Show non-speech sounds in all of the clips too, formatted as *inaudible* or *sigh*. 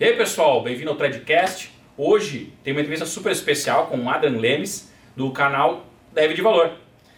E aí pessoal, bem-vindo ao Threadcast. Hoje tem uma entrevista super especial com o Adrian Lemes, do canal Deve de Valor.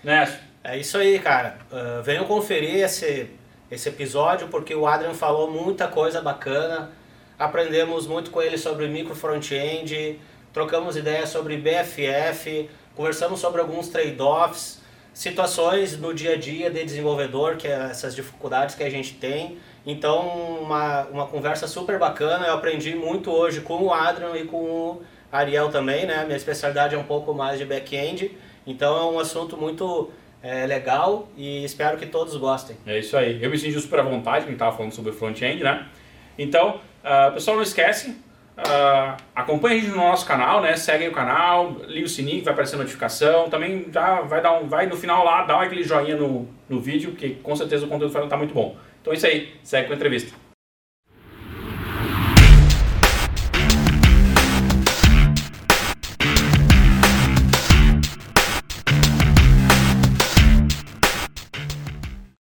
Né? É isso aí, cara. Uh, venham conferir esse, esse episódio porque o Adrian falou muita coisa bacana. Aprendemos muito com ele sobre micro front-end, trocamos ideias sobre BFF, conversamos sobre alguns trade-offs, situações no dia a dia de desenvolvedor, que é essas dificuldades que a gente tem. Então, uma, uma conversa super bacana. Eu aprendi muito hoje com o Adrian e com o Ariel também, né? Minha especialidade é um pouco mais de back-end. Então, é um assunto muito é, legal e espero que todos gostem. É isso aí. Eu me senti super à vontade, quem estava falando sobre front-end, né? Então, uh, pessoal, não esquece, Uh, acompanhe a gente no nosso canal, né? Segue o canal, liga o sininho que vai aparecer a notificação. Também já vai dar um, vai no final lá, dá aquele joinha no, no vídeo, porque com certeza o conteúdo estar muito bom. Então é isso aí, segue com a entrevista.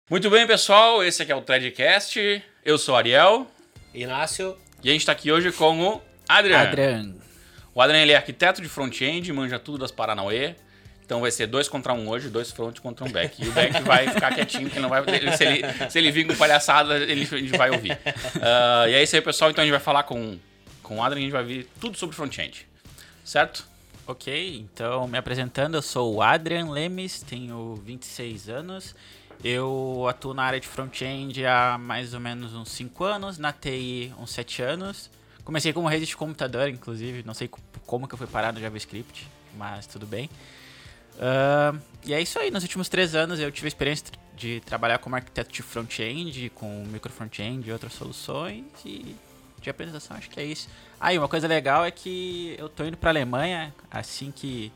Muito bem, pessoal, esse aqui é o Threadcast. Eu sou o Ariel. Inácio. E a gente está aqui hoje com o Adrian. Adrian. O Adrian ele é arquiteto de front-end, manja tudo das Paranauê. Então vai ser dois contra um hoje, dois front contra um back. E o back vai ficar quietinho, porque não vai. Se ele, se ele vir com palhaçada, ele, ele vai ouvir. Uh, e é isso aí, pessoal. Então a gente vai falar com, com o Adrian a gente vai ver tudo sobre front-end. Certo? Ok, então me apresentando, eu sou o Adrian Lemes, tenho 26 anos. Eu atuo na área de front-end há mais ou menos uns 5 anos, na TI uns 7 anos. Comecei como rede de computador, inclusive, não sei como que eu fui parar no JavaScript, mas tudo bem. Uh, e é isso aí, nos últimos 3 anos eu tive a experiência de trabalhar como arquiteto de front-end, com micro front-end e outras soluções, e de apresentação acho que é isso. Ah, e uma coisa legal é que eu tô indo pra Alemanha assim que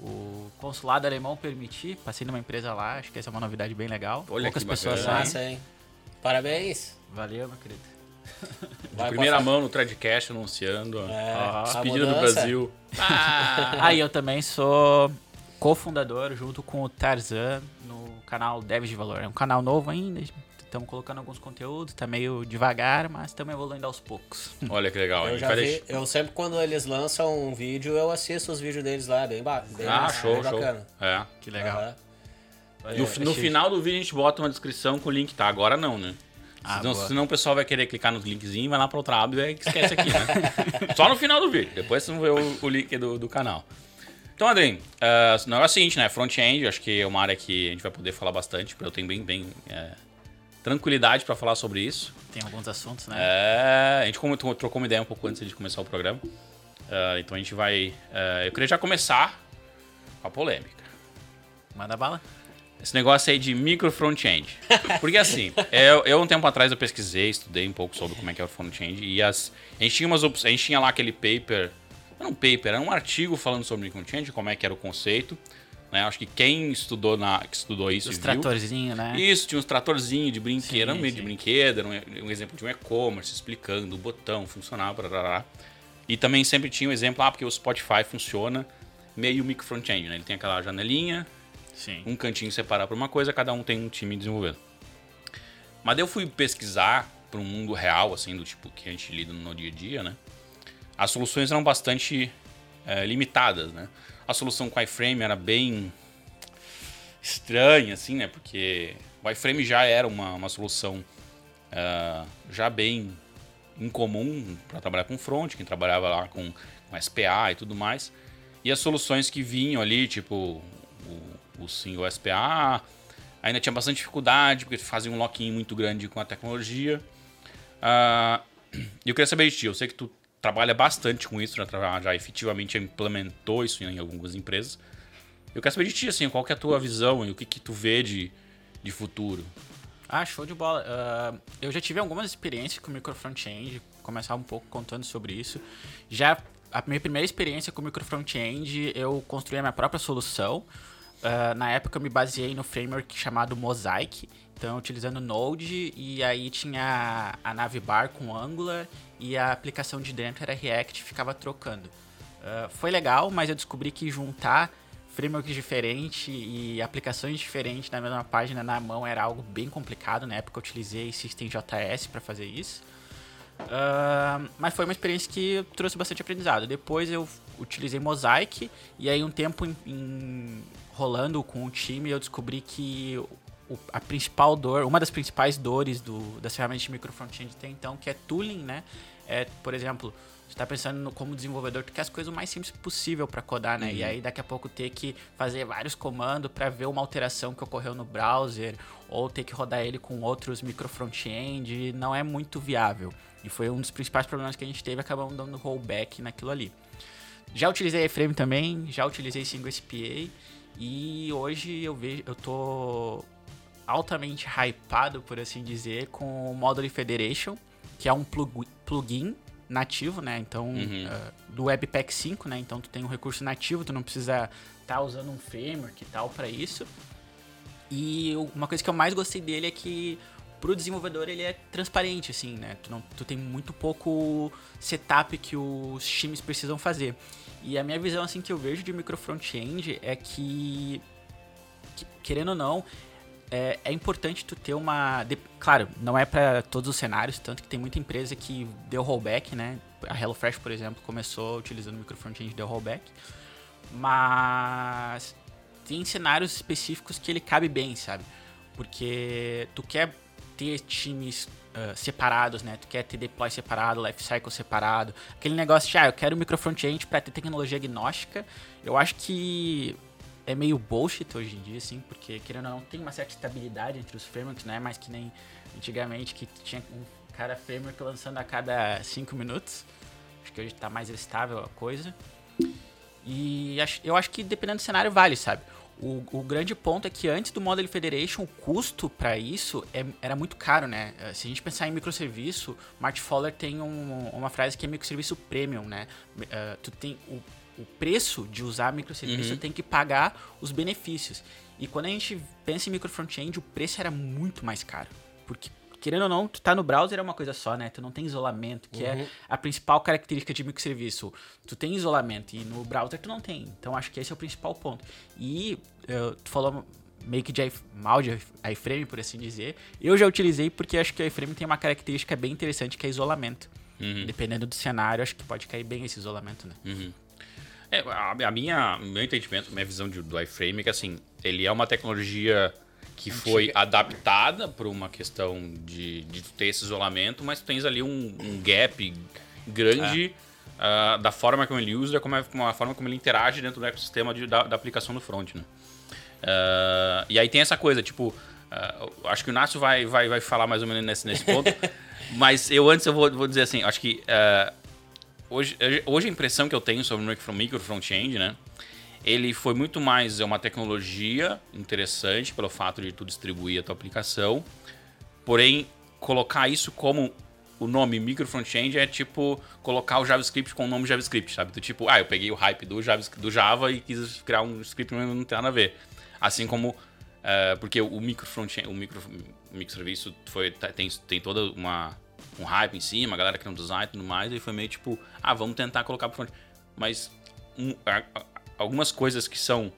o consulado alemão permitir. Passei numa empresa lá, acho que essa é uma novidade bem legal. Olha Poucas que pessoas bacana. sabem. Massa, hein? Parabéns. Valeu, meu querido. De Vai primeira passar- mão no Threadcast anunciando a É, Ah, a despedida do. Brasil. *laughs* Ah, e eu também sou cofundador junto com o Tarzan no canal Devs de Valor. É um canal novo ainda, estamos colocando alguns conteúdos, tá meio devagar, mas estamos evoluindo aos poucos. *laughs* Olha que legal. Eu já vi, deixar- eu sempre quando eles lançam um vídeo, eu assisto os vídeos deles lá, bem, ba- bem Ah, massa, show, bem show. bacana. É. Que legal. Aham. No, no final do vídeo a gente bota uma descrição com o link, tá? Agora não, né? Ah, senão, senão o pessoal vai querer clicar nos linkzinhos, vai lá pra outra aba e esquece aqui, né? *laughs* Só no final do vídeo. Depois vocês vão ver o, o link do, do canal. Então, Adrien, uh, o negócio é o seguinte, né? Front-end, acho que é uma área que a gente vai poder falar bastante, porque eu tenho bem, bem é, tranquilidade pra falar sobre isso. Tem alguns assuntos, né? É, a gente trocou uma ideia um pouco antes de começar o programa. Uh, então a gente vai. uh, eu queria já começar com a polêmica. Manda bala. Esse negócio aí de micro front-end. *laughs* Porque assim, eu, eu um tempo atrás eu pesquisei, estudei um pouco sobre como é que é o front-end e as, a gente tinha umas a gente tinha lá aquele paper, era um paper, era um artigo falando sobre micro front-end, como é que era o conceito. Né? Acho que quem estudou, na, que estudou isso Os tratorzinhos, né? Isso, tinha uns tratorzinhos de brinquedo, era um meio de brinquedo, era um, um exemplo de um e-commerce explicando o botão funcionava, parará. E também sempre tinha um exemplo, ah, porque o Spotify funciona meio micro front-end, né? Ele tem aquela janelinha, Sim. um cantinho separado para uma coisa, cada um tem um time desenvolvendo. Mas daí eu fui pesquisar para um mundo real, assim, do tipo que a gente lida no dia a dia, né? As soluções eram bastante eh, limitadas, né? A solução com iframe era bem estranha, assim, né? Porque o iframe já era uma, uma solução ah, já bem incomum para trabalhar com front, quem trabalhava lá com, com SPA e tudo mais. E as soluções que vinham ali, tipo o, o single SPA, ainda tinha bastante dificuldade, porque fazia um lock-in muito grande com a tecnologia. Ah, *clears throat* E eu queria saber de ti, eu sei que tu trabalha bastante com isso, tra- já efetivamente implementou isso em algumas empresas. Eu quero saber de ti, assim, qual que é a tua visão e o que, que tu vê de, de futuro. Ah, show de bola. Ah, eu já tive algumas experiências com micro front-end, começar um pouco contando sobre isso. Já a minha primeira experiência com micro front-end, eu construí a minha própria solução. Ah, na época eu me baseei no framework chamado Mosaic, então utilizando Node e aí tinha a navbar com Angular e a aplicação de dentro era React, ficava trocando. Ah, foi legal, mas eu descobri que juntar frameworks diferentes e aplicações diferentes na mesma página na mão era algo bem complicado. Na época eu utilizei System.js para fazer isso. Uh, mas foi uma experiência que trouxe bastante aprendizado. Depois eu utilizei Mosaic e aí um tempo em, em, rolando com o time eu descobri que o, a principal dor, uma das principais dores do, das ferramentas de micro front-end tem então, que é tooling, né? É, por exemplo, você está pensando no, como desenvolvedor, tu quer as coisas o mais simples possível para codar, né? Uhum. E aí daqui a pouco ter que fazer vários comandos para ver uma alteração que ocorreu no browser ou ter que rodar ele com outros micro front-end não é muito viável. E foi um dos principais problemas que a gente teve, acabamos dando rollback naquilo ali. Já utilizei iframe também, já utilizei Single SPA e hoje eu vejo, eu tô altamente hypado, por assim dizer, com o Model Federation, que é um plugin nativo, né? Então, uhum. uh, do Webpack 5, né? Então, tu tem um recurso nativo, tu não precisa estar tá usando um framework e tal para isso. E uma coisa que eu mais gostei dele é que pro desenvolvedor ele é transparente, assim, né? Tu, não, tu tem muito pouco setup que os times precisam fazer. E a minha visão, assim, que eu vejo de micro front-end é que, que, querendo ou não, é, é, importante tu ter uma. De, claro, não é para todos os cenários, tanto que tem muita empresa que deu rollback, né? A HelloFresh, por exemplo, começou utilizando micro front-end e deu rollback. Mas tem cenários específicos que ele cabe bem, sabe? Porque tu quer ter times uh, separados, né? Tu quer ter deploy separado, lifecycle separado. Aquele negócio de, ah, eu quero micro front-end para ter tecnologia agnóstica. Eu acho que é meio bullshit hoje em dia, assim, porque querendo ou não, tem uma certa estabilidade entre os frameworks, né? Mas que nem antigamente que tinha um cara framework lançando a cada 5 minutos. Acho que hoje está mais estável a coisa. E eu acho que dependendo do cenário vale, sabe? O, o, grande ponto é que antes do Model Federation, o custo para isso é, era muito caro, né? Eh, se a gente pensar em microserviço, Mart Fowler tem um, uma frase que é microserviço premium, né? Uh, tu tem o, o, preço de usar microserviço uhum. tem que pagar os benefícios. E quando a gente pensa em micro front-end, o preço era muito mais caro. Porque querendo ou não, tu tá no browser é uma coisa só, né? Tu não tem isolamento, que é uhum. é a principal característica de microserviço. Tu tem isolamento e no browser tu não tem. Então acho que esse é o principal ponto. E uh, tu falou meio que de mal de iframe, por assim dizer. Eu já utilizei porque acho que o iframe tem uma característica bem interessante que é isolamento. Uhum. Dependendo do cenário, acho que pode cair bem esse isolamento, né? Uhum. É, a, a, minha, meu entendimento, minha visão de, do iframe é que assim, ele é uma tecnologia que foi adaptada por uma questão de, de ter esse isolamento, mas tu tens ali um, um gap grande é. uh, da forma como ele usa, como é, a forma como ele interage dentro do ecossistema de, da, da, aplicação do front, né? Uh, e aí tem essa coisa, tipo, uh, acho que o Nácio vai, vai, vai falar mais ou menos nesse, nesse ponto, *laughs* mas eu antes eu vou, vou dizer assim, acho que hoje, hoje a impressão que eu tenho sobre o micro front-end, né? ele foi muito mais é uma tecnologia interessante pelo fato de tu distribuir a tua aplicação. Porém, colocar isso como o nome micro front-end é tipo colocar o JavaScript com o nome JavaScript, sabe? Tu, tipo, ah, eu peguei o hype do Java, do Java e quis criar um script que não tem nada a ver. Assim como uh, porque o micro front-end, o micro microserviço foi tem, tem toda uma um hype em cima, a galera criando design e tudo mais, e foi meio tipo, ah, vamos tentar colocar pro front. Mas um, a, algumas coisas que são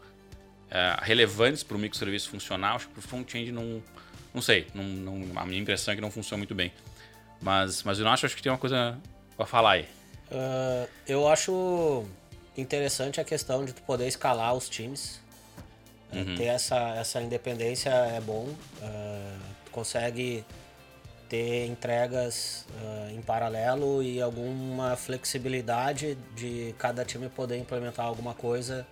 é, relevantes para o microserviço funcionar, acho que para o front-end não, não sei, não, não, a minha impressão é que não funciona muito bem. Mas, mas eu não acho, acho que tem uma coisa para falar aí. Uh, eu acho interessante a questão de tu poder escalar os times. Uhum. Ter essa, essa independência é bom. Uh, tu consegue ter entregas uh, em paralelo e alguma flexibilidade de cada time poder implementar alguma coisa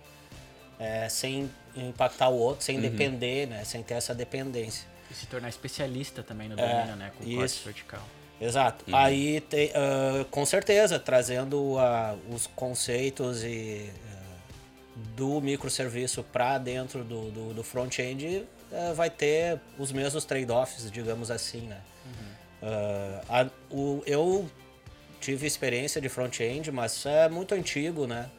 é, sem impactar o outro, sem uhum. depender, né? Sem ter essa dependência. E se tornar especialista também no é, domínio, né? Com o corte vertical. Exato. Uhum. Aí, te, uh, com certeza, trazendo uh, os conceitos e, uh, do microserviço para dentro do, do, do front-end, vai ter os mesmos trade-offs, digamos assim, né? Uh, a, o, eu tive experiência de front-end, mas é muito antigo, né?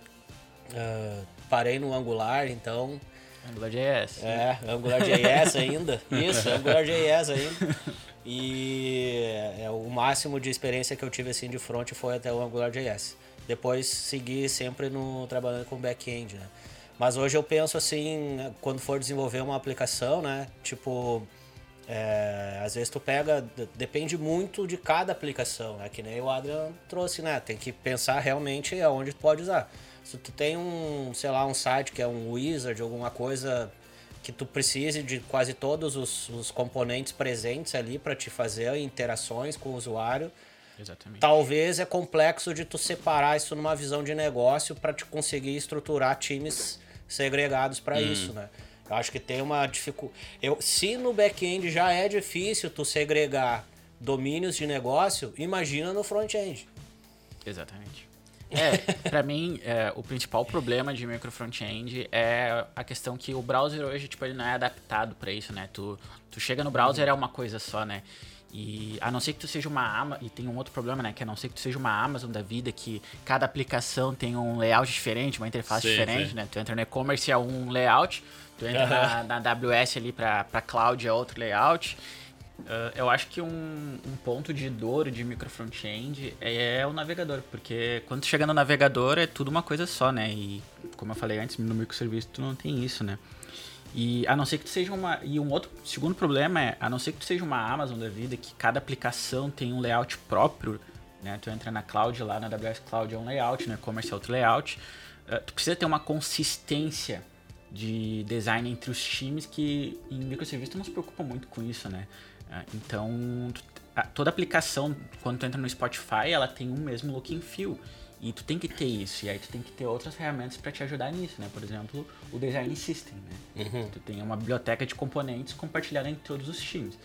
Uh, parei no Angular, então. AngularJS. É, AngularJS ainda. *laughs* Isso, AngularJS ainda. E é, o máximo de experiência que eu tive assim de front foi até o AngularJS. Depois segui sempre no trabalhando com back-end, né? Mas hoje eu penso assim, quando for desenvolver uma aplicação, né? Tipo, É, às vezes tu pega, depende muito de cada aplicação, é que nem o Adrian trouxe, né? Tem que pensar realmente aonde tu pode usar. Se tu tem um, sei lá, um site que é um wizard, alguma coisa que tu precise de quase todos os, os componentes presentes ali para te fazer interações com o usuário. Exatamente. Talvez é complexo de tu separar isso numa visão de negócio para te conseguir estruturar times segregados para hum. isso, né? Eu acho que tem uma dificuldade. Se no back-end já é difícil tu segregar domínios de negócio, imagina no front-end. Exatamente. É, para mim, é, o principal problema de micro front-end é a questão que o browser hoje, tipo, ele não é adaptado para isso, né? Tu, tu chega no browser uhum. é uma coisa só, né? E a não ser que tu seja uma Amazon, e tem um outro problema, né? Que a não ser que tu seja uma Amazon da vida, que cada aplicação tem um layout diferente, uma interface sim, diferente, sim. né? Tu entra no e-commerce é um layout, tu entra uhum. na, na, AWS ali pra, pra cloud é outro layout. Uh, eu acho que um, um, ponto de dor de micro front-end é, é, o navegador, porque quando tu chega no navegador é tudo uma coisa só, né? E como eu falei antes, no microserviço tu não tem isso, né? E a não ser que tu seja uma. E um outro segundo problema é, a não ser que tu seja uma Amazon da vida, que cada aplicação tem um layout próprio, né? Tu entra na cloud lá, na AWS Cloud é um layout, no e-commerce é outro layout. Uh, tu precisa ter uma consistência de design entre os times que em microserviço tu não se preocupa muito com isso, né? Uh, então, toda aplicação, quando tu entra no Spotify, ela tem um mesmo look and feel. E tu tem que ter isso, e aí tu tem que ter outras ferramentas para te ajudar nisso, né? Por exemplo, o Design System, né? Uhum. Tu tem uma biblioteca de componentes compartilhada entre todos os times.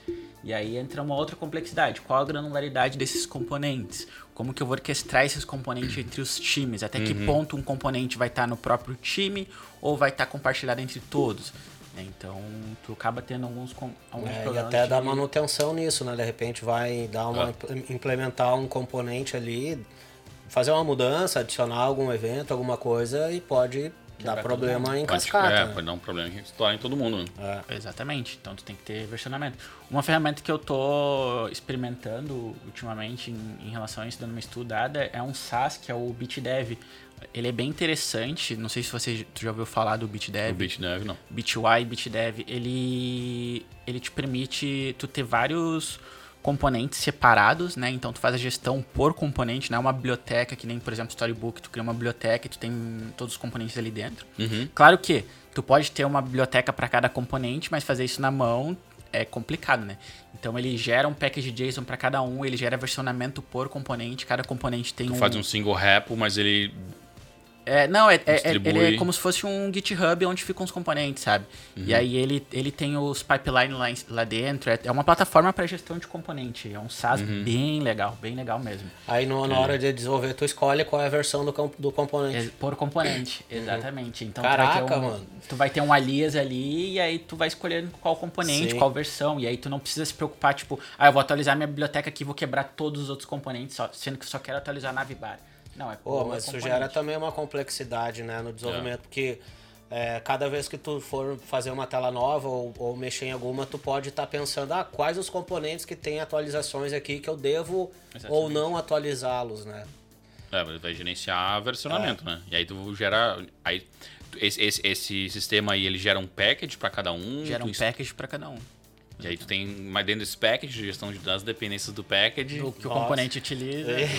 E aí entra uma outra complexidade. Qual a granularidade desses componentes? Como que eu vou orquestrar esses componentes entre os times? Até uhum. que ponto um componente vai estar tá no próprio time ou vai estar tá compartilhado entre todos? Né? Então, tu acaba tendo alguns, alguns é, E até de... dar manutenção nisso, né? De repente vai dar uma, ah. implementar um componente ali fazer uma mudança, adicionar algum evento, alguma coisa e pode que dar problema em pode, cascata. É, né? pode dar um problema que estoura em todo mundo. Né? É. Exatamente. Então tu tem que ter versionamento. Uma ferramenta que eu tô experimentando ultimamente em, em relação a isso, dando uma estudada, é um SaaS que é o BitDev. Ele é bem interessante. Não sei se você já ouviu falar do BitDev. O BitDev, não. BitY, BitDev. Ele, ele te permite tu ter vários componentes separados, né? Então tu faz a gestão por componente, não é uma biblioteca que nem, por exemplo, Storybook, tu cria uma biblioteca e tu tem todos os componentes ali dentro. Uhum. Claro que tu pode ter uma biblioteca para cada componente, mas fazer isso na mão é complicado, né? Então ele gera um package JSON para cada um, ele gera versionamento por componente, cada componente tem tu um... faz um single repo, mas ele é, não, é, é, ele é como se fosse um GitHub onde ficam os componentes, sabe? Uhum. E aí ele, ele tem os pipelines lá, lá dentro. É, é uma plataforma para gestão de componente. É um SaaS uhum. bem legal, bem legal mesmo. Aí no, na é. hora de desenvolver, tu escolhe qual é a versão do, do componente. É, por componente, uhum. exatamente. Então Caraca, tu vai, um, mano. tu vai ter um alias ali e aí tu vai escolher qual componente, Sim. qual versão. E aí tu não precisa se preocupar, tipo, ah, eu vou atualizar minha biblioteca aqui vou quebrar todos os outros componentes, só, sendo que eu só quero atualizar a Navibar. Não, é Pô, mas isso gera também uma complexidade né, no desenvolvimento, é. porque é, cada vez que tu for fazer uma tela nova ou, ou mexer em alguma, tu pode estar tá pensando, ah, quais os componentes que tem atualizações aqui que eu devo Exatamente. ou não atualizá-los, né? É, vai gerenciar versionamento, é. né? E aí tu gera. Aí, esse, esse, esse sistema aí, ele gera um package para cada um. Gera um package para cada um. E aí tu tem mais dentro desse package, gestão das dependências do package. O que Nossa. o componente utiliza. É.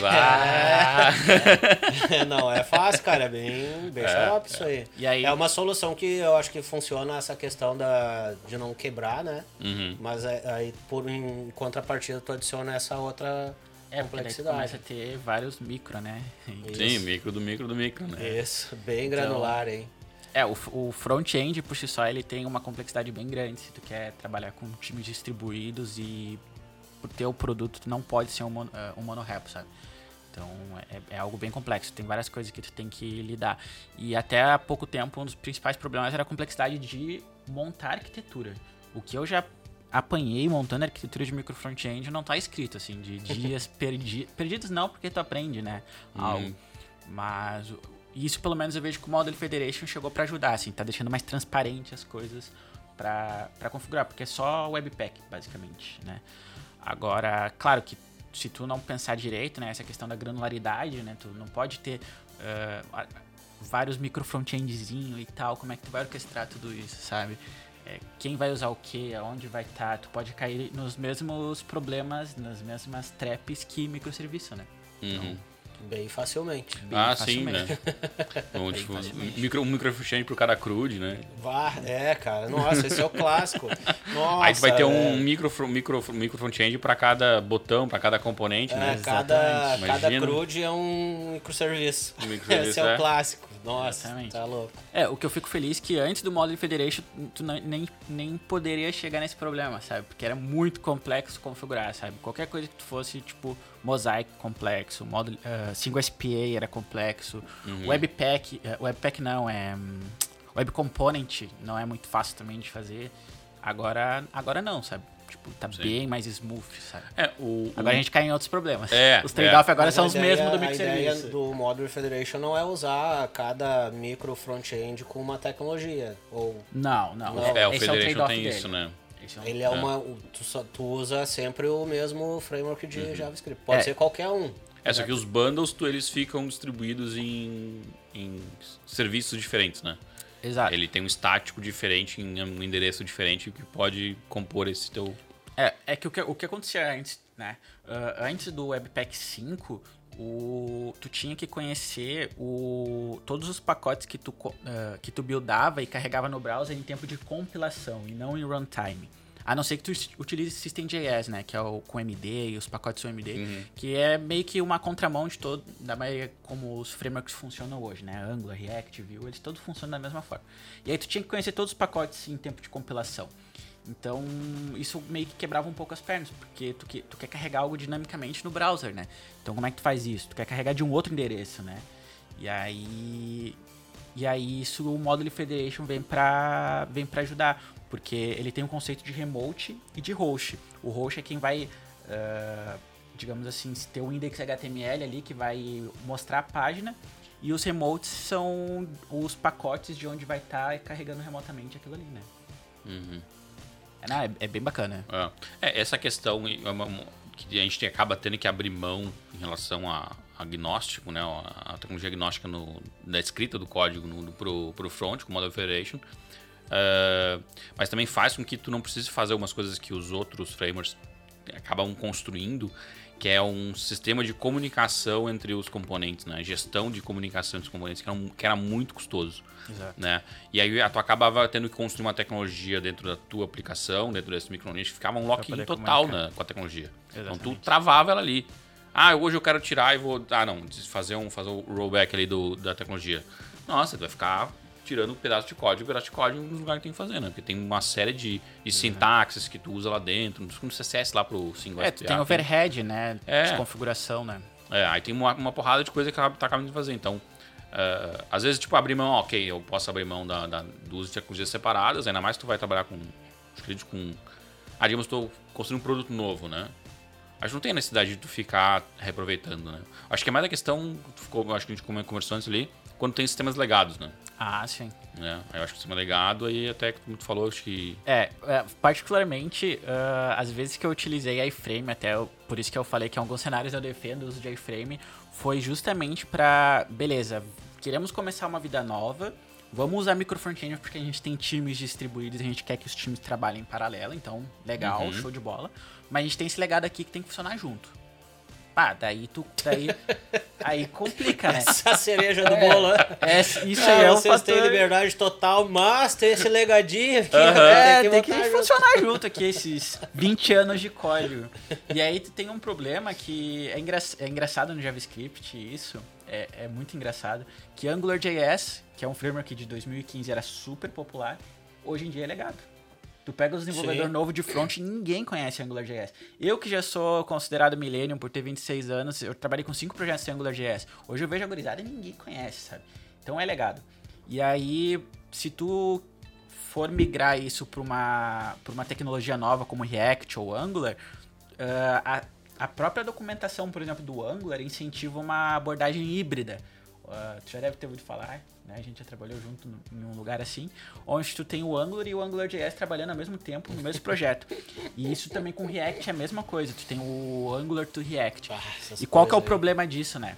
*laughs* Não, é fácil, cara. É bem, bem é, xarope é. isso aí. E aí. É uma solução que eu acho que funciona essa questão da, de não quebrar, né? Uhum. Mas é, aí, por em contrapartida, tu adiciona essa outra é, complexidade. começa a ter vários micro, né? Isso. Sim, micro do micro do micro, né? Isso, bem granular, então, hein? É, o, o front-end por si só ele tem uma complexidade bem grande. Se tu quer trabalhar com times distribuídos e o produto tu não pode ser um, mono, uh, um monorepo, sabe? Então é, é, algo bem complexo. Tem várias coisas que tu tem que lidar. E até há pouco tempo um dos principais problemas era a complexidade de montar arquitetura. O que eu já apanhei montando arquitetura de micro front-end não está escrito assim de *laughs* dias perdi perdidos não porque tu aprende né algo uhum. mas e isso, pelo menos, eu vejo que o Model Federation chegou para ajudar, assim, tá deixando mais transparente as coisas para configurar, porque é só Webpack, basicamente, né? Agora, claro que se tu não pensar direito, né, essa questão da granularidade, né, tu não pode ter uh, vários micro frontendzinho e tal, como é que tu vai orquestrar tudo isso, sabe? é, quem vai usar o que, aonde vai estar, tu pode cair nos mesmos problemas, nas mesmas traps que microserviço, né? Uhum. Bem facilmente. Bem ah, facilmente. sim, né? *laughs* Tipo, um, tipo, micro, um microfichante pro cara crude, né? É, cara. Nossa, esse é o clássico. Nossa, *laughs* Aí tu vai ter é... um micro, micro, micro para pra cada botão, pra cada componente, é, né? Cada, cada crude é um microserviço. Um *laughs* microserviço esse é, é, o clássico. Nossa, Exatamente. tá louco. É, o que eu fico feliz é que antes do Model Federation, tu nem, nem poderia chegar nesse problema, sabe? Porque era muito complexo configurar, sabe? Qualquer coisa que tu fosse, tipo, mosaico complexo, módulo... Uh, ah, 5SPA era complexo. Uhum. Webpack, eh, Webpack não, é Web Component não é muito fácil também de fazer. Agora, agora não, sabe? Tipo, tá Sim. bem mais smooth, sabe? É, o, agora o... a gente cai em outros problemas. É, os trade-off é. agora Mas são os mesmos do microserviço. A ideia do Modern Federation não é usar cada micro front-end com uma tecnologia. Ou... Não, não. não. É, o Esse Federation é o tem dele. isso, né? É Ele é, é. uma. Tu, tu, usa sempre o mesmo framework de uhum. JavaScript. Pode é. ser qualquer um. É, só que os bundles, tu, eles ficam distribuídos em, em serviços diferentes, né? Exato. Ele tem um estático diferente, em um endereço diferente, que pode compor esse teu... É, é que o que, o que acontecia antes, né? Ah, antes do Webpack 5, o, tu tinha que conhecer o, todos os pacotes que tu, ah, que tu buildava e carregava no browser em tempo de compilação e não em runtime. A não ser que tu utilize System.js, né? Que é o com MD e os pacotes UMD, que é meio que uma contramão de todo, da maneira como os frameworks funcionam hoje, né? Angular, React, Vue, eles todos funcionam da mesma forma. E aí tu tinha que conhecer todos os pacotes em tempo de compilação. Então, isso meio que quebrava um pouco as pernas, porque tu, que, tu quer carregar algo dinamicamente no browser, né? Então, como é que tu faz isso? Tu quer carregar de um outro endereço, né? E aí. E aí, isso o Model Federation vem pra, vem pra ajudar, porque ele tem um conceito de remote e de host. O host é quem vai, ah, digamos assim, ter o index HTML ali que vai mostrar a página, e os remotes são os pacotes de onde vai estar carregando remotamente aquilo ali, né? Uhum. É, não, é, é bem bacana. É, É, essa questão é uma- que a gente acaba tendo que abrir mão em relação a agnóstico, né, a, tecnologia agnóstica no, da escrita do código no, pro, pro front, com o Model Federation, é, mas também faz com que tu não precise fazer algumas coisas que os outros frameworks acabam construindo, que é um sistema de comunicação entre os componentes, né, gestão de comunicação entre os componentes, que era, um- que era muito custoso Exato. né? E aí tu acabava tendo que construir uma tecnologia dentro da tua aplicação, dentro desse micronicho, ficava um lock-in total né, com a tecnologia. Então tu Exatamente. travava ela ali. Ah, hoje eu quero tirar e vou. Ah, não, fazer um fazer o rollback ali do, da tecnologia. Nossa, tu vai ficar tirando um pedaço de código, um pedaço de código nos lugares que tem que fazer, né? Porque tem uma série de, de sintaxes que tu usa lá dentro, no CSS lá pro single É, SPA, tem overhead, né? É. De configuração, né? é, aí tem uma, uma porrada de coisa que tá acabando de fazer. Então, é, às vezes, tipo, abrir mão, ok, eu posso abrir mão da, da, do uso de tecnologias separadas, ainda mais que tu vai trabalhar com, acredito, com... Ah, digamos, estou construindo um produto novo, né? Acho que não tem a necessidade de tu ficar reaproveitando, né? Acho que é mais a questão, tu ficou, acho que a gente conversou antes ali, quando tem sistemas legados, né? Ah, sim. né? Eu acho que o sistema legado, aí até como tu falou, acho que... É, é, particularmente, as vezes que eu utilizei iframe, até eu- por isso que eu falei que em alguns cenários eu defendo o uso de iframe, foi justamente pra, beleza, queremos começar uma vida nova, vamos usar micro frontend porque a gente tem times distribuídos, a gente quer que os times trabalhem em paralelo, então, legal, Uhum. show de bola. Mas a gente tem esse legado aqui que tem que funcionar junto. Pá, daí tu. Daí, aí complica, né? Essa cereja do bolo. né? É, isso Ah, aí é um vocês têm liberdade total, mas tem esse legadinho aqui. É, tem tem que que botar junto. funcionar junto aqui esses 20 anos de código. E aí tu tem um problema que é, engra é engraçado no JavaScript, isso, é, é muito engraçado, que AngularJS, que é um framework de 2015, era super popular, hoje em dia é legado. Tu pega os desenvolvedor Sim. novo de front e ninguém conhece AngularJS. Eu que já sou considerado millennium por ter 26 anos, eu trabalhei com cinco projetos de AngularJS. Hoje eu vejo a gurizada e ninguém conhece, sabe? Então é legado. E aí, se tu for migrar isso para uma, pra uma tecnologia nova como React ou Angular, ah, a, a própria documentação, por exemplo, do Angular incentiva uma abordagem híbrida. Ah, tu já deve ter ouvido falar, né? A gente já trabalhou junto no- em um lugar assim, onde tu tem o Angular e o AngularJS trabalhando ao mesmo tempo no mesmo projeto. E isso também com React é a mesma coisa, tu tem o Angular to React. Ah, E qual que é o aí. problema disso, né?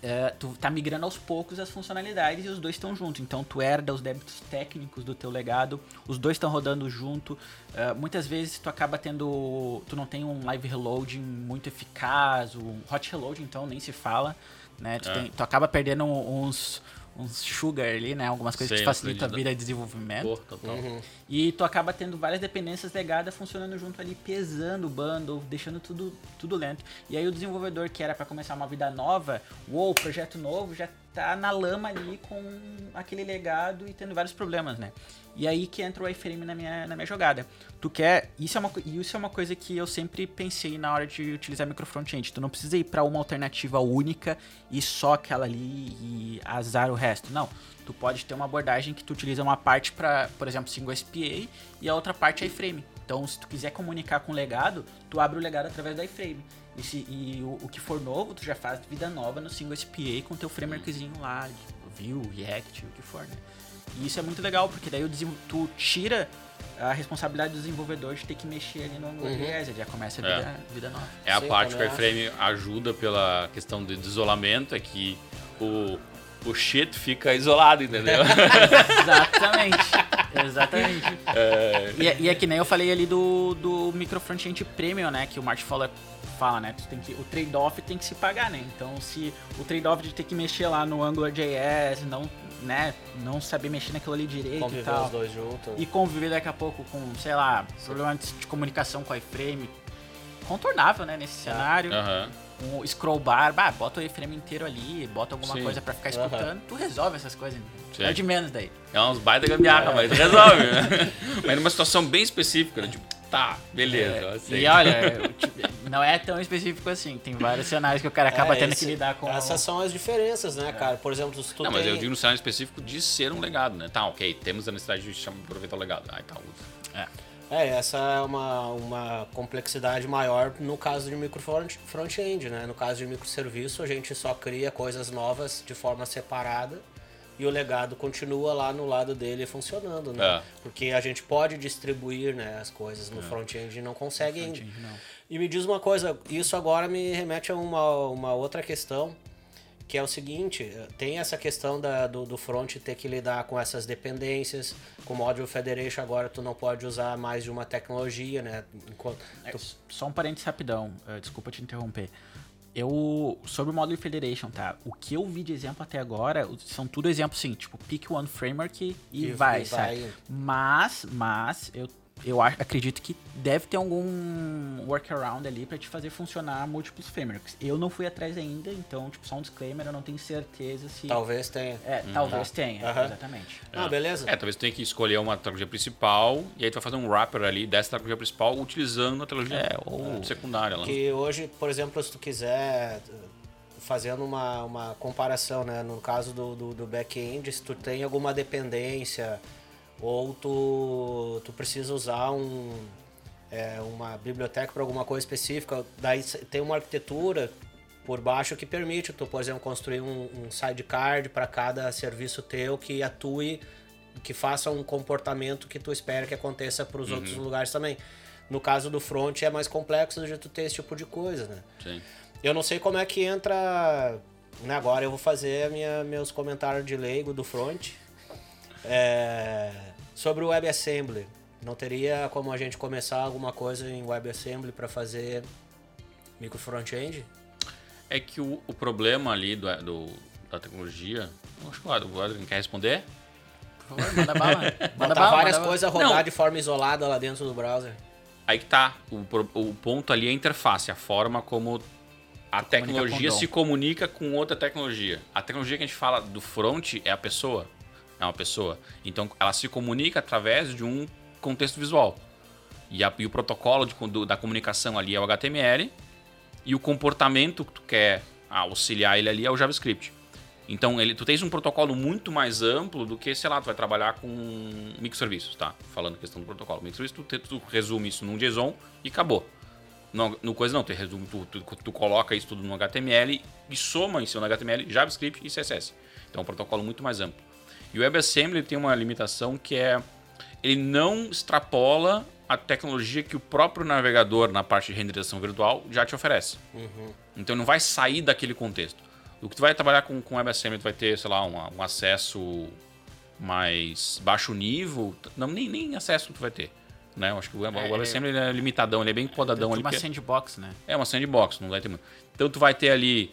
é, tu tá migrando aos poucos as funcionalidades e os dois estão juntos. Então tu herda os débitos técnicos do teu legado, os dois estão rodando junto. Uh, muitas vezes tu acaba tendo. Tu não tem um live reloading muito eficaz, o hot reload então nem se fala. Né? Tu, é. tem, tu acaba perdendo uns, uns sugar ali, né? Algumas coisas Sei, que te facilitam a vida de desenvolvimento. total. Uhum. E tu acaba tendo várias dependências legadas funcionando junto ali, pesando o bundle, deixando tudo, tudo lento. E aí o desenvolvedor que era para começar uma vida nova, o projeto novo, já tá na lama ali com aquele legado e tendo vários problemas, né? E aí que entra o iframe na minha, na minha jogada. Tu quer. Isso é, uma, isso é uma coisa que eu sempre pensei na hora de utilizar micro frontend. Tu não precisa ir para uma alternativa única e só aquela ali e azar o resto. Não. Tu pode ter uma abordagem que tu utiliza uma parte para, por exemplo, single SPA e a outra parte é iframe. Então, se tu quiser comunicar com o legado, tu abre o legado através da iframe. E, se, e o, o, que for novo, tu já faz vida nova no single SPA com teu frameworkzinho lá, Vue, React, o que for, né? E isso é muito legal, porque daí tu tira a responsabilidade do desenvolvedor de ter que mexer ali no AngularJS, uhum. já começa a vida, é. vida nova. É a Sim, parte que o Airframe ajuda pela questão de isolamento, é que o, o shit fica isolado, entendeu? *laughs* Exatamente. Exatamente. É... E, é, e, é que nem eu falei ali do, do micro frontend premium, né? Que o Martin Fowler fala, né? Tu tem que, o trade-off tem que se pagar, né? Então, se o trade-off de ter que mexer lá no AngularJS, não, né, não saber mexer naquilo ali direito conviver e tal. os dois juntos. E conviver daqui a pouco com, sei lá, problemas de comunicação com o iframe. Contornável, né, nesse é. cenário. Um scroll bar, bah, bota o iframe inteiro ali, bota alguma Sim. coisa para ficar escutando, tu resolve essas coisas. Sim. É de menos daí. É uns baita gambiarra, é. mas resolve, né? *laughs* mas numa situação bem específica, né? tipo, tá, beleza. É, e olha, *laughs* não é tão específico assim. Tem vários cenários que o cara acaba é, tendo esse, que lidar com. Essas são as diferenças, né, cara? Por exemplo, se tu Não, tem... mas eu digo no cenário específico de ser um legado, né? Tá, ok, temos a necessidade de aproveitar o legado. Aí tá, usa. É. É, essa é uma, uma complexidade maior no caso de micro front-end, né? No caso de microserviço, a gente só cria coisas novas de forma separada e o legado continua lá no lado dele funcionando, né? É. Porque a gente pode distribuir né, as coisas no é. front-end e não consegue ainda. E me diz uma coisa, isso agora me remete a uma, uma outra questão, que é o seguinte, tem essa questão da, do, do front ter que lidar com essas dependências, com o Module Federation agora tu não pode usar mais de uma tecnologia, né? Enquanto é, Só um parênteses rapidão, uh, desculpa te interromper eu sobre o Module Federation, tá? O que eu vi de exemplo até agora são tudo exemplos assim, tipo pick one framework e, e vai, sabe? Mas, mas eu eu acredito que deve ter algum workaround ali para te fazer funcionar múltiplos frameworks. Eu não fui atrás ainda, então, tipo, só um disclaimer, eu não tenho certeza se. Talvez tenha. É, hum, talvez tá. tenha, uhum. exatamente. Ah, é. beleza. É, talvez tu tenha que escolher uma tecnologia principal e aí tu vai fazer um wrapper ali dessa tecnologia principal utilizando a tecnologia é, ou secundária. Lá. Que hoje, por exemplo, se tu quiser fazendo uma, uma comparação, né? No caso do, do, do back-end, se tu tem alguma dependência ou tu, tu precisa usar um, é, uma biblioteca para alguma coisa específica, daí tem uma arquitetura por baixo que permite tu, por exemplo, construir um, um sidecard para cada serviço teu que atue, que faça um comportamento que tu espera que aconteça para os uhum. outros lugares também. No caso do front é mais complexo de tu ter esse tipo de coisa, né? Sim. Eu não sei como é que entra. Né, agora eu vou fazer minha, meus comentários de leigo do front. É, sobre o WebAssembly, não teria como a gente começar alguma coisa em WebAssembly para fazer micro front-end? É que o, o problema ali do, do, da tecnologia. Acho que o Adrian quer responder? Por favor, manda bala. Manda *laughs* bala, várias coisas rodar não. de forma isolada lá dentro do browser. Aí que tá. O, o ponto ali é a interface, a forma como a tecnologia se comunica com outra tecnologia. A tecnologia que a gente fala do front é a pessoa é uma pessoa. Então ela se comunica através de um contexto visual. E, a, e o protocolo de, do, da comunicação ali é o HTML e o comportamento que tu quer auxiliar ele ali é o JavaScript. Então, ele, tu tens um protocolo muito mais amplo do que, sei lá, tu vai trabalhar com microserviços, tá? Falando questão do protocolo. Microserviços, tu, tu resume isso num JSON e acabou. No, no coisa não, tu, resume, tu, tu, tu, coloca isso tudo no HTML e soma em cima no HTML JavaScript e CSS. Então, é um protocolo muito mais amplo. E o WebAssembly tem uma limitação que é ele não extrapola a tecnologia que o próprio navegador na parte de renderização virtual já te oferece. Uhum. Então não vai sair daquele contexto. O que tu vai trabalhar com, com WebAssembly, tu vai ter, sei lá, um, um acesso mais baixo nível, não, nem, nem acesso tu vai ter. Né? Eu acho que o, Web- É, o WebAssembly ele é limitadão, ele é bem podadão ali. uma porque- sandbox, né? é uma sandbox, não vai ter muito. Então tu vai ter ali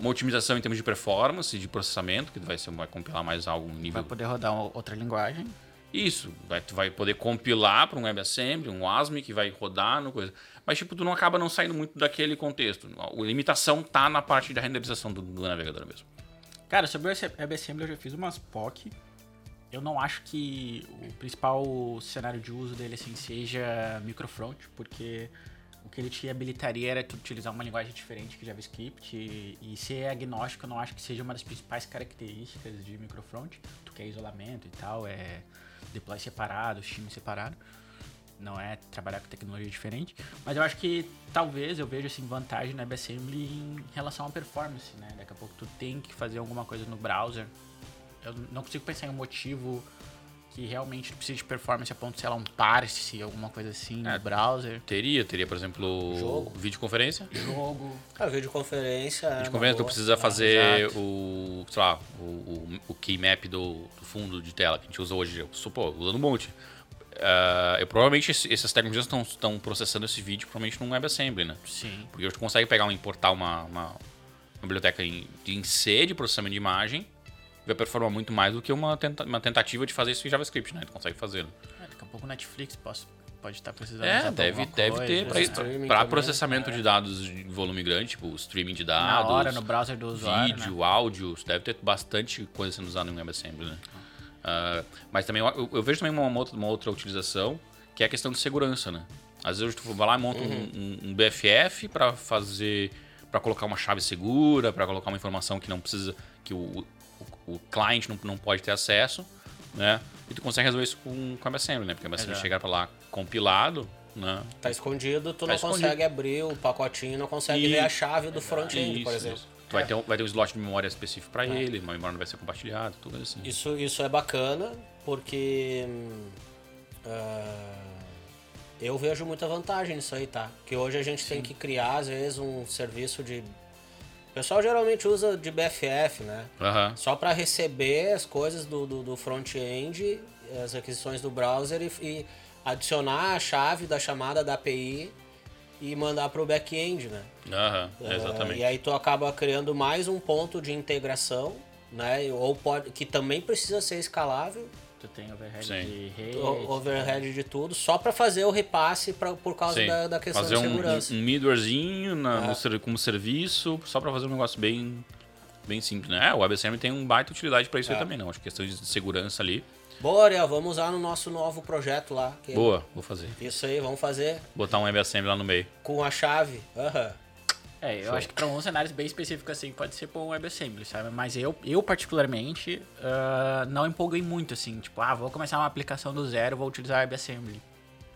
uma otimização em termos de performance, de processamento, que vai, ser, vai compilar mais algo em nível Vai poder rodar uma outra linguagem. isso, vai, tu vai poder compilar para um WebAssembly, um ASME que vai rodar no coisa. Mas tipo, tu não acaba não saindo muito daquele contexto. A limitação tá na parte da renderização do, do navegador mesmo. Cara, sobre o WebAssembly eu já fiz umas POC. Eu não acho que o principal cenário de uso dele assim seja microfront, porque o que ele te habilitaria era tu utilizar uma linguagem diferente que JavaScript e, e ser agnóstico eu não acho que seja uma das principais características de microfront. Tu quer isolamento e tal, é deploy separado, time separado. Não é trabalhar com tecnologia diferente. Mas eu acho que talvez eu vejo assim, vantagem no WebAssembly em relação à performance, né? Daqui a pouco tu tem que fazer alguma coisa no browser. Eu não consigo pensar em um motivo que realmente tu precisa de performance a ponto de, sei lá, um parse, alguma coisa assim É. no browser. Teria, teria, por exemplo, Jogo. videoconferência. Jogo. A videoconferência. é Videoconferência, tu precisa fazer exato. o, sei lá, o, o, o keymap do, do fundo de tela que a gente usa hoje. Eu pô, usando um monte. Ah, eu, provavelmente essas tecnologias estão, processando esse vídeo provavelmente num WebAssembly, né? Sim. Porque hoje tu consegue pegar importar uma, uma, uma biblioteca em, em C de processamento de imagem vai performar muito mais do que uma, tenta- uma tentativa de fazer isso em JavaScript, né? Tu consegue fazer. É, daqui a pouco o Netflix posso, pode estar precisando É, deve, deve coisa, ter né? pra também, processamento de dados de volume grande, tipo streaming de Na dados, hora, no browser do usuário, vídeo, né? áudio, deve ter bastante coisa sendo usada em WebAssembly, né? Ah, mas também eu, eu vejo também uma, uma outra, uma outra utilização, que é a questão de segurança, né? Às vezes tu vai lá e monta um- um, um BFF para fazer, para colocar uma chave segura, para colocar uma informação que não precisa, que o, o, cliente não, não pode ter acesso, né? E tu consegue resolver isso com, com WebAssembly, né? Porque o WebAssembly Exato. chegar para lá compilado, né? Tá escondido, tu Tá não escondido. consegue abrir o pacotinho, não consegue E- ver a chave do front-end, por exemplo. isso. Tu vai, ter, um- vai ter um slot de memória específico para ele, uma memória não vai ser compartilhada, tudo assim. Isso, isso é bacana, porque ah, eu vejo muita vantagem nisso aí, tá? Que hoje a gente tem que criar, às vezes, um serviço de. O pessoal geralmente usa de BFF, né? Aham. Só para receber as coisas do, do, do front-end, as requisições do browser e, e adicionar a chave da chamada da API e mandar para o back-end, né? Ah, exatamente. E aí tu acaba criando mais um ponto de integração, né? Ou pode, que também precisa ser escalável, Tu tem overhead Sim. de rede. o- overhead de tudo, só para fazer o repasse pra, por causa da, da questão fazer de um, segurança. um, um middlewarezinho na, Ah. no como serviço, só para fazer um negócio bem, bem simples, né? É, o WebAssembly tem um baita utilidade para isso aí É. também, não. Acho que questão de segurança ali. Boa, Ariel, vamos usar no nosso novo projeto lá. que- Boa, vou fazer. Isso aí, vamos fazer Botar um WebAssembly lá no meio. com a chave. Aham. É, eu Show. acho que para alguns cenários bem específicos assim pode ser por um WebAssembly, sabe? Mas eu, eu particularmente, ah, não empolguei muito assim, tipo, ah, vou começar uma aplicação do zero, vou utilizar WebAssembly.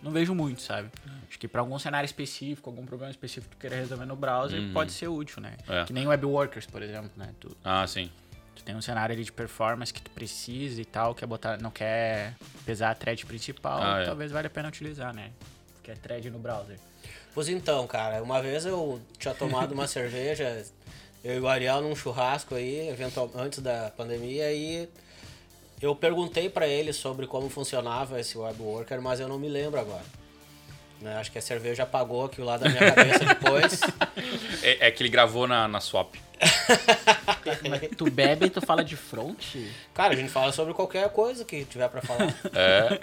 Não vejo muito, sabe? Acho que para algum cenário específico, algum problema específico que tu queira resolver no browser, pode ser útil, né? É. Que nem WebWorkers, por exemplo, né? Tu, Ah, sim. tu tem um cenário ali de performance que tu precisa e tal, quer botar, não quer pesar a thread principal, Ah, é. talvez valha a pena utilizar, né? Que é thread no browser. Pois então, cara, uma vez eu tinha tomado uma *laughs* cerveja, eu e o Ariel num churrasco aí, eventual, antes da pandemia, e eu perguntei pra ele sobre como funcionava esse web worker, mas eu não me lembro agora. Né, Acho que a cerveja apagou aquilo lá da minha cabeça *laughs* depois. É, é que ele gravou na, na swap. *laughs* Mas tu bebe e tu fala de front? Cara, a gente fala sobre qualquer coisa que tiver pra falar. É.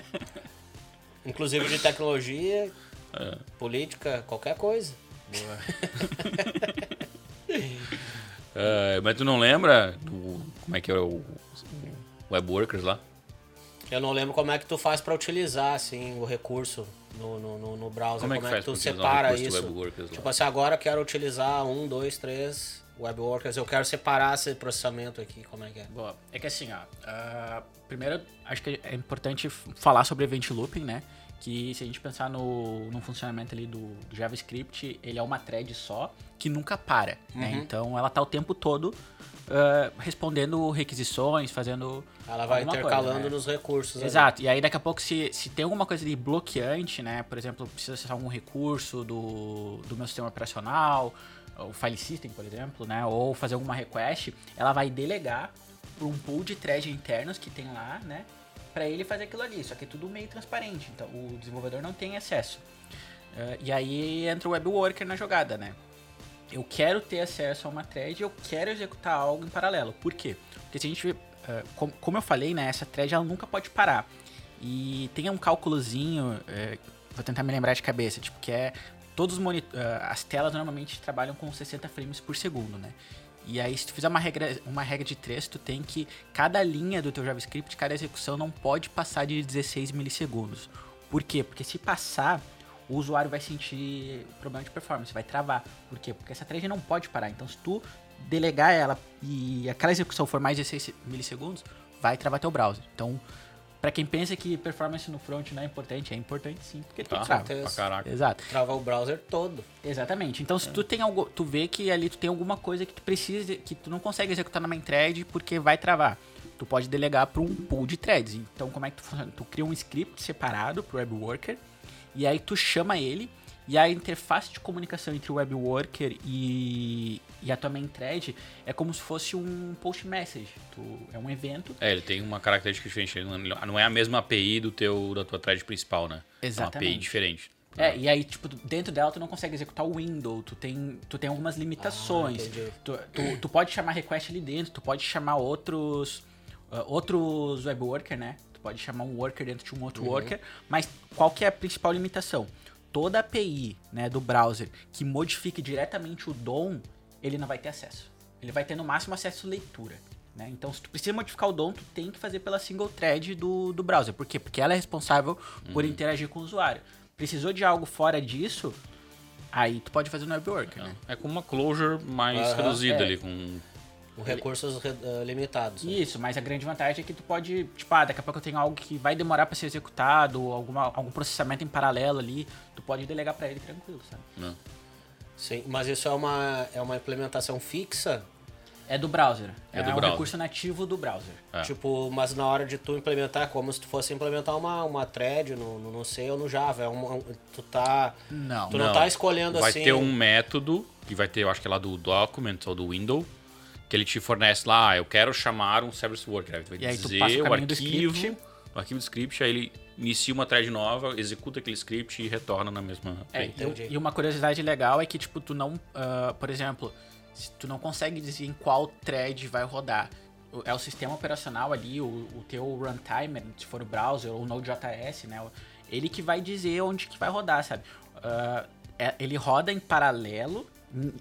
Inclusive de tecnologia, É. política, qualquer coisa. *laughs* É, mas tu não lembra do, como é que era o, o WebWorkers lá? Eu não lembro como é que tu faz pra utilizar assim o recurso no, no, no, no browser. Como é que faz tu pra utilizar o separa isso? Lá? Tipo assim, agora eu quero utilizar um, dois, três webworkers. Eu quero separar esse processamento aqui. Como é que é? Boa. É que assim, ó. ah, primeiro, acho que é importante falar sobre Event Looping, né? Que se a gente pensar no, no funcionamento ali do, JavaScript, ele é uma thread só que nunca para. Né? Então ela tá o tempo todo ah, respondendo requisições, fazendo. Ela vai intercalando coisa, né? nos recursos. ali. Exato, e aí daqui a pouco se, se tem alguma coisa de bloqueante, né? Por exemplo, precisa acessar algum recurso do, do meu sistema operacional, o file system, por exemplo, né, ou fazer alguma request, ela vai delegar para um pool de threads internos que tem lá, né, para ele fazer aquilo ali. Só que é tudo meio transparente, então o desenvolvedor não tem acesso. Uh, e aí entra o web worker na jogada, né? Eu quero ter acesso a uma thread, eu quero executar algo em paralelo. Por quê? Porque se a gente, uh, como, como eu falei, né, essa thread ela nunca pode parar. E tem um cálculozinho, uh, vou tentar me lembrar de cabeça, tipo que é todos os uh, as telas normalmente trabalham com 60 frames por segundo, né? E aí, se tu fizer uma regra, uma regra de 3, tu tem que cada linha do teu JavaScript, cada execução não pode passar de 16 milissegundos. Por quê? Porque se passar, o usuário vai sentir problema de performance, vai travar. Por quê? Porque essa thread não pode parar. Então, se tu delegar ela e aquela execução for mais de 16 milissegundos, vai travar teu browser. Então, para quem pensa que performance no front não é importante, é importante sim, porque tu trava. Pra caraca. Exato. Trava o browser todo. Exatamente. Então, se é. tu tem algo, tu vê que ali tu tem alguma coisa que tu precisa, que tu não consegue executar na main thread porque vai travar. Tu pode delegar para um pool de threads. Então, como é que tu funciona? Tu cria um script separado pro web worker e aí tu chama ele e a interface de comunicação entre o web worker e, e a tua main thread é como se fosse um post message. Tu, é um evento. É, ele tem uma característica diferente. Não é a mesma API do teu, da tua thread principal, né? Exatamente. É uma API diferente. É, e aí, tipo, dentro dela tu não consegue executar o window, tu tem, tu tem algumas limitações. Ah, tu, tu, tu, pode chamar request ali dentro, tu pode chamar outros, uh, outros web worker, né? Tu pode chamar um worker dentro de um outro uhum. worker, mas qual que é a principal limitação? Toda API né, do browser que modifique diretamente o DOM, ele não vai ter acesso. Ele vai ter no máximo acesso à leitura. Né? Então, se tu precisa modificar o DOM, tu tem que fazer pela single thread do, do browser. Por quê? Porque ela é responsável uhum. por interagir com o usuário. Precisou de algo fora disso, aí tu pode fazer no web worker, né? É como uma closure mais uhum. reduzida é. ali, com com recursos uh, limitados. Né? Isso, mas a grande vantagem é que tu pode, tipo, ah, daqui a pouco eu tenho algo que vai demorar para ser executado, alguma, algum processamento em paralelo ali, tu pode delegar para ele tranquilo, sabe? Não. Sim, mas isso é uma, é uma implementação fixa? É do browser. É, é do um browser. recurso nativo do browser. É. Tipo, mas na hora de tu implementar, como se tu fosse implementar uma, uma thread no, no, no C ou no Java. É um, um, tu tá. Não. Tu não, não tá escolhendo vai assim. Vai ter um método, que vai ter, eu acho que é lá do document ou do window, que ele te fornece lá, ah, eu quero chamar um service worker. Aí tu vai e dizer o, o arquivo, o arquivo do script, aí ele inicia uma thread nova, executa aquele script e retorna na mesma. É, e uma curiosidade legal é que, tipo, tu não. Uh, por exemplo, tu não consegue dizer em qual thread vai rodar. É o sistema operacional ali, o, o teu runtime, se for o browser ou o Node.js, né? Ele que vai dizer onde que vai rodar, sabe? Uh, ele roda em paralelo,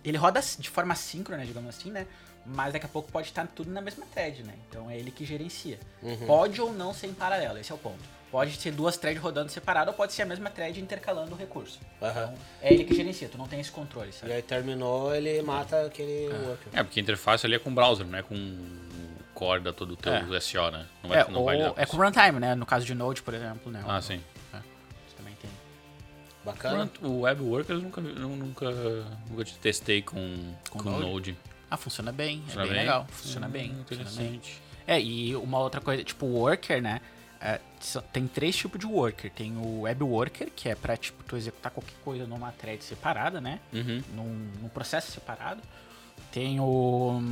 ele roda de forma síncrona, digamos assim, né? Mas daqui a pouco pode estar tudo na mesma thread, né? Então é ele que gerencia. Uhum. Pode ou não ser em paralelo, esse é o ponto. Pode ser duas threads rodando separado ou pode ser a mesma thread intercalando o recurso. Uhum. Então é ele que gerencia, tu não tem esse controle, sabe? E aí terminou, ele mata aquele é. worker. É, porque a interface ali é com o browser, não é com corda todo o teu é. SEO, né? Não vai, é, não vai é com runtime, né? No caso de Node, por exemplo, né? Ah, o, sim. É. Isso também tem. Bacana. O Web Workers nunca, nunca, nunca testei com, com, com Node. Node. Ah, funciona bem, funciona é bem, bem, legal. Funciona hum, bem. Interessante. Funciona bem. É, e uma outra coisa, tipo, worker, né? É, tem três tipos de worker. Tem o web worker, que é pra, tipo, tu executar qualquer coisa numa thread separada, né? Uhum. Num, num, processo separado. Tem o,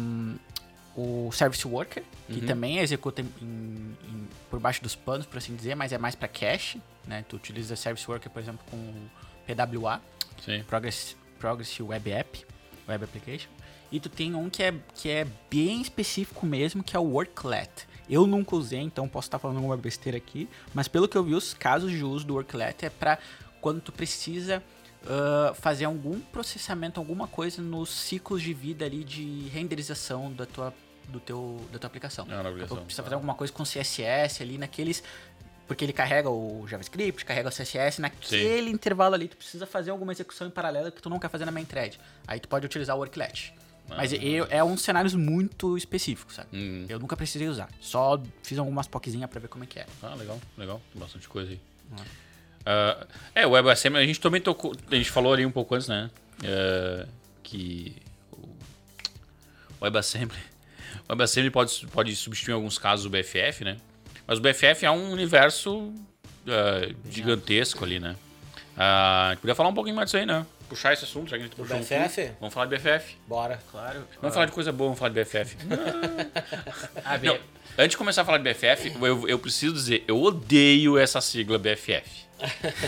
o service worker, que uhum. também executa em, em, por baixo dos panos, por assim dizer, mas é mais para cache, né? Tu utiliza service worker, por exemplo, com PWA, Sim. Progress, Progress Web App, Web Application. E tu tem um que é, que é bem específico mesmo, que é o Worklet. Eu nunca usei, então posso estar falando alguma besteira aqui, mas pelo que eu vi, os casos de uso do Worklet é para quando tu precisa uh, fazer algum processamento, alguma coisa nos ciclos de vida ali de renderização da tua, do teu, da tua aplicação. É aplicação. Precisa fazer alguma coisa com CSS ali naqueles porque ele carrega o JavaScript, carrega o CSS, naquele Sim. intervalo ali tu precisa fazer alguma execução em paralelo que tu não quer fazer na main thread. Aí tu pode utilizar o Worklet. Mas eu, é um cenários muito específicos, sabe? Hum. Eu nunca precisei usar. Só fiz algumas poquinhas pra ver como é que é. Ah, legal, legal. Tem bastante coisa aí. Uh, é, o WebAssembly, a gente também tocou. A gente falou ali um pouco antes, né? Uh, que o WebAssembly. *laughs* O WebAssembly pode, pode substituir em alguns casos o BFF, né? Mas o BFF é um universo uh, gigantesco ali, né? Uh, a gente podia falar um pouquinho mais disso aí, né? Puxar esse assunto, já que a gente puxou um BFF? tudo. Vamos falar de BFF. Bora. Claro. Vamos falar de coisa boa, vamos falar de BFF. *laughs* Ah, Não, antes de começar a falar de BFF, eu, eu preciso dizer, eu odeio essa sigla BFF.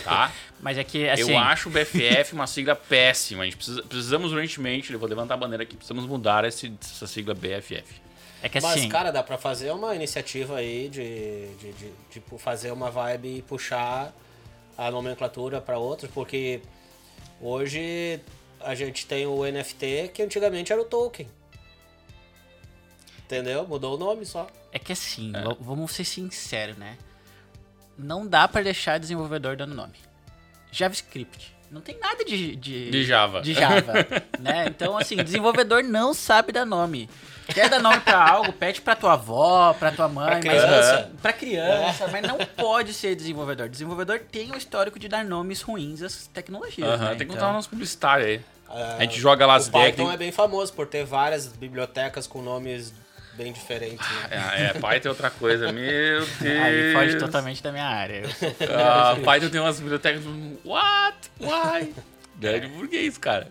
Tá? *laughs* Mas é que, assim... eu acho o BFF uma sigla péssima. A gente precisa, precisamos urgentemente, eu vou levantar a bandeira aqui, precisamos mudar esse, essa sigla BFF. É que Mas, assim... cara, dá pra fazer uma iniciativa aí de, de, de, tipo, fazer uma vibe e puxar a nomenclatura pra outros, porque hoje a gente tem o NFT que antigamente era o token. Entendeu? Mudou o nome só. É que assim, v- vamos ser sinceros, né? Não dá pra deixar desenvolvedor dando nome. JavaScript. Não tem nada de... De, De Java. De Java, *laughs* né? Então, assim, desenvolvedor não sabe dar nome. Quer dar nome pra algo, pede pra tua avó, pra tua mãe, Pra mas criança. pra criança, mas não pode ser desenvolvedor. Desenvolvedor tem o histórico de dar nomes ruins às tecnologias, Aham, né? Tem que Então- contar o nosso publicitário aí. Ah, A gente joga lá as o. Python tem- é bem famoso por ter várias bibliotecas com nomes bem diferentes. né? É, é, Python é outra coisa. Meu Deus. Aí foge totalmente da minha área. Ah, Python tem umas bibliotecas. What? Why? *laughs* Grande burguês, cara.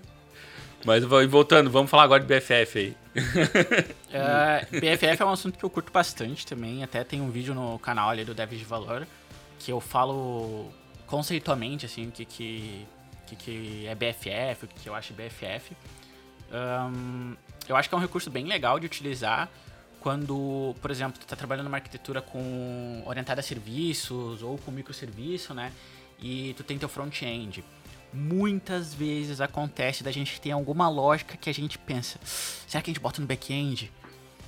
Mas vo- voltando, vamos falar agora de BFF aí. *laughs* Ah, BFF é um assunto que eu curto bastante também. Até tem um vídeo no canal ali do Devs de Valor que eu falo conceitualmente assim o que, que, que, que é BFF, o que, que eu acho BFF. Ahn, eu acho que é um recurso bem legal de utilizar quando, por exemplo, tu está trabalhando numa arquitetura com orientada a serviços ou com microserviço, né? E tu tem teu front-end. Muitas vezes acontece da gente ter alguma lógica que a gente pensa, será que a gente bota no back-end?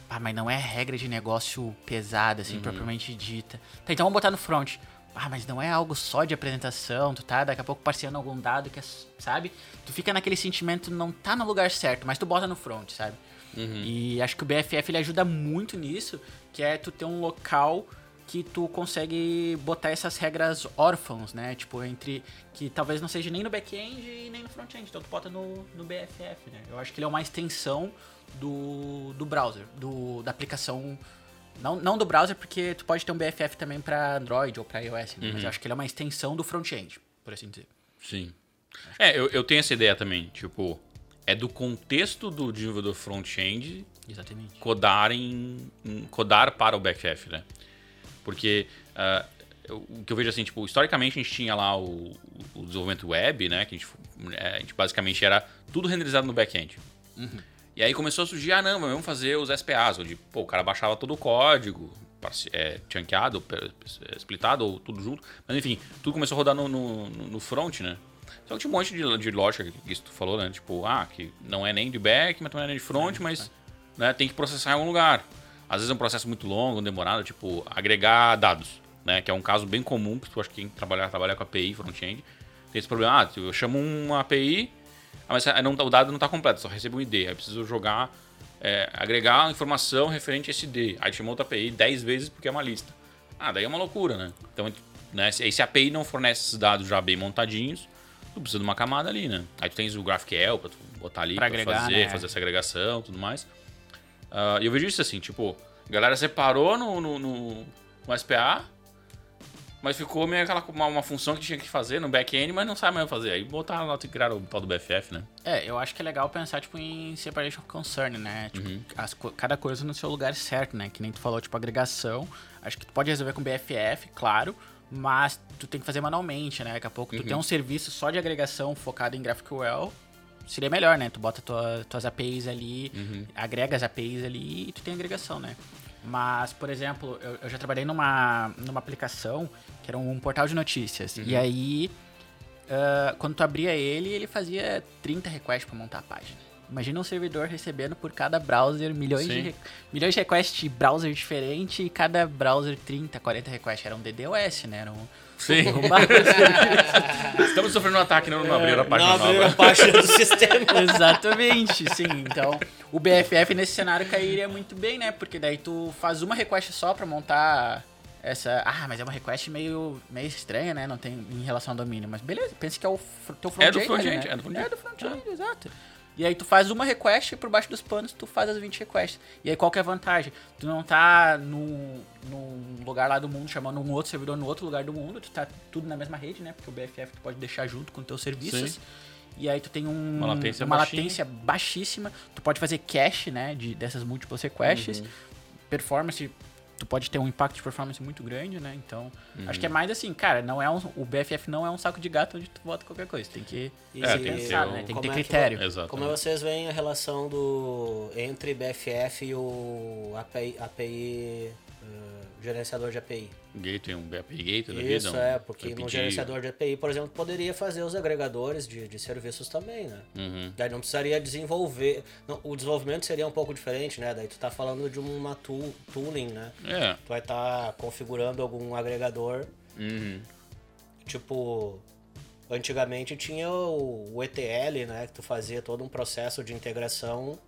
Ah, mas não é regra de negócio pesada, assim, propriamente dita. Tá, então vamos botar no front. Ah, mas não é algo só de apresentação, tu tá daqui a pouco parceando algum dado que é, sabe? Tu fica naquele sentimento, não tá no lugar certo, mas tu bota no front, sabe? E acho que o BFF ele ajuda muito nisso, que é tu ter um local que tu consegue botar essas regras órfãos, né? Tipo, entre que talvez não seja nem no back-end e nem no front-end. Então tu bota no, no BFF, né? Eu acho que ele é uma extensão do, do browser, do, da aplicação. Não, não do browser, porque tu pode ter um BFF também para Android ou para iOS, né? Mas eu acho que ele é uma extensão do front-end, por assim dizer. Sim. É, eu, eu tenho essa ideia também. Tipo, é do contexto do desenvolvedor front-end Exatamente. codar, em, em- codar para o BFF, né? Porque eu- o que eu vejo assim, tipo, historicamente a gente tinha lá o, o desenvolvimento web, né? Que a gente, é, a gente basicamente era tudo renderizado no back-end. E aí começou a surgir, ah não, vamos fazer os SPAs, onde pô, o cara baixava todo o código, é, chunkeado, splitado ou tudo junto. Mas enfim, tudo começou a rodar no, no, no- no front, né? Só que tinha um monte de, de lógica que isso tu falou, né? Tipo, ah, que não é nem de back, mas também não é nem de front, mas né, tem que processar em algum lugar. Às vezes é um processo muito longo, demorado, tipo, agregar dados, né? Que é um caso bem comum, que tu acha que quem trabalhar, trabalhar com API, front-end, tem esse problema. Ah, eu chamo uma API, ah, mas aí não tá- o dado não está completo, só recebo um ID. Aí eu preciso jogar, é, agregar informação referente a esse ID. Aí chama outra API 10 vezes porque é uma lista. Ah, daí é uma loucura, né? Então, né, se, se a API não fornece esses dados já bem montadinhos, tu precisa de uma camada ali, né? Aí tu tens o GraphQL pra tu botar ali, Pra pra, agregar, fazer, né? fazer essa agregação tudo mais. Ah, E eu vejo isso assim, tipo, a galera separou no, no, no, no SPA, mas ficou meio aquela uma, uma função que tinha que fazer no back-end, mas não sabe mais fazer. Aí botaram lá, criaram o tal do BFF, né? É, eu acho que é legal pensar, tipo, em separation of concern, né? Tipo, as co- cada coisa no seu lugar certo, né? Que nem tu falou, tipo, agregação. Acho que tu pode resolver com BFF, claro, mas tu tem que fazer manualmente, né? Daqui a pouco tu tem um serviço só de agregação focado em GraphQL, seria melhor, né? Tu bota tua, tuas APIs ali, agrega as APIs ali e tu tem agregação, né? Mas, por exemplo, eu, eu já trabalhei numa, numa aplicação que era um portal de notícias. E aí, ah, quando tu abria ele, ele fazia 30 requests pra montar a página. Imagina um servidor recebendo por cada browser milhões, de, Sim. milhões de requests de browser diferente e cada browser 30, 40 requests. Era um DDoS, né? Era um, Sim. *laughs* um bagulho. Estamos sofrendo um ataque, não, não abriram a Não página a nova. página do sistema. *laughs* Exatamente, sim. Então, o BFF nesse cenário cairia muito bem, né? Porque daí tu faz uma request só pra montar essa. Ah, mas é uma request meio, meio estranha, né? Não tem em relação ao domínio. Mas beleza, pensa que é o teu É do front-end. front-end, né? é do front-end. É do front-end, exato. E aí tu faz uma request e por baixo dos panos tu faz as 20 requests. E aí qual que é a vantagem? Tu não tá num, num lugar lá do mundo chamando um outro servidor no outro lugar do mundo, tu tá tudo na mesma rede, né? Porque o BFF tu pode deixar junto com teus serviços. Sim. E aí tu tem um, Uma latência uma latência baixíssima. Tu pode fazer cache, né? De, dessas múltiplas requests. Uhum. Performance, tu pode ter um impacto de performance muito grande, né? Então, acho Uhum. que é mais assim, cara, não é um, o BFF não é um saco de gato onde tu bota qualquer coisa. Tem que E- É, tem que pensar, ter né? um- Tem que como ter é que critério. Exato. Como vocês veem a relação do entre BFF e o API, API eh, gerenciador de API? Gateway, um API Gateway da Isso, vida. é, um porque no API. gerenciador de API, por exemplo, poderia fazer os agregadores de, de serviços também, né? Uhum. Daí não precisaria desenvolver. não, o desenvolvimento seria um pouco diferente, né? Daí tu tá falando de uma tool, tooling, né? É. Tu vai estar configurando algum agregador, Uhum. tipo. Antigamente tinha o, o ETL, né? Que tu fazia todo um processo de integração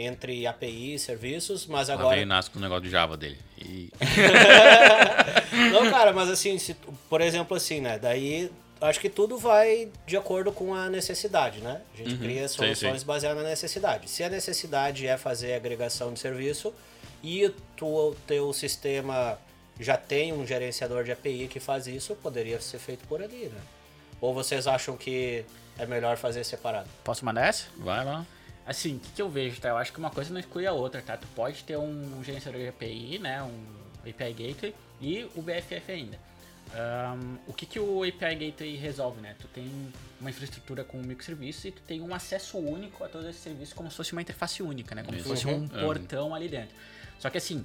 entre API e serviços, mas Lá agora. vem o Nasco com o negócio de Java dele. E... *laughs* Não, cara, mas assim, se por exemplo, assim, né? Daí acho que tudo vai de acordo com a necessidade, né? A gente cria Uhum. Sim, soluções baseadas na necessidade. Se a necessidade é fazer agregação de serviço e o tu- teu sistema já tem um gerenciador de API que faz isso, poderia ser feito por ali, né? Ou vocês acham que é melhor fazer separado? Posso mandar essa? Vai lá. Assim, o que, que eu vejo, tá? Eu acho que uma coisa não exclui a outra, tá? Tu pode ter um gerenciador de API, né? Um API Gateway e o BFF ainda. Ahn, o que, que o API Gateway resolve, né? Tu tem uma infraestrutura com microserviços e tu tem um acesso único a todos esses serviços como se fosse uma interface única, né? Como se fosse um Uhum. portão ali dentro. Só que assim,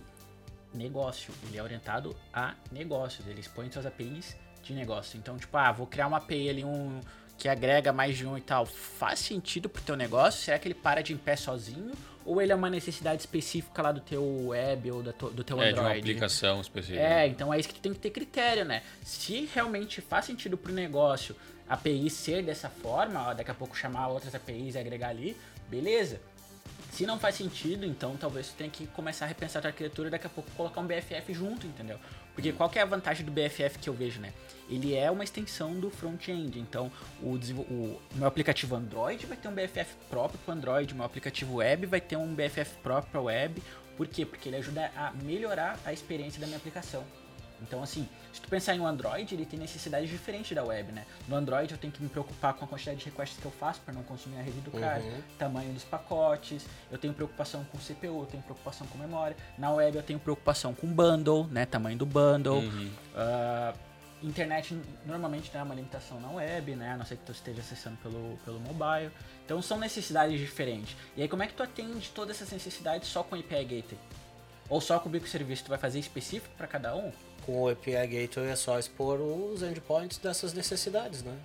negócio, ele é orientado a negócios, ele expõe suas APIs de negócio. Então, tipo, ah, vou criar uma API ali, um que agrega mais de um e tal. Faz sentido pro teu negócio? Será que ele para de em pé sozinho? Ou ele é uma necessidade específica lá do teu web ou da to- do teu É, de uma Android? aplicação específica. É, então é isso que tu tem que ter critério, né? Se realmente faz sentido pro negócio a API ser dessa forma, ó, daqui a pouco chamar outras APIs e agregar ali, beleza. Se não faz sentido, então talvez tu tenha que começar a repensar a tua arquitetura e daqui a pouco colocar um BFF junto, entendeu? Porque qual que é a vantagem do BFF que eu vejo, né? Ele é uma extensão do front-end, então o, o meu aplicativo Android vai ter um BFF próprio para Android, meu aplicativo web vai ter um BFF próprio para web. Por quê? Porque ele ajuda a melhorar a experiência da minha aplicação. Então, assim, se tu pensar em um Android, ele tem necessidades diferentes da web, né? No Android eu tenho que me preocupar com a quantidade de requests que eu faço para não consumir a rede do cara, tamanho dos pacotes, eu tenho preocupação com CPU, eu tenho preocupação com memória. Na web eu tenho preocupação com bundle, né? Tamanho do bundle. Uhum. Ah, internet normalmente não é uma limitação na web, né? A não ser que tu esteja acessando pelo, pelo mobile. Então são necessidades diferentes. E aí como é que tu atende todas essas necessidades só com API Gateway? Ou só com o microserviço? Tu vai fazer específico para cada um? Com o API Gateway é só expor os endpoints dessas necessidades, né?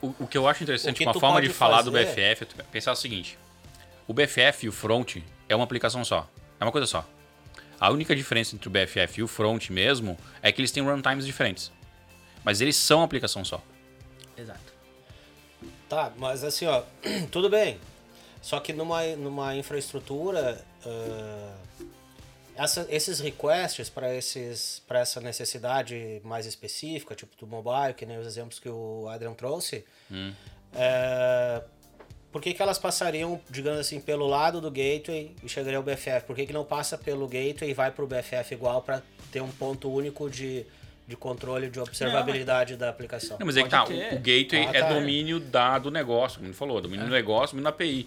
O, o que eu acho O interessante, uma forma de falar do fazer- BFF, é pensar o seguinte: o BFF e o front é uma aplicação só. É uma coisa só. A única diferença entre o BFF e o front mesmo é que eles têm runtimes diferentes. Mas eles são uma aplicação só. Exato. Tá, mas assim, ó, *clears throat* tudo bem. Só que numa, numa infraestrutura, ah, essa- esses requests para essa necessidade mais específica, tipo do mobile, que nem os exemplos que o Adrian trouxe, é, por que, que elas passariam, digamos assim, pelo lado do gateway e chegariam ao BFF? Por que, que não passa pelo gateway e vai para o BFF igual para ter um ponto único de, de controle de observabilidade da aplicação? Não, mas é que tá, o, o gateway Ah, é tá. domínio da, do negócio, como ele falou, domínio do negócio, domínio da API.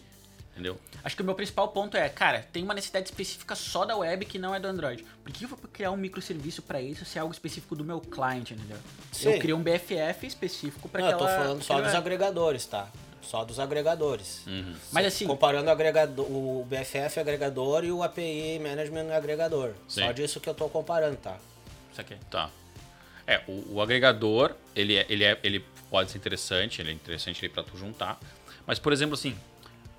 Entendeu? Acho que o meu principal ponto é, cara, tem uma necessidade específica só da web que não é do Android. Por que eu vou criar um microserviço para isso se é algo específico do meu cliente, entendeu? Sim. Eu crio um BFF específico para Não, eu aquela... tô falando só dos web. agregadores, tá? Só dos agregadores. Mas assim, Comparando o, agregador, o BFF agregador e o API Management agregador. Só Sim. disso que eu tô comparando, tá? isso aqui. Tá. É, o, o agregador, ele, é, ele, é, ele pode ser interessante, ele é interessante para tu juntar. Mas, por exemplo, assim,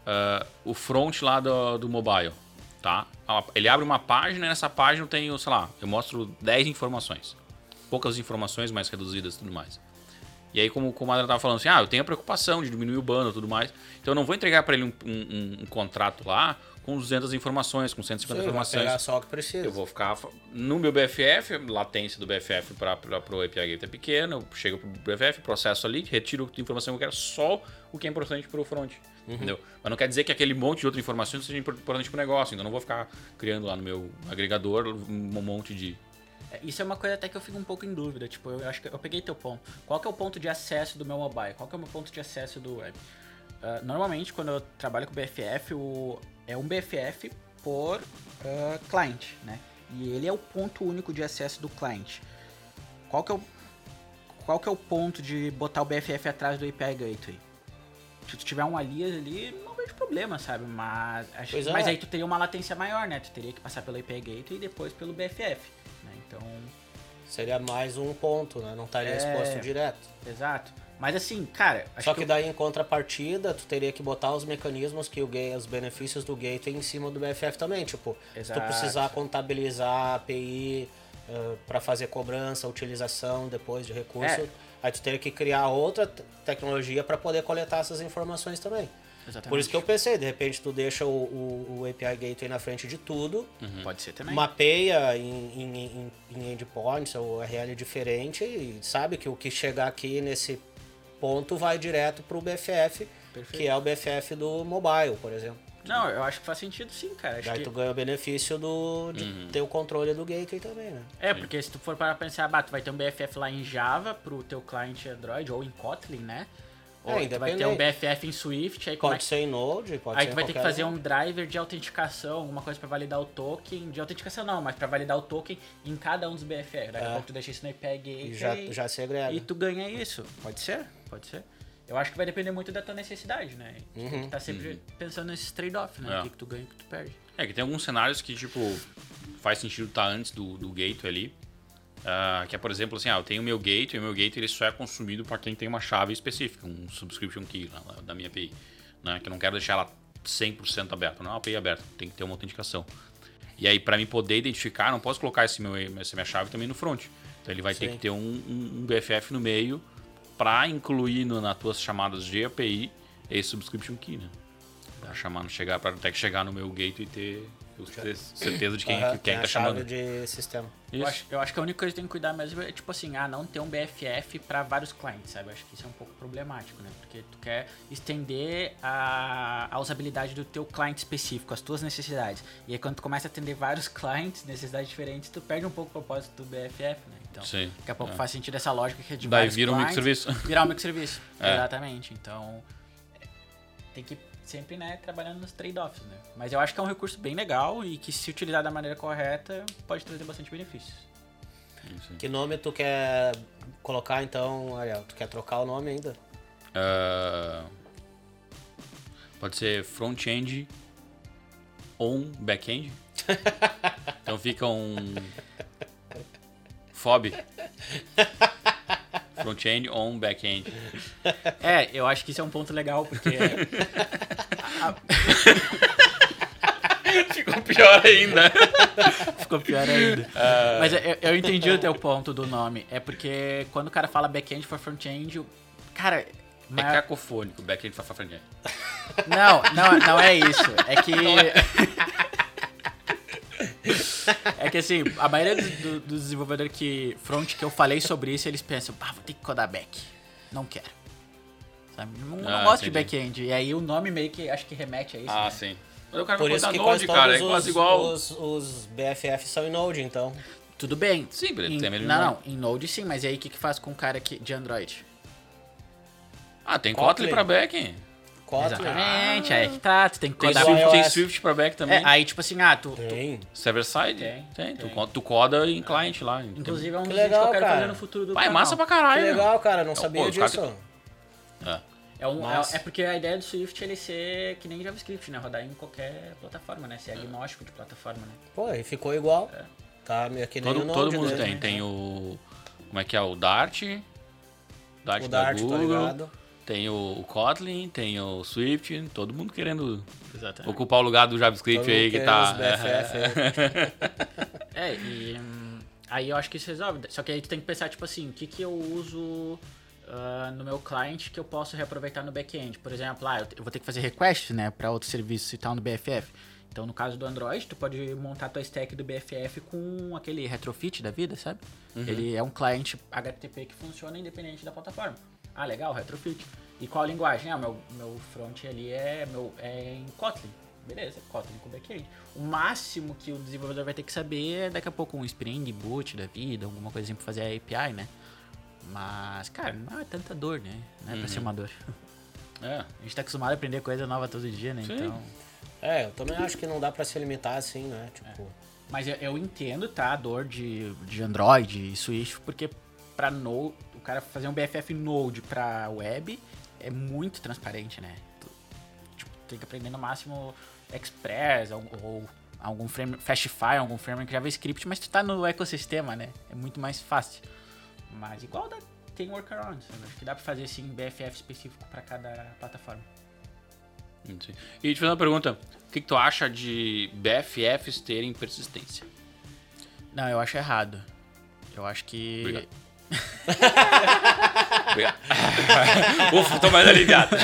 ah, o front lá do, do mobile, tá? Ele abre uma página e nessa página eu tenho, sei lá, eu mostro 10 informações. Poucas informações mais reduzidas e tudo mais. E aí, como, como a Adriana tava falando assim, ah, eu tenho a preocupação de diminuir o bundle e tudo mais. Então eu não vou entregar para ele um, um- um- contrato lá com 200 informações, com 150 Sim, vai informações. pegar só o que precisa. Eu vou ficar no meu BFF, latência do BFF para o API Gateway é pequena, eu chego pro BFF, processo ali, retiro a informação que eu quero, só o que é importante para o front. Entendeu? Mas não quer dizer que aquele monte de outras informações seja impor- importante para o negócio, então eu não vou ficar criando lá no meu agregador um monte de, Isso é uma coisa até que eu fico um pouco em dúvida. Tipo, eu acho que eu peguei teu ponto. Qual que é o ponto de acesso do meu mobile? Qual que é o meu ponto de acesso do web? Ah, normalmente, quando eu trabalho com BFF, o, é um BFF por ah, client, né? E ele é o ponto único de acesso do client. Qual que é o, qual que é o ponto de botar o BFF atrás do API Gateway? Se tu tiver um alias ali, não vejo problema, sabe? Mas, acho, é. mas aí tu teria uma latência maior, né? Tu teria que passar pelo API Gateway e depois pelo BFF? Então, Seria mais um ponto, né? Não estaria É. exposto direto. exato. Mas assim, cara, Só que que, daí em contrapartida, tu teria que botar os mecanismos que o gay, os benefícios do gateway em cima do BFF também, tipo, se tu Exato. precisar contabilizar API para fazer cobrança, utilização depois de recurso, É. aí tu teria que criar outra te- tecnologia para poder coletar essas informações também. Exatamente. Por isso que eu pensei, de repente tu deixa o, o, o API Gateway na frente de tudo, Pode ser também. mapeia em, em, em, em endpoints ou URL diferente e sabe que o que chegar aqui nesse ponto vai direto pro BFF, Perfeito. que é o BFF do mobile, por exemplo. Não, eu acho que faz sentido sim, cara. Acho Daí que... tu ganha o benefício do, de Uhum. ter o controle do gateway também, né? É, porque se tu for para pensar, bah, tu vai ter um BFF lá em Java pro teu cliente Android ou em Kotlin, né? Ou É, tu vai ter um. BFF em Swift, aí como é Pode que... ser em Node, pode Aí ser tu em vai ter que fazer um. driver de autenticação, alguma coisa pra validar o token. De autenticação não, mas pra validar o token em cada um dos BFF. Daqui a É. pouco tu deixa isso no API Gateway E já, já se agrega. e tu ganha isso. Pode ser, pode ser. Eu acho que vai depender muito da tua necessidade, né? Tu tem que Uhum. estar sempre pensando nesses trade-off, né? É. O que, que tu ganha e o que tu perde. É que tem alguns cenários que, tipo, faz sentido estar antes do, do gateway ali. Ah, que é, por exemplo, assim, ah, eu tenho o meu gateway, o meu gateway ele só é consumido para quem tem uma chave específica, um subscription key lá, lá da minha API. Né? Que eu não quero deixar ela 100% aberta, não é uma API aberta, tem que ter uma autenticação. E aí, para mim poder identificar, não posso colocar esse meu, essa minha chave também no front. Então ele vai ter Sim. que ter um, um- um BFF no meio para incluir no, nas tuas chamadas de API esse subscription key, né? Pra chamar, chegar, para até que chegar no meu gateway e ter, eu ter certeza de quem, Aham, quem tem tá chamando. de sistema. Eu acho, eu acho que a única coisa que tem que cuidar mesmo é, tipo assim, ah, não ter um BFF pra vários clientes, sabe? Eu acho que isso é um pouco problemático, né? Porque tu quer estender a, a usabilidade do teu cliente específico, as tuas necessidades. E aí quando tu começa a atender vários *laughs* clientes, necessidades diferentes, tu perde um pouco o propósito do BFF, né? Então, Sim, daqui a pouco é. faz sentido essa lógica que é de Daí vira um clients, microserviço. Virar um microserviço, *laughs* É. exatamente. Então, é, tem que sempre, né, trabalhando nos trade-offs, né? Mas eu acho que é um recurso bem legal e que se utilizar da maneira correta, pode trazer bastante benefícios. Isso. Que nome tu quer colocar então, Ariel? Tu quer trocar o nome ainda? Ah, pode ser front-end on back-end. *laughs* então fica um FOB. *laughs* Front-end on back-end. É, eu acho que isso é um ponto legal, porque *laughs* Ficou pior ainda. ficou pior ainda. Mas eu, eu entendi o teu ponto do nome. É porque quando o cara fala back-end for front-end, cara... É maior- cacofônico, back-end for front-end. Não, não, não é isso. É que. É que assim, a maioria dos do, dos desenvolvedores que front que eu falei sobre isso, eles pensam, ah, vou ter que codar back. Não quero. Sabe? Não, não Ah, gosto de entendi. back-end. E aí o nome meio que acho que remete a isso. Ah, né? sim. Mas o cara Por vai isso que Node, cara. É todos quase os, igual. os, os BFF são em Node, então. Tudo bem. Sim, ele Em- tem ele não, no- não, em Node sim, mas e aí o que, que faz com o cara que, de Android? Ah, tem Kotlin. Kotlin pra back. Exatamente, aí que tá, tu tem que Tem codar. Swift, tem. Swift pra back também. É, aí tipo assim, ah, tu, tu- Tem. Server-side? Tem, Tem. Tu, tem. tu coda em cliente lá. inclusive é um Que dos vídeos que legal, eu quero cara. fazer no futuro do Pai, canal. massa pra Que caralho. meu. legal, cara. Não sabia pô, disso. É. É, um, é, é porque a ideia do Swift é ele ser que nem JavaScript, né? Rodar em qualquer plataforma, né? É. Ser agnóstico de plataforma, né? Pô, e ficou igual. É. Tá meio que nem Todo, o todo mundo mesmo. tem. Tem o. Como é que é? O Dart. Dart O da Dart, tô Google. Tem o, Kotlin, tem o Swift. Todo mundo querendo Exatamente. ocupar o lugar do JavaScript Todo aí que tá. BFF. *laughs* É, e hum, aí eu acho que isso resolve. Só que aí tu tem que pensar, tipo assim, o que, que eu uso ah, no meu cliente que eu posso reaproveitar no back-end. Por exemplo, ah, eu, vou ter que fazer request, né, para outros serviços e tal no BFF. Então, no caso do Android, tu pode montar tua stack do BFF com aquele retrofit da vida, sabe? Ele é um cliente HTTP que funciona independente da plataforma. Ah, legal, retrofit. E qual a linguagem? Ah, meu, meu front ali é, meu, é em Kotlin. beleza, Kotlin com back-end. O máximo que o desenvolvedor vai ter que saber é daqui a pouco um Spring Boot da vida, alguma coisinha pra fazer a API, né? Mas, cara, não é tanta dor, né? Não é pra ser uma dor. *laughs* É. A gente tá acostumado a aprender coisa nova todo dia, né? Sim. Então. É, eu também acho que não dá pra se limitar assim, né? Tipo, Mas eu, eu entendo, tá? A dor de, de Android e Swift, porque pra Node, o cara fazer um BFF Node pra web é muito transparente, né? Tu, tipo, tem que aprender no máximo Express ou, ou algum frame, Fastify, algum framework JavaScript, mas tu tá no ecossistema, né? É muito mais fácil. Mas igual dá, tem workarounds. Eu acho que dá pra fazer assim BFF específico pra cada plataforma. Sim. E te fazer uma pergunta. O que, que tu acha de BFFs terem persistência? Não, eu acho errado. Eu acho que. Obrigado. Obrigado. Ufa, tô mais aliviado.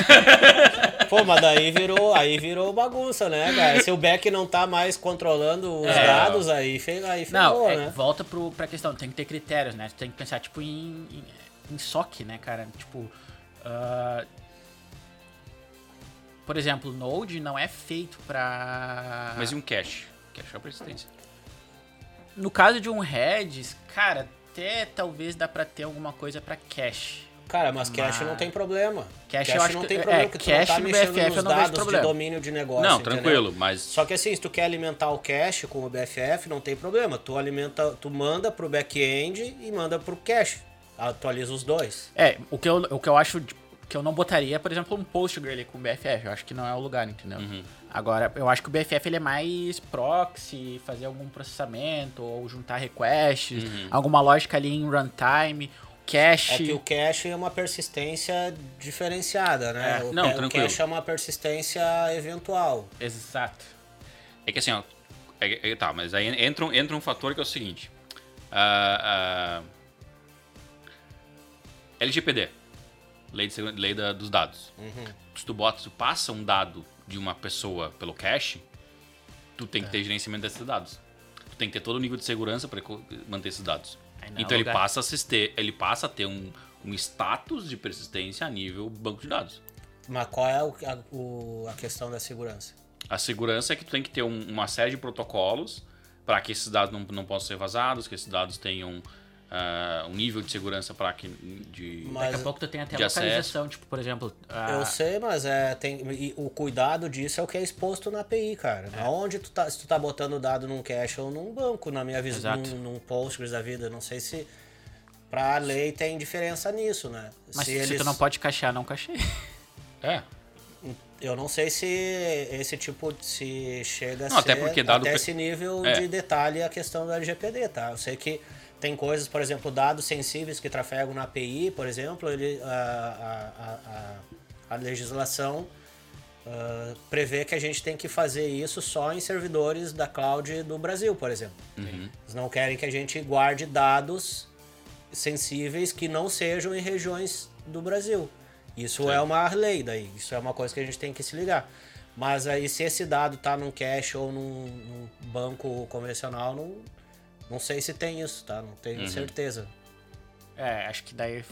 Pô, mas daí virou, aí virou bagunça, né, cara? Se o back não tá mais controlando os É. dados, aí, fe, aí Não, ferrou, é, né? volta pro, pra questão, tem que ter critérios, né? Tu tem que pensar, tipo, em, em, em SOC, né, cara? Tipo, ah, por exemplo, Node não é feito pra... Mas e um cache? Cache é a persistência. No caso de um Redis, cara, até talvez dá pra ter alguma coisa pra cache. Cara, mas cache Mas- não tem problema. Cache eu acho não que- tem é, problema, porque tu não cache tá no mexendo BFF nos não dados de domínio de negócio, Não, entendeu? tranquilo, mas. Só que assim, se tu quer alimentar o cache com o BFF, não tem problema. Tu alimenta, tu manda pro back-end e manda pro cache. Atualiza os dois. É, o que eu, o que eu acho que eu não botaria, por exemplo, um Postgre ali com BFF. Eu acho que não é o lugar, entendeu? Agora, eu acho que o BFF ele é mais proxy, fazer algum processamento ou juntar requests, alguma lógica ali em runtime, É cache. que o cache é uma persistência diferenciada, né? É. O, Não, ca- o tranquilo. cache é uma persistência eventual. Exato. É que assim, ó. é- é- tá, mas aí entra, um- entra um fator que é o seguinte. ah, ah, LGPD. Lei, de, lei da- dos dados. Se tu bota, tu passa um dado de uma pessoa pelo cache, tu tem que ter gerenciamento desses dados. Tu tem que ter todo o nível de segurança para manter esses dados. É Então ele passa, ter, ele passa a ter um, um status de persistência a nível banco de dados. Mas qual é o- a, o- a questão da segurança? A segurança é que tu tem que ter um- uma série de protocolos para que esses dados não, não possam ser vazados, que esses dados tenham ah, um nível de segurança para que de Mas- Daqui a pouco tu tem até de localização, tipo, por exemplo... a- Eu sei, mas é, tem, e o cuidado disso é o que é exposto na API, cara. Aonde tu tá, se tu tá botando dado num cache ou num banco, na minha visão, num, num Postgres da vida, não sei se pra lei tem diferença nisso, né? Mas se, eles- tu não pode cachear, não cacheia. é Eu não sei se esse tipo se chega a Não, ser até porque dado até esse nível É. de detalhe a questão do LGPD, tá? Eu sei que tem coisas, por exemplo, dados sensíveis que trafegam na API, por exemplo, ele, a, a, a, a legislação ah, prevê que a gente tem que fazer isso só em servidores da cloud do Brasil, por exemplo. Eles não querem que a gente guarde dados sensíveis que não sejam em regiões do Brasil. Isso é uma lei daí, isso é uma coisa que a gente tem que se ligar. Mas aí se esse dado tá num cache ou num, num banco convencional, não, não sei se tem isso, tá? Não tenho certeza. É, acho que daí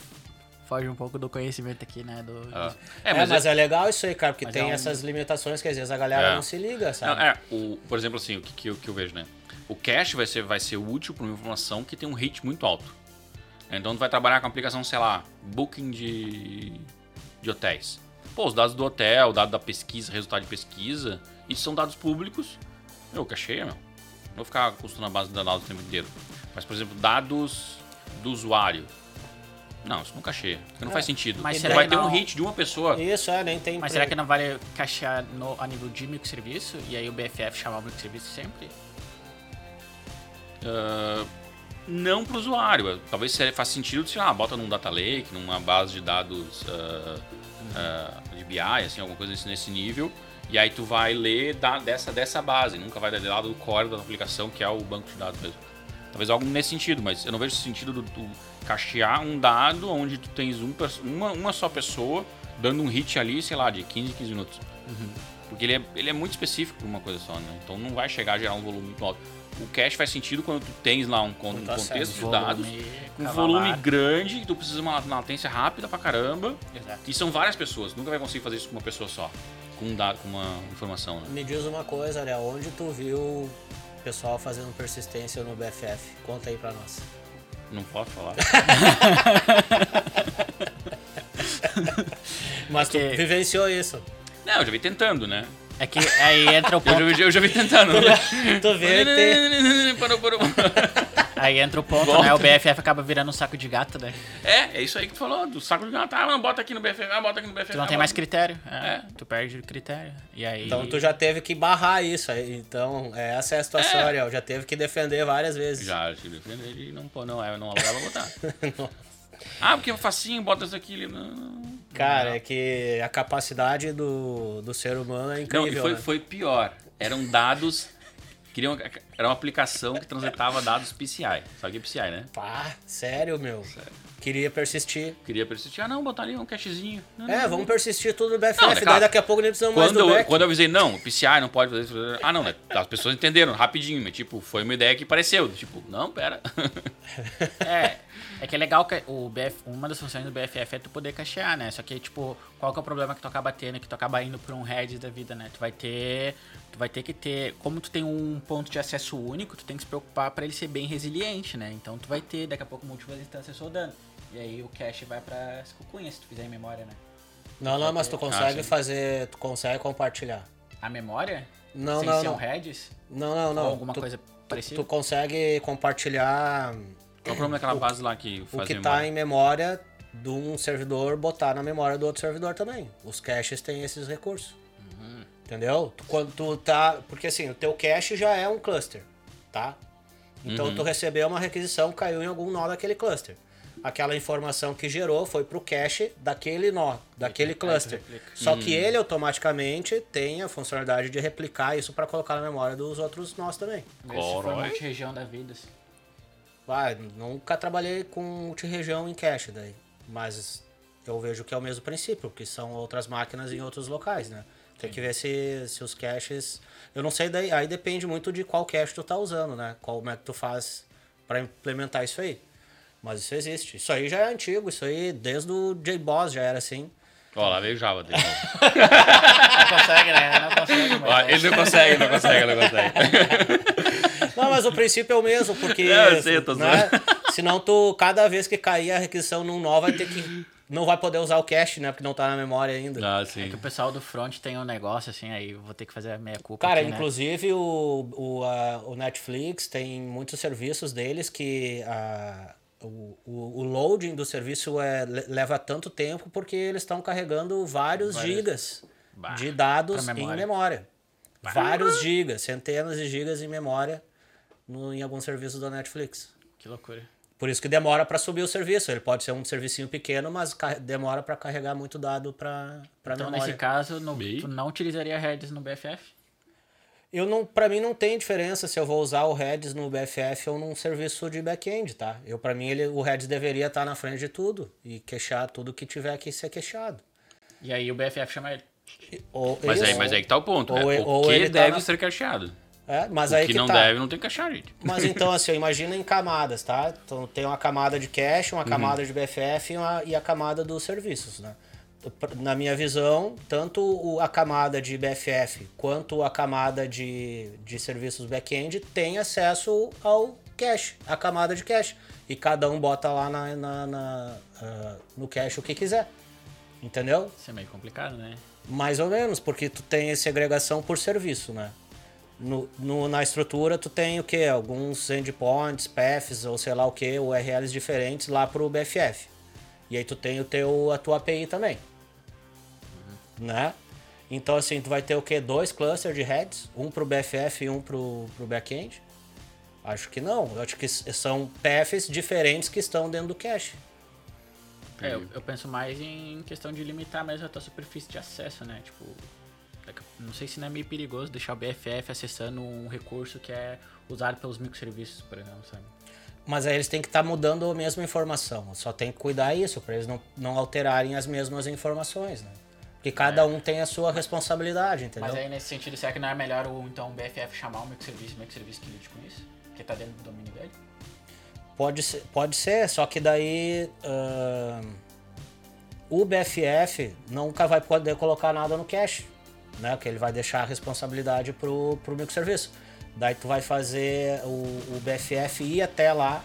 foge um pouco do conhecimento aqui, né? Do, ah. do- é, É, mas, mas, é, é, legal isso aí, cara, porque Mas tem é um- essas limitações que às vezes a galera É. não se liga, não, sabe? é, o, por exemplo assim, o que, que, eu, que eu vejo, né? O cache vai ser, vai ser útil para uma informação que tem um hit muito alto. Então tu vai trabalhar com a aplicação, sei lá, booking de, de hotéis. Pô, os dados do hotel, dado da pesquisa, resultado de pesquisa, isso são dados públicos. Meu, cacheia, meu. Não vou ficar custando a base de dados o tempo inteiro. Mas, por exemplo, dados do usuário. Não, isso não cacheia. Porque não faz sentido. mas será vai que ter um não- hit de uma pessoa. Isso, é, nem tem... Mas será que não vale cachear no, a nível de microserviço? E aí o BFF chamar o microserviço sempre? Ah, não para o usuário. Talvez faça sentido se ah, bota num data lake, numa base de dados ah, ah, de BI, assim, alguma coisa nesse, nesse nível. E aí tu vai ler da- dessa, dessa base, nunca vai ler lá do core da aplicação, que é o banco de dados mesmo. Talvez algo nesse sentido, mas eu não vejo sentido do, do cachear um dado onde tu tens um, uma, uma só pessoa dando um hit ali, sei lá, de 15 15 minutos. Porque ele é, ele é muito específico para uma coisa só, né? Então não vai chegar a gerar um volume muito alto. O cache faz sentido quando tu tens lá um, con- um Tá contexto de dados, um volume grande, que tu precisa de uma, latência rápida pra caramba. Exato. E são várias pessoas, nunca vai conseguir fazer isso com uma pessoa só. com, um dado, com uma informação. Né? Me diz uma coisa, Ariel, onde tu viu o pessoal fazendo persistência no BFF? Conta aí pra nós. Não posso falar. *laughs* Mas tu que- vivenciou isso. Não, eu já vi tentando, né? É que aí entra o Eu já, ponto, eu já vi tentando. Tu vê que tem... *laughs* Parou, parou. aí entra o ponto, Volta. né? O BFF acaba virando um saco de gato, né? É, é isso aí que tu falou, do saco de gato. Ah, não, bota aqui no BFF, ah, bota aqui no BFF. Tu não ah, tem mais critério. É, É. Tu perde o critério. E aí. Então tu já teve que barrar isso. aí. Então, essa é a situação, É. Ariel. Já teve que defender várias vezes. Já, te defender e não, pô, não, é, não alugava botar. *laughs* *laughs* ah, porque é facinho, bota isso aqui. Não, não. Cara, é que a capacidade do, do ser humano é Não, incrível, e foi, né? foi pior. Eram dados. Queriam, era uma aplicação que transetava dados PCI. Sabe o que é PCI, né? Pá, sério, meu. Queria persistir. Queria persistir. Ah, não, botar ali um cachezinho. Não, É, não, vamos não. persistir tudo no BFF, Não, é daí claro. daqui a pouco nem precisamos mais Quando do eu, back. quando eu avisei, não, PCI não pode fazer isso. Ah, não? As pessoas entenderam rapidinho, mas tipo, foi uma ideia que pareceu. Tipo, não, pera. *laughs* É, é que é legal que o BF, uma das funções do BFF é tu poder cachear, né? Só que, tipo, qual que é o problema que tu acaba tendo, que tu acaba indo pra um head da vida, né? Tu vai ter. Tu vai ter que ter. Como tu tem um ponto de acesso único, tu tem que se preocupar pra ele ser bem resiliente, né? Então tu vai ter daqui a pouco múltiplas instâncias rodando. E aí o cache vai pra cucunha, se tu fizer em memória, né? Não, não, mas tu consegue Ah, fazer, tu consegue compartilhar. A memória? Não, sem não, ser não. um heads? Não, não, não. Ou alguma tu, coisa parecida? tu consegue compartilhar Qual o problema daquela base lá que o faz que memória? tá em memória de um servidor botar na memória do outro servidor também. Os caches têm esses recursos. Uhum. Entendeu? Quando tu tá. Porque assim, o teu cache já é um cluster, tá? Então Uhum. tu recebeu uma requisição, caiu em algum nó daquele cluster. Aquela informação que gerou foi pro cache daquele nó, daquele tu cluster. replica. Só Uhum. que ele automaticamente tem a funcionalidade de replicar isso para colocar na memória dos outros nós também. Corói. multi-região da vida. assim. Vai, nunca trabalhei com multi-região em cache daí, mas eu vejo que é o mesmo princípio, que são outras máquinas em outros locais, né? Tem que ver se, se os caches. Eu não sei daí, aí depende muito de qual cache tu tá usando, né? Como é que tu faz para implementar isso aí. Mas isso existe. Isso aí já é antigo, isso aí desde o JBoss já era assim. Ó, lá veio o Java dele. *laughs* Não consegue, né? Não consegue, mas Ó, ele não consegue, não consegue, não consegue. *laughs* Não, mas o princípio é o mesmo, porque. Não, eu sei, eu tô né? Senão tu, cada vez que cair a requisição num nó, vai ter que. Não vai poder usar o cache, né? Porque não tá na memória ainda. Ah, É sim. que o pessoal do front tem um negócio assim, aí eu vou ter que fazer a meia culpa. Cara, aqui, né? inclusive o, o, a- o Netflix tem muitos serviços deles que a, o, o, o loading do serviço é, le- leva tanto tempo porque eles estão carregando vários Várias- gigas Bah, de dados pra em memória. memória. Vários gigas, centenas de gigas em memória no, em alguns serviços da Netflix. Que loucura. Por isso que demora para subir o serviço. Ele pode ser um servicinho pequeno, mas demora para carregar muito dado para Então, memória. nesse caso, no, tu não utilizaria heads no BFF? Eu não, para mim não tem diferença se eu vou usar o Redis no BFF ou num serviço de back-end, tá? Eu para mim ele, o Redis deveria estar na frente de tudo e queixar tudo que tiver que ser queixado. E aí o BFF chama ele. Ou Mas isso, aí, mas aí que tá o ponto. Ou é, e- o ou que ele tá deve na- ser cacheado. É, mas o aí que, que, não tá. deve não tem que cachear, gente. Mas então assim, imagina em camadas, tá? Então tem uma camada de cache, Uhum. uma camada de BFF e, uma- e a camada dos serviços, né? Na minha visão, tanto a camada de BFF quanto a camada de, de serviços back-end tem acesso ao cache, a camada de cache. E cada um bota lá na, na- na, ah, no cache o que quiser. Entendeu? Isso é meio complicado, né? Mais ou menos, porque tu tem segregação por serviço, né? No, no- na estrutura tu tem o que? Alguns endpoints, paths ou sei lá o que, URLs diferentes lá pro BFF. E aí tu tem o teu, a tua API também. Né? Então assim, tu vai ter o que? Dois clusters de heads, um pro BFF e um pro, pro backend? Acho que não. Eu acho que são paths diferentes que estão dentro do cache. É, eu, eu penso mais em questão de limitar mesmo a tua superfície de acesso, né? Tipo, não sei se não é meio perigoso deixar o BFF acessando um recurso que é usado pelos microserviços, por exemplo, sabe? Mas aí eles têm que estar mudando a mesma informação. Só tem que cuidar isso, para eles não, não alterarem as mesmas informações, né? Porque cada um tem a sua responsabilidade, entendeu? Mas aí nesse sentido, será que não é melhor o, então o BFF chamar um microserviço e o microserviço que lide com isso? Porque tá dentro do domínio dele? Pode ser, pode ser só que daí ahn, o BFF nunca vai poder colocar nada no cache. Né? Que ele vai deixar a responsabilidade pro, pro microserviço. Daí tu vai fazer o, o BFF ir até lá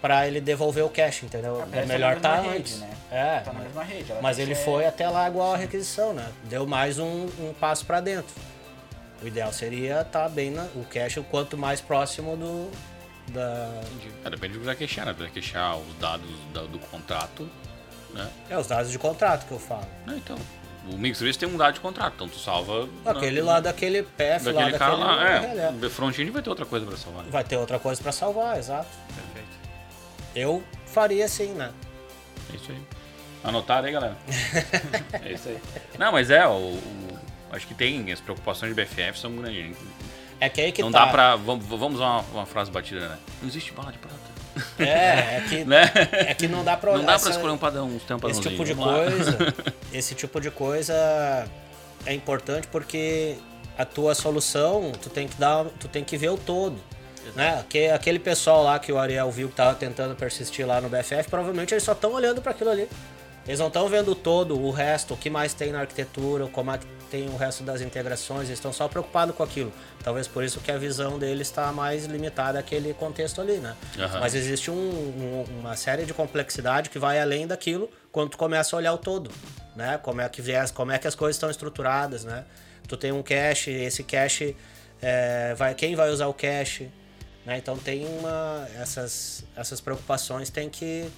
para ele devolver o cache, entendeu? Ah, É melhor tá tá na antes. rede, né? É, Tá na mas, mesma rede. ela mas ele ser- foi até lá igual a requisição, né? Deu mais um, um passo para dentro. O ideal seria estar bem na, o cache o quanto mais próximo do da É, depende do que vai queixar, né? Vai queixar os dados da- do contrato, né? é os dados de contrato que eu falo. Não, então, o microserviço tem um dado de contrato, então tu salva... Aquele na- lá daquele PF lá daquele cara daquele lá. é, É, o front-end vai ter outra coisa pra salvar. né? vai ter outra coisa para salvar, exato. Perfeito. Eu faria assim, né? É isso aí. Anotaram aí, galera? *laughs* é isso aí. Não, mas é, o, o- acho que tem, as preocupações de BFF são grandes. É que aí que Não tá. dá pra. Vamos, vamos usar uma, uma frase batida, né? Não existe bala de prata. É, é que Né? é que não dá para Não dá pra escolher um padrão, um esse padrãozinho. tipo de coisa, *laughs* esse tipo de coisa é importante porque a tua solução, tu tem que dar, tu tem que ver o todo. Né? Aque- Aquele pessoal lá que o Ariel viu que tava tentando persistir lá no BFF, provavelmente eles só estão olhando para aquilo ali. Eles não estão vendo o todo, o resto, o que mais tem na arquitetura, como é que tem o resto das integrações, eles estão só preocupados com aquilo. Talvez por isso que a visão deles está mais limitada àquele contexto ali, né? Aham. Mas existe um- um- uma série de complexidade que vai além daquilo quando tu começa a olhar o todo, né? Como é que viés, como é que as coisas estão estruturadas, né? Tu tem um cache, esse cache é, vai quem vai usar o cache, né? Então tem uma essas essas preocupações tem que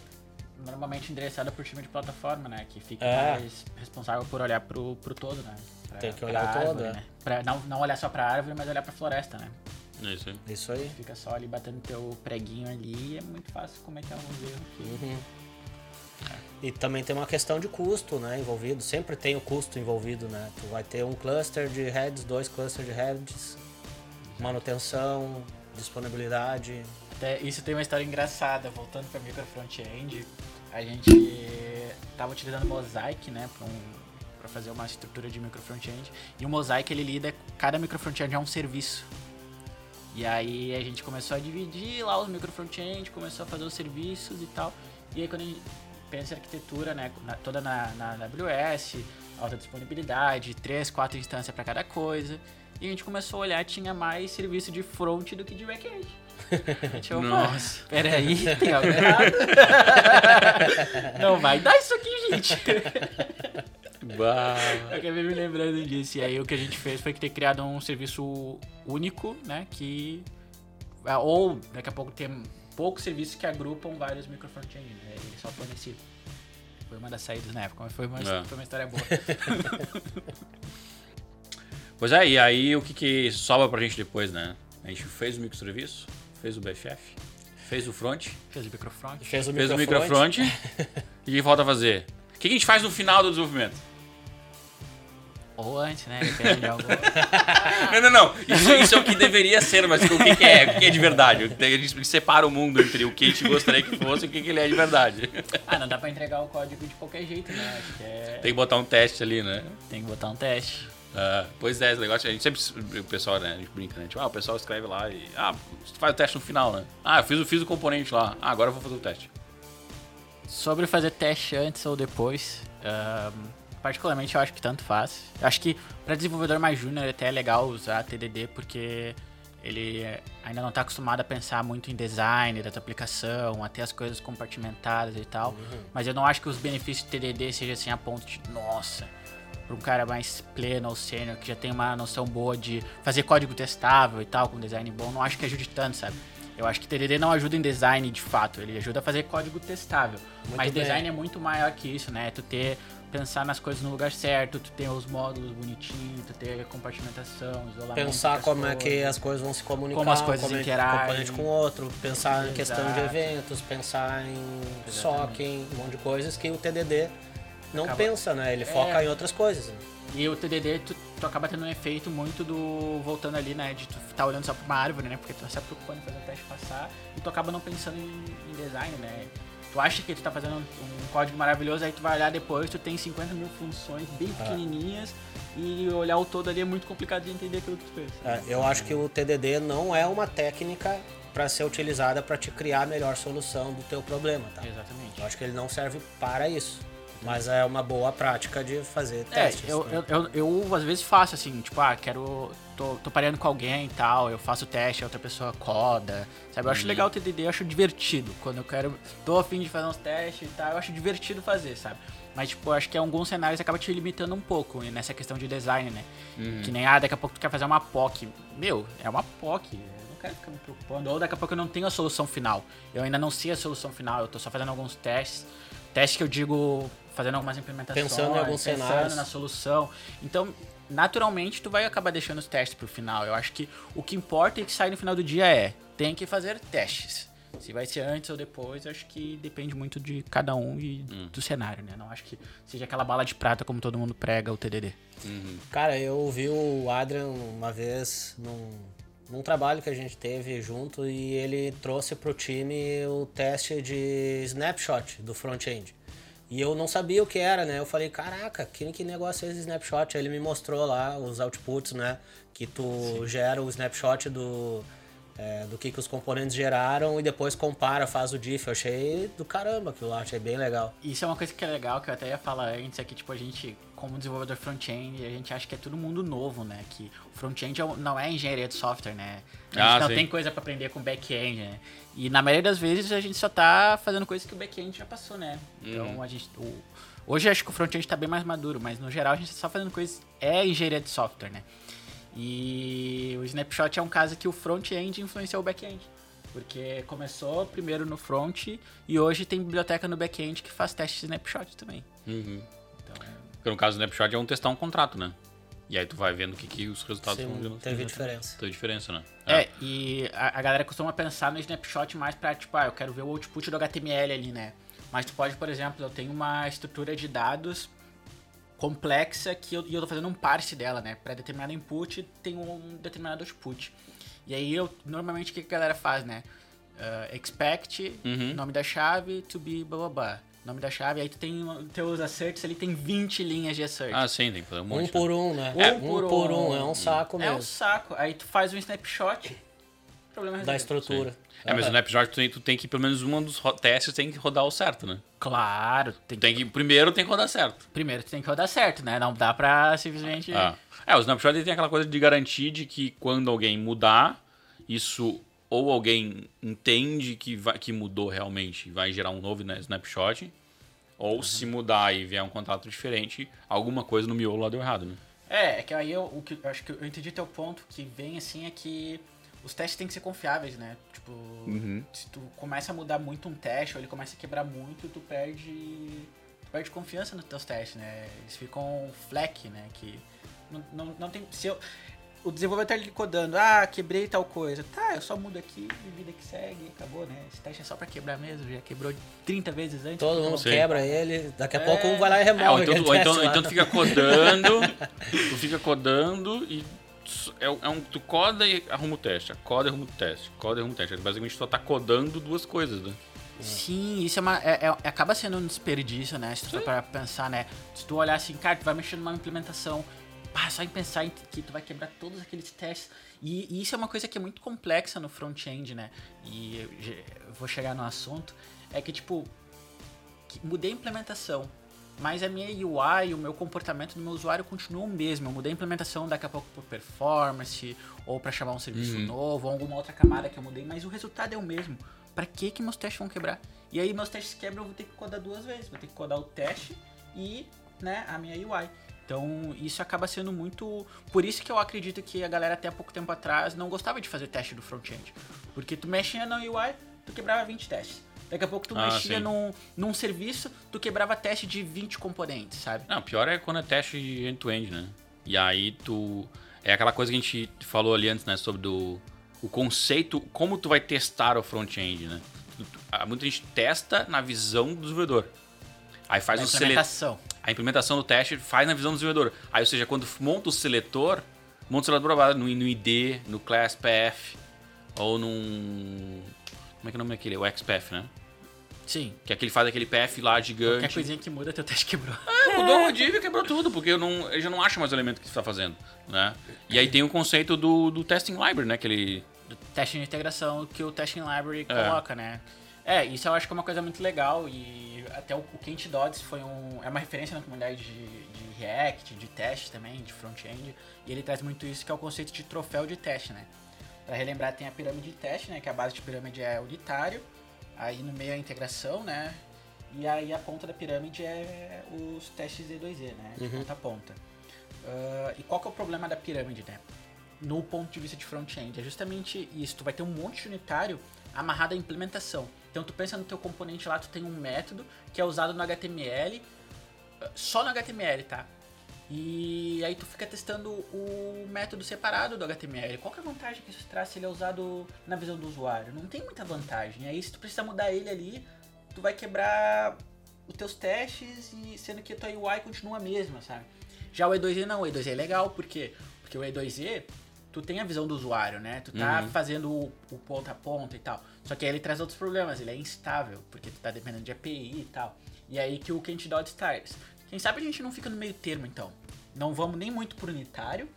Normalmente endereçada por time de plataforma, né? Que fica É. mais responsável por olhar pro, pro todo, né? Pra- Tem que olhar o todo, árvore, é. né? Pra não, não olhar só pra árvore, mas olhar pra floresta, né? É isso aí. isso aí. Fica só ali batendo teu preguinho ali e é muito fácil cometer alguns erros. Uhum. E também tem uma questão de custo, né, envolvido. Sempre tem o custo envolvido, né? Tu vai ter um cluster de heads, dois clusters de heads, manutenção, disponibilidade. Até isso tem uma história engraçada, voltando para micro front-end, a gente tava utilizando Mosaic, né, para um, fazer uma estrutura de micro front-end, e o Mosaic ele lida, cada micro front-end é um serviço. E aí a gente começou a dividir lá os micro front-end, começou a fazer os serviços e tal. E aí quando a gente pensa em arquitetura, né, na- toda na, na AWS, alta disponibilidade, três, quatro instâncias para cada coisa. E a gente começou a olhar, tinha mais serviço de front do que de back-end. *laughs* Opa, Nossa. Peraí, tem *laughs* algo errado. *laughs* Não vai dar isso aqui, gente. Bah. Eu acabei me lembrando disso. E aí o que a gente fez foi que ter criado um serviço único, né? Que. ah, Ou daqui a pouco tem poucos serviços que agrupam vários micro front-end, né? Ele só fornecido. Foi uma das saídas na época, mas foi uma, É. foi uma história boa. *laughs* Pois é, e aí o que, que sobra pra gente depois, né? A gente fez o microserviço, fez o BFF, fez o front, Fez o microfront. Fez o fez o microfront. microfront. e *laughs* o que falta fazer? O que, que a gente faz no final do desenvolvimento? Ou antes, né? Depende de algo. *laughs* Não, não, não. Isso, isso é o que deveria ser, mas o que, que é? O que é de verdade? A gente separa o mundo entre o que a gente gostaria que fosse e o que, que ele é de verdade. Ah, não dá pra entregar o código de qualquer jeito, né? Acho que é... Tem que botar um teste ali, né? Tem que botar um teste. Ah, pois é, esse negócio, a gente sempre, o pessoal, né, a gente brinca, né? Tipo, ah, o pessoal escreve lá e, ah, você faz o teste no final, né? Ah, eu fiz, o- fiz o componente lá, ah, agora eu vou fazer o teste. Sobre fazer teste antes ou depois, particularmente eu acho que tanto faz. Eu acho que para desenvolvedor mais júnior até é legal usar TDD porque ele ainda não está acostumado a pensar muito em design da tua aplicação, a ter as coisas compartimentadas e tal. Mas eu não acho que os benefícios do TDD sejam assim a ponto de, nossa, para um cara mais pleno ou sênior que já tem uma noção boa de fazer código testável e tal, com design bom, não acho que ajude tanto, sabe? Eu acho que TDD não ajuda em design de fato, ele ajuda a fazer código testável. Muito Mas bem. design é muito maior que isso, né? Tu ter pensar nas coisas no lugar certo, tu ter os módulos bonitinhos, tu ter compartimentação, isolamento. Pensar como é que coisas. as coisas vão se comunicar, Como as coisas é que interagem. componente com o outro, pensar em Exato. questão de eventos, pensar em SOC, em um monte de coisas que o TDD não Acaba- pensa, né? Ele É. foca em outras coisas. né? E o TDD, tu, tu acaba tendo um efeito muito do. voltando ali, né? De tu tá olhando só pra uma árvore, né? Porque tu tá se preocupando em fazer o teste passar e tu acaba não pensando em, em design, né? Tu acha que tu tá fazendo um, código maravilhoso, aí tu vai olhar depois, tu tem 50 mil funções bem Ah. pequenininhas e olhar o todo ali é muito complicado de entender aquilo que tu fez. É, eu acho que o TDD não é uma técnica para ser utilizada para te criar a melhor solução do teu problema, tá? Exatamente. Eu acho que ele não serve para isso. Mas é uma boa prática de fazer É, testes. eu, né? eu, eu, eu, às vezes faço assim, tipo, ah, quero. tô, tô pareando com alguém e tal, eu faço o teste, a outra pessoa coda. Sabe? Eu acho legal o TDD, eu acho divertido. Quando eu quero. tô afim de fazer uns testes e tal, eu acho divertido fazer, sabe? Mas, tipo, eu acho que em alguns cenários acaba te limitando um pouco nessa questão de design, né? Que nem, ah, daqui a pouco tu quer fazer uma POC. Meu, é uma POC. Eu não quero ficar me preocupando. Ou daqui a pouco eu não tenho a solução final. Eu ainda não sei a solução final, eu tô só fazendo alguns testes. Testes que eu digo, fazendo algumas implementações. Pensando em alguns pensando cenários. na solução. Então, naturalmente, tu vai acabar deixando os testes pro final. Eu acho que o que importa e que sai no final do dia é, tem que fazer testes. Se vai ser antes ou depois, eu acho que depende muito de cada um e do cenário, né? Não acho que seja aquela bala de prata como todo mundo prega o TDD. Cara, eu vi o Adrian uma vez num, num trabalho que a gente teve junto e ele trouxe pro time o teste de snapshot do front-end. E eu não sabia o que era, né? Eu falei, caraca, que, que negócio é esse snapshot? Aí ele me mostrou lá os outputs, né? Que tu gera o snapshot do, é, do que, que os componentes geraram e depois compara, faz o diff. Eu achei do caramba aquilo lá, achei bem legal. Isso é uma coisa que é legal, que eu até ia falar antes, é que, tipo, a gente, como desenvolvedor front-end, a gente acha que é tudo mundo novo, né? Que o front-end é não é engenharia de software, né? A gente Ah, não sim. tem coisa pra aprender com back-end, né? E na maioria das vezes a gente só tá fazendo coisas que o back-end já passou, né? Então a gente... o- hoje acho que o front-end tá bem mais maduro, mas no geral a gente tá só fazendo coisas... É engenharia de software, né? E o Snapshot é um caso que o front-end influenciou o back-end. Porque começou primeiro no front e hoje tem biblioteca no back-end que faz teste de snapshot também. Uhum. Então, Porque no caso do Snapshot é um testar um contrato, né? E aí tu vai vendo o que, que os resultados Sim, vão teve diferença. Tem diferença, né? é, e a, a galera costuma pensar no snapshot mais pra, tipo, ah, eu quero ver o output do HTML ali, né? Mas tu pode, por exemplo, eu tenho uma estrutura de dados complexa que eu, e eu tô fazendo um parse dela, né? Pra determinado input tem um determinado output. E aí eu, normalmente, o que a galera faz, né? Ah, expect, Uhum. nome da chave, to be blá blá blá. Nome da chave, aí tu tem teus asserts ali, tem 20 linhas de assert. Ah, sim, tem que fazer um monte. Um por um, né? É, um por por um. um, é um saco É um mesmo. saco. Aí tu faz um snapshot, problema Da resolvido. estrutura. É, mas o Snapshot tu tem, tu tem que, pelo menos um dos testes tem que rodar o certo, né? Claro, tem que... tem que, primeiro tem que rodar certo. primeiro tem que rodar certo, né? Não dá pra simplesmente... Ah. É, o Snapshot tem aquela coisa de garantir de que quando alguém mudar, isso ou alguém entende que, vai, que mudou realmente e vai gerar um novo né, snapshot, ou se mudar e vier um contrato diferente, alguma coisa no miolo lá deu errado, né? É, é que aí eu, o que, eu acho que eu entendi teu ponto, que vem assim, é que os testes têm que ser confiáveis, né? Tipo, se tu começa a mudar muito um teste, ou ele começa a quebrar muito, tu perde. Tu perde confiança nos teus testes, né? Eles ficam fleck, né? Que não, não, não tem. Se eu, o desenvolvedor tá ali codando, ah, quebrei tal coisa. Tá, eu só mudo aqui e vida que segue, acabou, né? Esse teste é só pra quebrar mesmo, já quebrou 30 vezes antes. Todo mundo Sim. quebra ele, daqui a É. pouco um vai lá e É, ou remove. então, ou então, então tu fica codando, *laughs* tu fica codando e é, é um, tu coda e arruma o teste, coda e arruma o teste, coda e arruma o teste. Basicamente tu só tá codando duas coisas, né? Sim, isso é uma, é- é- acaba sendo um desperdício, né? Se tu para pensar, né? Se tu olhar assim, cara, tu vai mexer numa implementação, pá, só em pensar em que tu vai quebrar todos aqueles testes. E, e isso é uma coisa que é muito complexa no front-end, né? E eu, eu vou chegar no assunto, é que tipo, que mudei a implementação, mas a minha UI, o meu comportamento do meu usuário continua o mesmo. Eu mudei a implementação daqui a pouco por performance, ou para chamar um serviço novo, ou alguma outra camada que eu mudei, mas o resultado é o mesmo. Pra que que meus testes vão quebrar? E aí meus testes quebram, eu vou ter que codar duas vezes. Vou ter que codar o teste e, né, a minha UI. Então, isso acaba sendo muito. Por isso que eu acredito que a galera até há pouco tempo atrás não gostava de fazer teste do front-end. Porque tu mexia na UI, tu quebrava 20 testes. Daqui a pouco tu Ah, mexia sim. num, num serviço, tu quebrava teste de 20 componentes, sabe? Não, pior é quando é teste end-to-end, né? E aí tu. É aquela coisa que a gente falou ali antes, né? Sobre do, o conceito, como tu vai testar o front-end, né? Muita gente testa na visão do desenvolvedor. Aí faz Na o sele... implementação. A implementação do teste faz na visão do desenvolvedor. Aí, ou seja, quando monta o seletor, monta o seletor no, no ID, no class path, ou num. Como é que é o nome daquele? O XPath, né? Sim. Que é que ele faz aquele path lá gigante. Qualquer coisinha que muda, teu teste quebrou. É, mudou o div e quebrou tudo, porque eu não, ele já não acha mais o elemento que você está fazendo, né? E aí tem o conceito do, do testing library, né? Que ele... do teste de integração que o testing library É. coloca, né? É, isso eu acho que é uma coisa muito legal e até o, o Kent Dodds foi um, é uma referência na comunidade de, de React, de teste também, de front-end, e ele traz muito isso que é o conceito de troféu de teste, né? Para relembrar, tem a pirâmide de teste, né? Que a base de pirâmide é unitário, aí no meio é a integração, né? E aí a ponta da pirâmide é os testes E2E, né? De ponta a ponta. Uh, e qual que é o problema da pirâmide, né? No ponto de vista de front-end, é justamente isso. Tu vai ter um monte de unitário amarrado à implementação. Então tu pensa no teu componente lá, tu tem um método que é usado no HTML, uh, só no HTML, tá? E aí tu fica testando o método separado do HTML. Qual que é a vantagem que isso traz se ele é usado na visão do usuário? Não tem muita vantagem. Aí se tu precisa mudar ele ali, tu vai quebrar os teus testes e sendo que a tua UI continua a mesma, sabe? Já o E2E não, o E2E é legal, por quê? Porque o E2E, tu tem a visão do usuário, né? Tu tá Uhum. fazendo o, o ponta a ponta e tal. Só que aí ele traz outros problemas, ele é instável, porque tu tá dependendo de API e tal. E aí que o Kent traz. Quem sabe a gente não fica no meio termo, então. Não vamos nem muito pro unitário,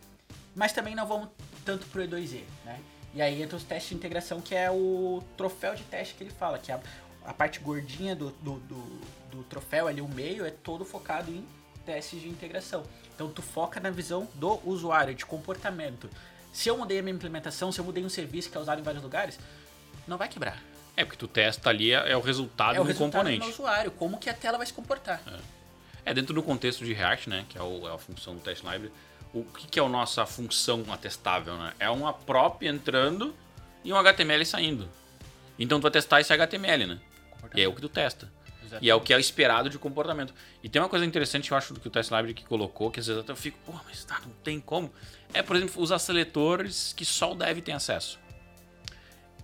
mas também não vamos tanto pro E2E, né? E aí entra os testes de integração, que é o troféu de teste que ele fala, que é a, a parte gordinha do, do, do, do troféu ali, o meio, é todo focado em testes de integração. Então tu foca na visão do usuário, de comportamento. Se eu mudei a minha implementação, se eu mudei um serviço que é usado em vários lugares, não vai quebrar. É, porque tu testa ali, é, é o resultado é o do resultado componente. do usuário, como que a tela vai se comportar. É dentro do contexto de React, né? Que é, o- é a função do test library. O que, que é a nossa função atestável, né? É uma prop entrando e um HTML saindo. Então tu vai testar esse HTML, né? E é o que tu testa. E é o que é o esperado de comportamento. E tem uma coisa interessante que eu acho que o Test Library que colocou, que às vezes até eu fico, pô, mas tá, não tem como. É, por exemplo, usar seletores que só o dev tem acesso.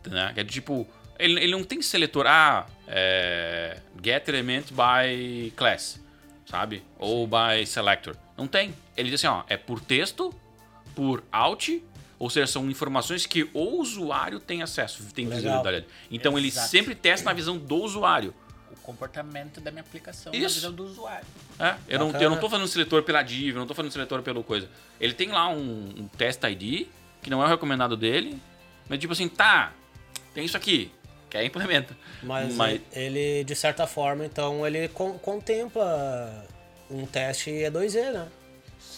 Né? Que é tipo, ele, ele não tem seletor, ah, é, get element by class, sabe? Ou by selector. Não tem. Ele diz assim, ó, é por texto, por out, ou seja, são informações que o usuário tem acesso, tem Legal. visibilidade. Então ele Exato. sempre testa na visão do usuário. O comportamento da minha aplicação na Isso. visão do usuário. É, eu, não, eu não tô fazendo seletor pela div, eu não tô fazendo seletor pelo coisa. Ele tem lá um, um test ID, que não é o recomendado dele, mas tipo assim, tá, tem isso aqui, quer implementa. Mas, Mas- ele, de certa forma, então, ele con- contempla um teste E2E, né?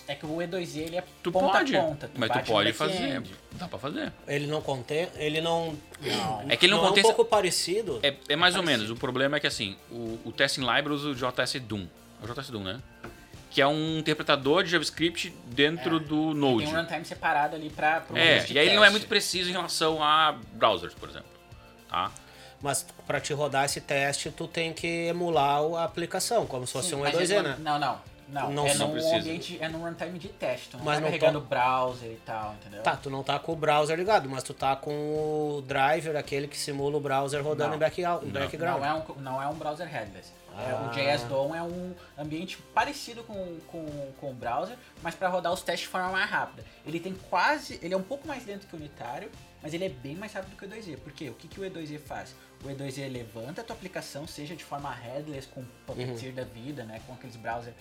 É que o E2E ele é Tu ponta pode, a ponta. mas tu bate no pode fazer, dá pra fazer. Ele não contém, ele não... Não. É que ele não é um contém- pouco parecido. É, é mais ou menos, o problema é que assim, o, o testing library usa o JS Doom, é o JS Doom, né? Que é um interpretador de JavaScript dentro do Node. Tem um runtime separado ali pra pro É, e aí ele não é muito preciso em relação a browsers, por exemplo. Tá? Mas para te rodar esse teste, tu tem que emular o- a aplicação, como se fosse Sim, um mas E2E, ele né? Não, não. Não, Não é não num precisa. ambiente, é num runtime de teste. Tu não Mas tá não carregando to- browser e tal, entendeu? Tá, tu não tá com o browser ligado, mas tu tá com o driver, aquele que simula o browser rodando Não. em, back, em background. Não é, um, não é um browser headless. É, Ah. o JS DOM é um ambiente parecido com, com, com o browser, mas para rodar os testes de forma mais rápida. Ele tem quase. Ele é um pouco mais lento que o unitário, mas ele é bem mais rápido que o E2E. Por quê? O que, que o E2E faz? O E2E levanta a tua aplicação, seja de forma headless, com Puppeteer da vida, né? Com aqueles browser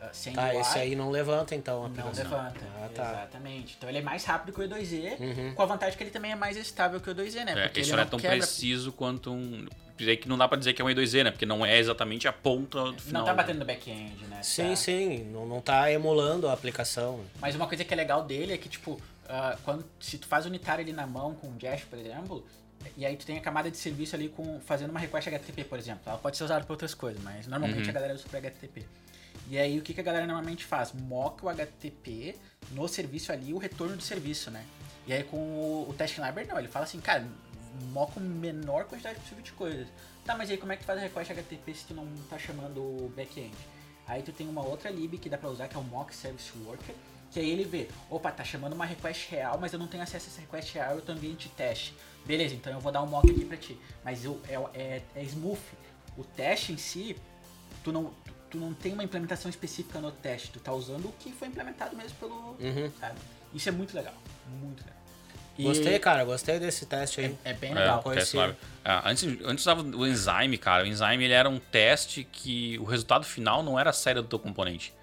ah, sem Tá, UI. esse aí não levanta então a Não aplicação. levanta. Ah, tá. Uhum. Exatamente. Então ele é mais rápido que o E2E, com a vantagem que ele também é mais estável que o E2E, né? É, Porque isso ele não é tão quebra preciso quanto um. Dizer que não dá pra dizer que é um E2E, né? Porque não é exatamente a ponta do final. Não tá batendo no back-end, né? Sim, Tá- sim, não, não tá emulando a aplicação. Mas uma coisa que é legal dele é que, tipo, ah, quando, se tu faz unitário ali na mão com o Dash, por exemplo, e aí tu tem a camada de serviço ali com fazendo uma request HTTP, por exemplo. Ela pode ser usada para outras coisas, mas normalmente Uhum. a galera usa para HTTP. E aí o que, que a galera normalmente faz? Moca o HTTP no serviço ali, o retorno do serviço, né? E aí com o, o Testing Library não, ele fala assim, cara, moca a menor quantidade possível de coisas. Tá, mas aí como é que tu faz a request HTTP se tu não tá chamando o back-end? Aí tu tem uma outra lib que dá pra usar, que é o Mock Service Worker, que aí ele vê, opa, tá chamando uma request real, mas eu não tenho acesso a essa request real, eu tô em ambiente de teste. Beleza, então eu vou dar um mock aqui pra ti. Mas eu, é, é, é smooth. O teste em si, tu não, tu, tu não tem uma implementação específica no teste, tu tá usando o que foi implementado mesmo pelo. Uhum. Sabe? Isso é muito legal. Muito legal. E Gostei, cara, gostei desse teste aí. É, é bem É, legal. conheci. teste. Ah, antes, antes usava o Enzyme, cara. O Enzyme ele era um teste que o resultado final não era a saída do teu componente.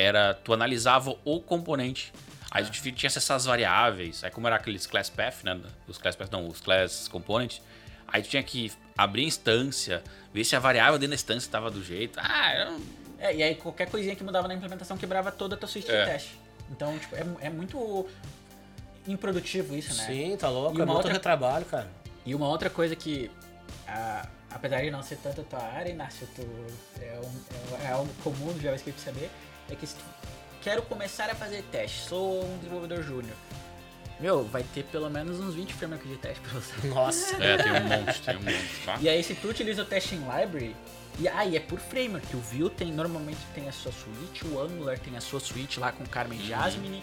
Era, tu analisava o componente. Aí tu tinha que acessar as variáveis. Aí como era aqueles class path, né? Os class path não, os class components. Aí tu tinha que abrir a instância, ver se a variável dentro da instância estava do jeito. Ah, eu... É, e aí qualquer coisinha que mudava na implementação quebrava toda a tua suíte É. de teste. Então, tipo, é, é muito improdutivo isso, né? Sim, tá louco. E É uma muito outra- retrabalho, cara. E uma outra coisa que, ah, apesar de não ser tanto a tua área, Inácio, tu, é, um, é algo comum do JavaScript saber, é que se tu quero começar a fazer teste, sou um desenvolvedor júnior, meu, vai ter pelo menos uns 20 frameworks de teste pra você. Nossa. É, tem um monte, tem um monte, tá? E aí se tu utiliza o Testing Library, e aí é por framework, o Vue tem, normalmente tem a sua suite, o Angular tem a sua suite lá com Carmen Jasmine,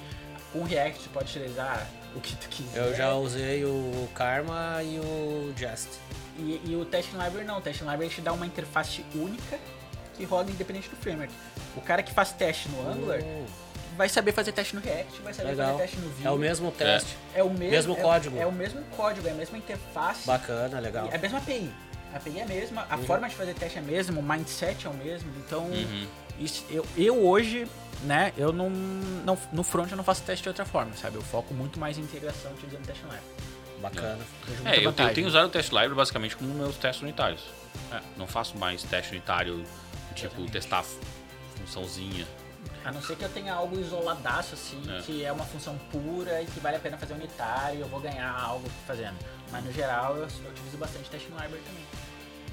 com o React tu pode utilizar o que tu quiser. Eu já usei o Karma e o Jest. E, e o Testing Library não, o Testing Library te dá uma interface única que roda independente do framework. O cara que faz teste no Angular Hum, vai saber fazer teste no React, vai saber legal. fazer teste no Vue. É o mesmo teste. É o mesmo, mesmo é- código. É, o mesmo código, é a mesma interface. Bacana, legal. É a mesma API. A API é a mesma, a Uhum. forma de fazer teste é a mesma, o mindset é o mesmo. Então, Uhum. isso, eu, eu hoje, né, eu não, não. No front eu não faço teste de outra forma, sabe? Eu foco muito mais em integração utilizando teste live. Bacana. Muita É, eu tenho, eu tenho usado o test library basicamente como meus testes unitários. É, não faço mais teste unitário, tipo, Exatamente. testar funçãozinha. A não ser que eu tenha algo isoladaço, assim, É. que é uma função pura e que vale a pena fazer unitário e eu vou ganhar algo fazendo. Mas no geral eu, eu utilizo bastante teste no library também.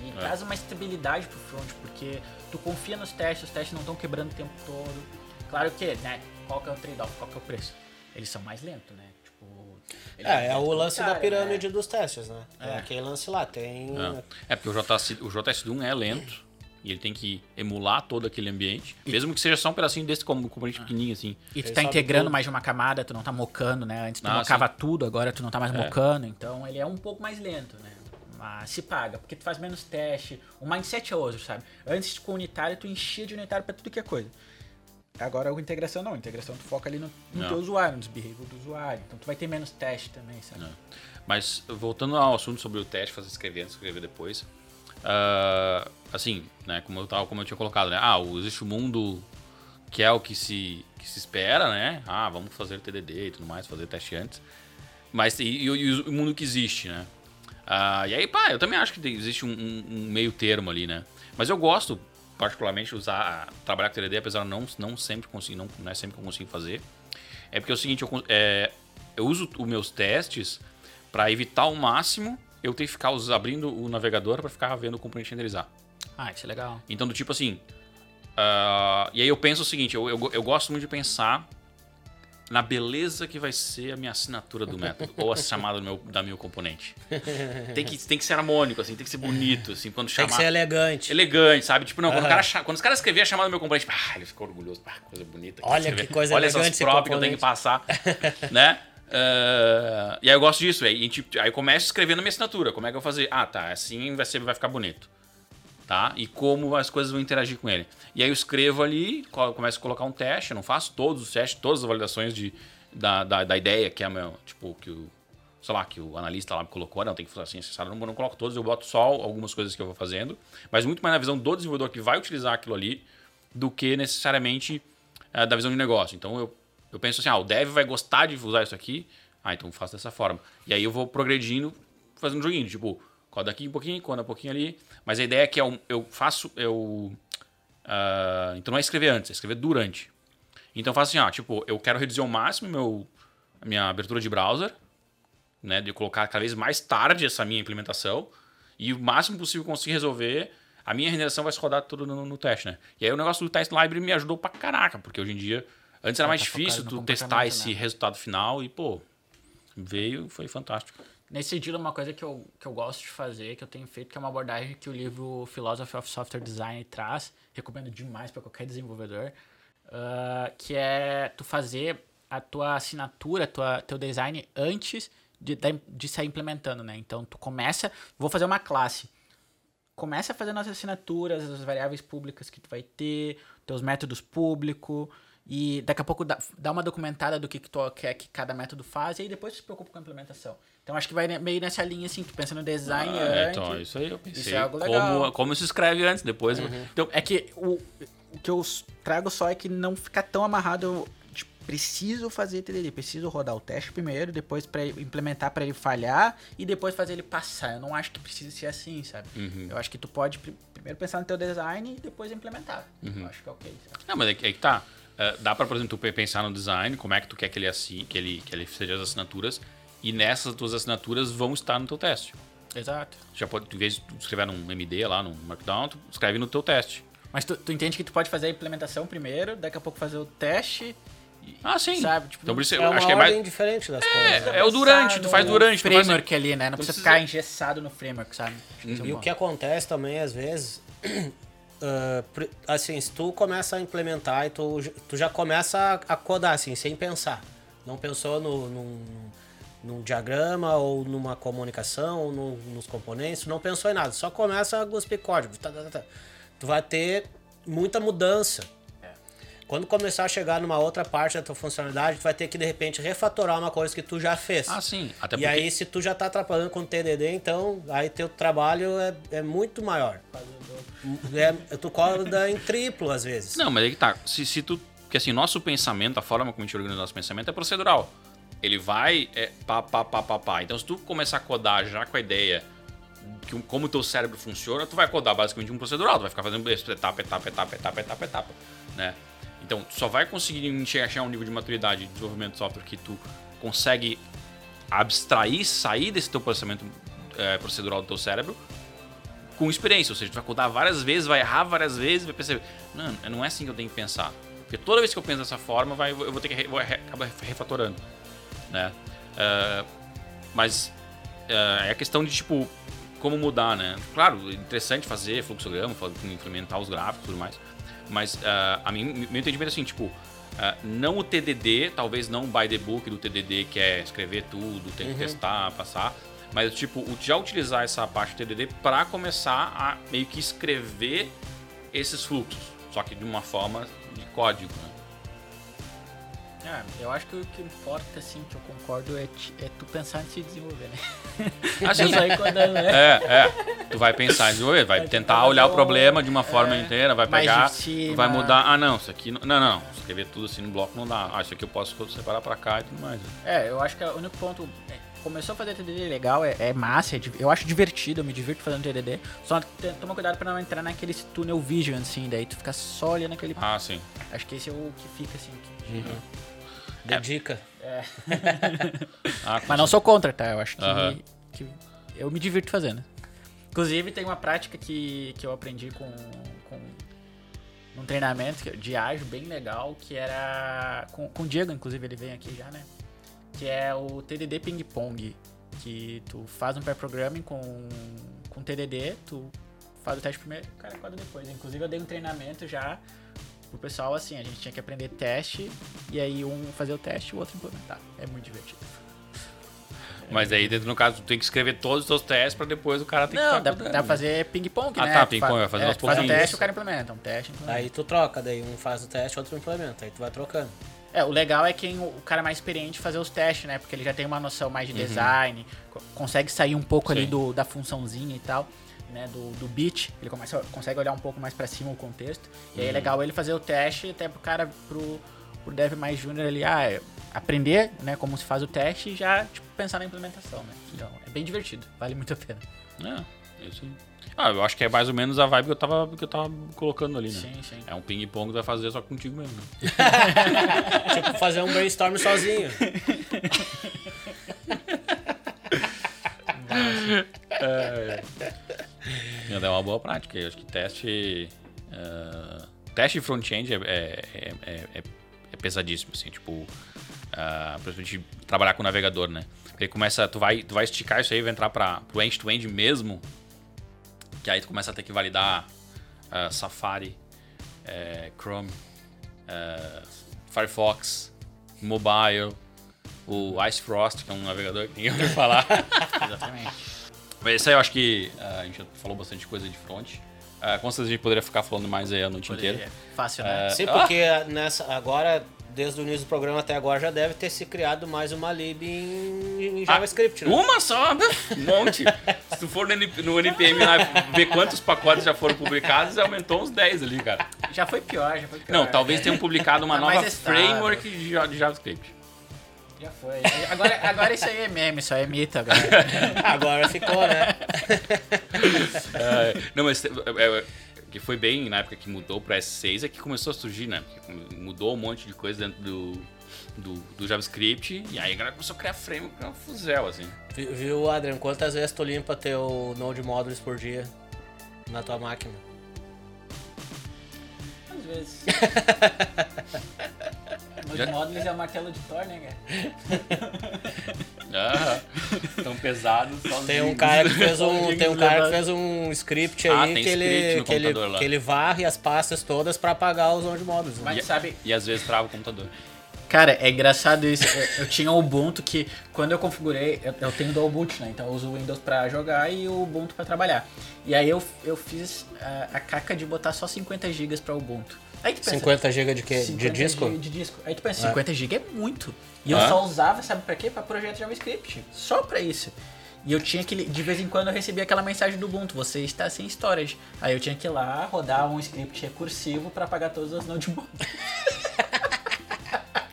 E É. traz uma estabilidade pro front, porque tu confia nos testes, os testes não estão quebrando o tempo todo. Claro que, né, qual que é o trade-off, qual que é o preço? Eles são mais lentos, né? Tipo. É, é o lance da unitários, pirâmide né? dos testes, né? É. É. aquele lance lá, tem. É, é porque o, JS, o JS1 é lento e ele tem que emular todo aquele ambiente, mesmo que seja só um pedacinho desse como um componente pequenininho assim. E tu Ele tá integrando tudo. mais de uma camada, tu não tá mocando, né? Antes tu Ah, mocava tudo, agora tu não tá mais É. mocando. Então ele é um pouco mais lento, né? Mas se paga, porque tu faz menos teste. O mindset é outro, sabe? Antes com unitário, tu enchia de unitário pra tudo que é coisa. Agora com integração não. Integração tu foca ali no, no Não. teu usuário, nos behavior do usuário. Então tu vai ter menos teste também, sabe? É. Mas voltando ao assunto sobre o teste, fazer escrever antes, escrever depois. ah, assim, né, como eu, tava, como eu tinha colocado, né? Ah, existe o mundo que é o que se, que se espera, né? Ah, vamos fazer TDD e tudo mais, fazer teste antes. Mas e, e e o mundo que existe, né? Ah, e aí, pá, eu também acho que existe um, um- meio termo ali, né? Mas eu gosto, particularmente, usar, trabalhar com TDD, apesar de não, não sempre conseguir, não, não é sempre que eu consigo fazer. É porque é o seguinte, eu, é, eu uso os meus testes para evitar ao máximo eu ter que ficar abrindo o navegador para ficar vendo o componente renderizar. Ah, isso é legal. Então, do tipo assim. ah, e aí eu penso o seguinte: eu, eu, eu gosto muito de pensar na beleza que vai ser a minha assinatura do método, ou a chamada do meu, da meu componente. Tem que, tem que ser harmônico, assim, tem que ser bonito, assim, quando Tem chamar. que ser elegante. Elegante, sabe? Tipo, não, quando, o cara, quando os caras escreviam a chamada do meu componente, ah, ele ficou orgulhoso, ah, coisa bonita. Olha escrever. que coisa Olha elegante essas esse prop que eu tenho que passar, *laughs* né? Ah, e aí eu gosto disso, aí, tipo, aí eu começo escrevendo a minha assinatura. Como é que eu vou fazer? Ah, tá, assim vai, ser, vai ficar bonito. Tá? E como as coisas vão interagir com ele. E aí eu escrevo ali, co- começo a colocar um teste, eu não faço todos os testes, todas as validações de, da, da, da ideia que é meu, tipo, que o, sei lá, que o analista lá me colocou, não, tem que fazer assim, necessário, eu não, não coloco todos, eu boto só algumas coisas que eu vou fazendo, mas muito mais na visão do desenvolvedor que vai utilizar aquilo ali, do que necessariamente eh, da visão de negócio. Então eu, eu penso assim, ah, o dev vai gostar de usar isso aqui, ah, então faço dessa forma. E aí eu vou progredindo, fazendo um joguinho, tipo, coda aqui um pouquinho, coda um pouquinho ali, mas a ideia é que eu, eu faço, eu... ah, então não é escrever antes, é escrever durante. Então eu faço assim, ó, tipo, eu quero reduzir ao máximo meu, a minha abertura de browser, né, de colocar cada vez mais tarde essa minha implementação e o máximo possível conseguir resolver, a minha renderização vai se rodar tudo no, no teste, né? E aí o negócio do Test Library me ajudou pra caraca, porque hoje em dia, antes era É, mais tá difícil tu testar esse né? resultado final e, pô, veio, foi fantástico. Nesse sentido, uma coisa que eu, que eu gosto de fazer, que eu tenho feito, que é uma abordagem que o livro Philosophy of Software Design traz, recomendo demais para qualquer desenvolvedor, ah, que é tu fazer a tua assinatura, tua, teu design antes de, de sair implementando, né? Então, tu começa, vou fazer uma classe, começa fazendo as assinaturas, as variáveis públicas que tu vai ter, teus métodos públicos, e daqui a pouco dá, dá uma documentada do que, que tu quer que cada método faz, e aí depois tu se preocupa com a implementação. Então acho que vai meio nessa linha assim, tu pensa no design Ah, antes. então, isso aí eu pensei. Isso é algo legal. Como, como se escreve antes, depois. Então, É que o, o que eu trago só é que não fica tão amarrado de preciso fazer TDD, preciso rodar o teste primeiro, depois para implementar para ele falhar e depois fazer ele passar. Eu não acho que precisa ser assim, sabe? Uhum. Eu acho que tu pode pr- primeiro pensar no teu design e depois implementar. Uhum. Eu acho que é ok. Sabe? Não, mas é que, é que tá. É, dá pra, por exemplo, tu pe- pensar no design, como é que tu quer que ele, assi que ele, que ele seja as assinaturas, e nessas tuas assinaturas vão estar no teu teste. Exato. Já pode, em vez de tu escrever num MD lá, num Markdown, tu escreve no teu teste. Mas tu, tu entende que tu pode fazer a implementação primeiro, daqui a pouco fazer o teste. Ah, sim. Sabe? Tipo, Então, por isso, É eu uma acho que é ordem mais. diferente das coisas. É, é o durante, tu faz durante. Faz... framework ali, né? Não, precisa precisa- ficar engessado no framework, sabe? É E bom. o que acontece também, às vezes, pri- assim, se tu começa a implementar e tu, tu já começa a, a codar, assim, sem pensar. Não pensou no, num, num diagrama ou numa comunicação ou no- nos componentes, não pensou em nada. Só começa a cuspir código. tá, tá, tá, tá. Tu vai ter muita mudança. Quando começar a chegar numa outra parte da tua funcionalidade, tu vai ter que, de repente, refatorar uma coisa que tu já fez. Ah, sim. Até E porque. aí, se tu já tá atrapalhando com o TDD, então aí teu trabalho é, é muito maior. É, tu cobra em triplo às vezes. Não, mas aí que tá. Se, se tu. Porque assim, nosso pensamento, a forma como a gente organiza nosso pensamento é procedural. Ele vai é, pá, pá, pá, pá, pá. Então, se tu começar a codar já com a ideia que como o teu cérebro funciona, tu vai codar basicamente um procedural. Tu vai ficar fazendo etapa, etapa, etapa, etapa, etapa, etapa, né? Então, tu só vai conseguir a um nível de maturidade de desenvolvimento de software que tu consegue abstrair, sair desse teu processamento é, procedural do teu cérebro com experiência. Ou seja, tu vai codar várias vezes, vai errar várias vezes, vai perceber, não, não é assim que eu tenho que pensar. Porque toda vez que eu penso dessa forma, vai, eu vou ter que vou acabar refatorando, né? Ah, mas ah, é a questão de, tipo, como mudar, né? Claro, interessante fazer fluxograma, implementar os gráficos e tudo mais. Mas ah, a mim, meu entendimento é assim, tipo, ah, não o TDD, talvez não o by the book do TDD, que é escrever tudo, tem que testar, passar. Mas, tipo, já utilizar essa parte do TDD para começar a meio que escrever esses fluxos. Só que de uma forma de código, né? Ah, eu acho que o que importa, assim, que eu concordo, é, é tu pensar antes de desenvolver, né? *laughs* Assim, codando, né? É, é. Tu vai pensar em desenvolver, vai tentar olhar o problema de uma forma é, inteira, vai pegar, vai mudar. Ah, não, isso aqui. Não, não, não. Escrever tudo assim no bloco não dá. Ah, isso aqui eu posso separar pra cá e tudo mais. né? É, eu acho que o único ponto. É, Começou a fazer TDD legal, é, é massa, é eu acho divertido, eu me divirto fazendo TDD. Só toma cuidado pra não entrar naquele tunnel vision, assim, daí tu fica só olhando aquele. Ah, sim. Acho que esse é o que fica, assim. que- Uhum. Dedica. *laughs* *laughs* Ah, com Mas não sou contra, tá? Eu acho que, Aham. que eu me divirto fazendo. Inclusive, tem uma prática que, que eu aprendi com, com num treinamento que- de ágil bem legal, que era com, com o Diego, inclusive ele vem aqui já, né? Que é o TDD Ping Pong, que tu faz um pré-programming com, com TDD, tu faz o teste primeiro, o cara coda depois. Inclusive, eu dei um treinamento já pro pessoal assim, a gente tinha que aprender teste, e aí um fazer o teste e o outro implementar. É muito divertido. *laughs* Mas aí, dentro no caso, tu tem que escrever todos os teus testes pra depois o cara ter que Não, tá dá, dá pra fazer ping-pong, Ah, né? tá, Tu ping-pong, vai fazer é, aos tu faz um teste, o cara implementa. Um teste, implementa. Aí tu troca, daí um faz o teste, outro implementa. Aí tu vai trocando. É, o legal é quem o cara mais experiente fazer os testes, né? Porque ele já tem uma noção mais de design, co- consegue sair um pouco ali Uhum. Sim. do, da funçãozinha e tal, né? Do, do bit, ele começa, consegue olhar um pouco mais pra cima o contexto. E aí é Uhum. legal ele fazer o teste até pro cara, pro, pro dev mais júnior ali, ah, é, aprender, né? Como se faz o teste e já, tipo, pensar na implementação, né? Então, é bem divertido, vale muito a pena. É, isso aí. Ah, eu acho que é mais ou menos a vibe que eu tava, que eu tava colocando ali, né? Sim, sim. É um ping-pong que vai fazer só contigo mesmo. Né? *laughs* tipo, fazer um brainstorm sozinho. *laughs* É uma boa prática. Eu acho que teste. ah, teste front-end é, é, é, é- é- é pesadíssimo, assim, tipo. ah, principalmente trabalhar com o navegador, né? Porque começa. Tu vai, tu vai esticar isso aí, vai entrar para pro end-to-end mesmo. Que aí tu começa a ter que validar ah, Safari, eh, Chrome, ah, Firefox, mobile, o Ice Frost, que é um navegador que ninguém *laughs* ouviu falar. Exatamente. Mas isso aí eu acho que ah, a gente já falou bastante coisa de front. Ah, com certeza a gente poderia ficar falando mais aí a noite inteira. Poderia. Fácil, né? Sim, *laughs* porque nessa, agora, desde o início do programa até agora, já deve ter se criado mais uma lib em, em JavaScript, né? Uma só? *laughs* Um monte. Se tu for no, NP no NPM lá ver quantos pacotes já foram publicados, aumentou uns 10 ali, cara. Já foi pior, já foi pior. Não, talvez tenham publicado uma Tá nova framework de de JavaScript. Já foi. Agora, agora isso aí é meme, isso aí é mito agora. *laughs* Agora ficou, né? *laughs* É, não, mas é, é, que foi bem na época que mudou para S6 é que começou a surgir, né? Mudou um monte de coisa dentro do, do, do JavaScript e aí a galera começou a criar framework pra fuzel, assim. Vi- Viu, Adrian? Quantas vezes tu limpa teu Node Modules por dia na tua máquina? Às vezes. *laughs* No Modules é o martelo de Thor, né, cara? Ah, *laughs* tão pesado só Tem um cara que fez um, tem um cara que fez um script Ah, aí tem que script ele, no que, ele, lá. que ele varre as pastas todas pra apagar os Node Modules. né? Mas E- sabe, E às vezes trava o computador. Cara, é engraçado isso. Eu- Eu tinha o Ubuntu que, quando eu configurei, eu, eu tenho dual boot, né? Então eu uso o Windows pra jogar e o Ubuntu pra trabalhar. E aí eu, eu fiz a, a caca de botar só 50 GB pra Ubuntu. Aí tu pensa, 50 GB de quê? De 50 disco? De, de disco. Aí tu pensa, 50 GB é muito. E eu Ah. só usava, sabe pra quê? Pra projeto JavaScript. Só pra isso. E eu tinha que, de vez em quando eu recebia aquela mensagem do Ubuntu, você está sem storage. Aí eu tinha que ir lá, rodar um script recursivo pra apagar todas as nodes *laughs*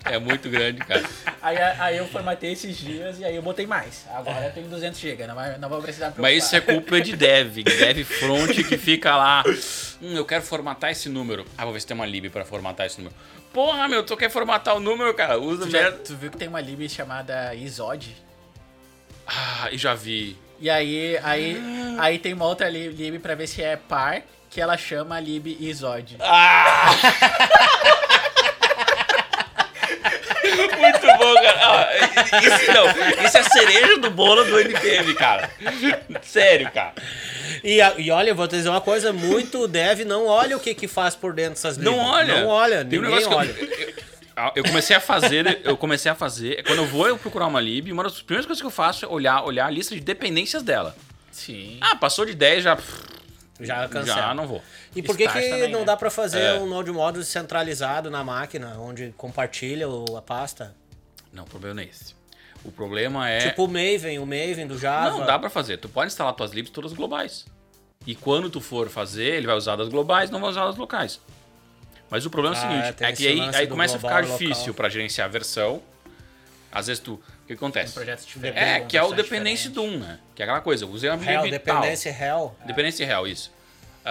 É muito grande, cara. Aí, aí eu formatei esses dias e aí eu botei mais. Agora eu tenho 200 GB, não, vai, não vou precisar me Mas isso é preocupar. culpa de dev. Dev *laughs* front que fica lá. Hum, eu quero formatar esse número. Ah, vou ver se tem uma lib pra formatar esse número. Porra, meu, tu quer formatar o número, cara? Usa Tu, já- tu viu que tem uma lib chamada Isod? Ah, e já vi. E aí, aí, aí tem uma outra li- lib pra ver se é par, que ela chama lib Isod. Ah! *laughs* Muito bom, cara. Ah, isso, não, isso é a cereja do bolo do NPM, cara. Sério, cara. E, e olha, eu vou te dizer uma coisa, muito dev não olha o que que faz por dentro dessas Não libs. olha. Não olha, Tem um ninguém negócio olha. eu, comecei a fazer, eu comecei a fazer, quando eu vou eu procurar uma lib, uma das primeiras coisas que eu faço é olhar, olhar a lista de dependências dela. Sim. Ah, passou de 10 já Já cancela. já não vou. E por que, que também, não né? dá pra fazer É. um Node Modules centralizado na máquina, onde compartilha a pasta? Não, o problema não é esse. O problema é Tipo o Maven, o Maven do Java. Não, dá pra fazer. Tu pode instalar tuas libs todas globais. E quando tu for fazer, ele vai usar das globais, não vai usar das locais. Mas o problema é o Ah, seguinte, é que aí, aí começa a ficar local. difícil pra gerenciar a versão. Às vezes tu... O que acontece? Diferentes. É, que é o diferentes. do 1, né? Que é aquela coisa, eu usei uma tal. dependência Hell. Dependência real, isso.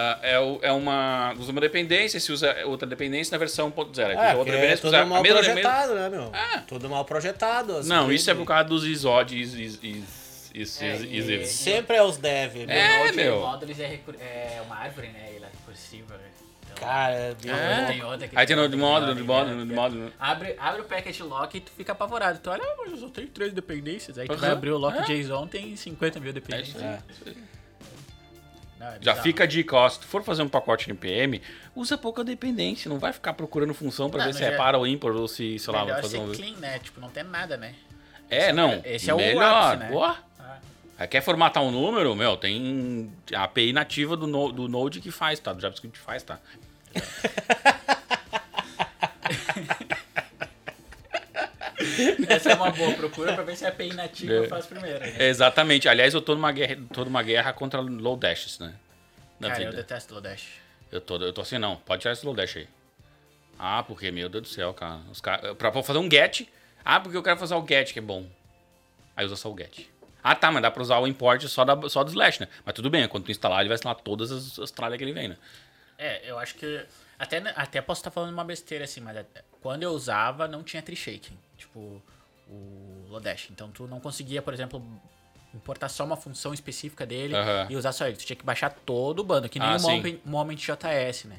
Ah, é, é uma... Usa uma dependência, se usa outra dependência na versão 1.0. Aí tu É, outra é dependência, tudo usa mal mesma- projetado, né, meu? É. Tudo mal projetado. Não, libs. isso é por causa dos ISOD, is, is, is, is, É, is, e- is- Sempre é os dev. meu. É, meu. Modules é, recur- é uma árvore, né? Ele é recursiva. né? Então, Cara, é É. tem outra que Aí tem no que no de modo, no de modo. no- Abre, abre o packet lock e tu fica apavorado. Tu olha, ah, mas eu só tenho três dependêncies. Aí tu Aham. vai abrir o lock É. JSON, tem 50 mil É dependências. isso aí, isso aí. Não, é Já fica a dica, ó, se tu for fazer um pacote NPM, usa pouca dependência, não vai ficar procurando função pra Não, ver se é já- par ou ímpar ou se, sei lá, vai Melhor fazer ser um... clean, né? Tipo, não tem nada, né? É, não, esse é o melhor. ápice, né? Pô, Ah. aí quer formatar um número, meu, tem a API nativa do, no- do Node que faz, tá? Do JavaScript faz, tá? *laughs* *laughs* Essa é uma boa. Procura pra ver se a API nativa É. faz primeiro. né? É, exatamente. Aliás, eu tô numa guerra, tô numa guerra contra Loadashes, né? Na Cara, eu vida. detesto Lodash. Eu tô, eu tô assim, não, pode tirar esse Lodash aí. Ah, porque, meu Deus do céu, cara. Os cara pra pra fazer um get. Ah, porque eu quero fazer o get, que é bom. Aí usa só o get. Ah, tá, mas dá pra usar o import só, da, só do slash, né? Mas tudo bem, quando tu instalar, ele vai instalar todas as, as tralhas que ele vem, né? É, eu acho que. Até, até posso estar falando uma besteira assim, mas até- quando eu usava, não tinha tree shaking. Tipo, o Lodash. Então tu não conseguia, por exemplo, importar só uma função específica dele Aham. e usar só ele. Tu tinha que baixar todo o bando, que nem Ah, o. Moment, Moment JS, né?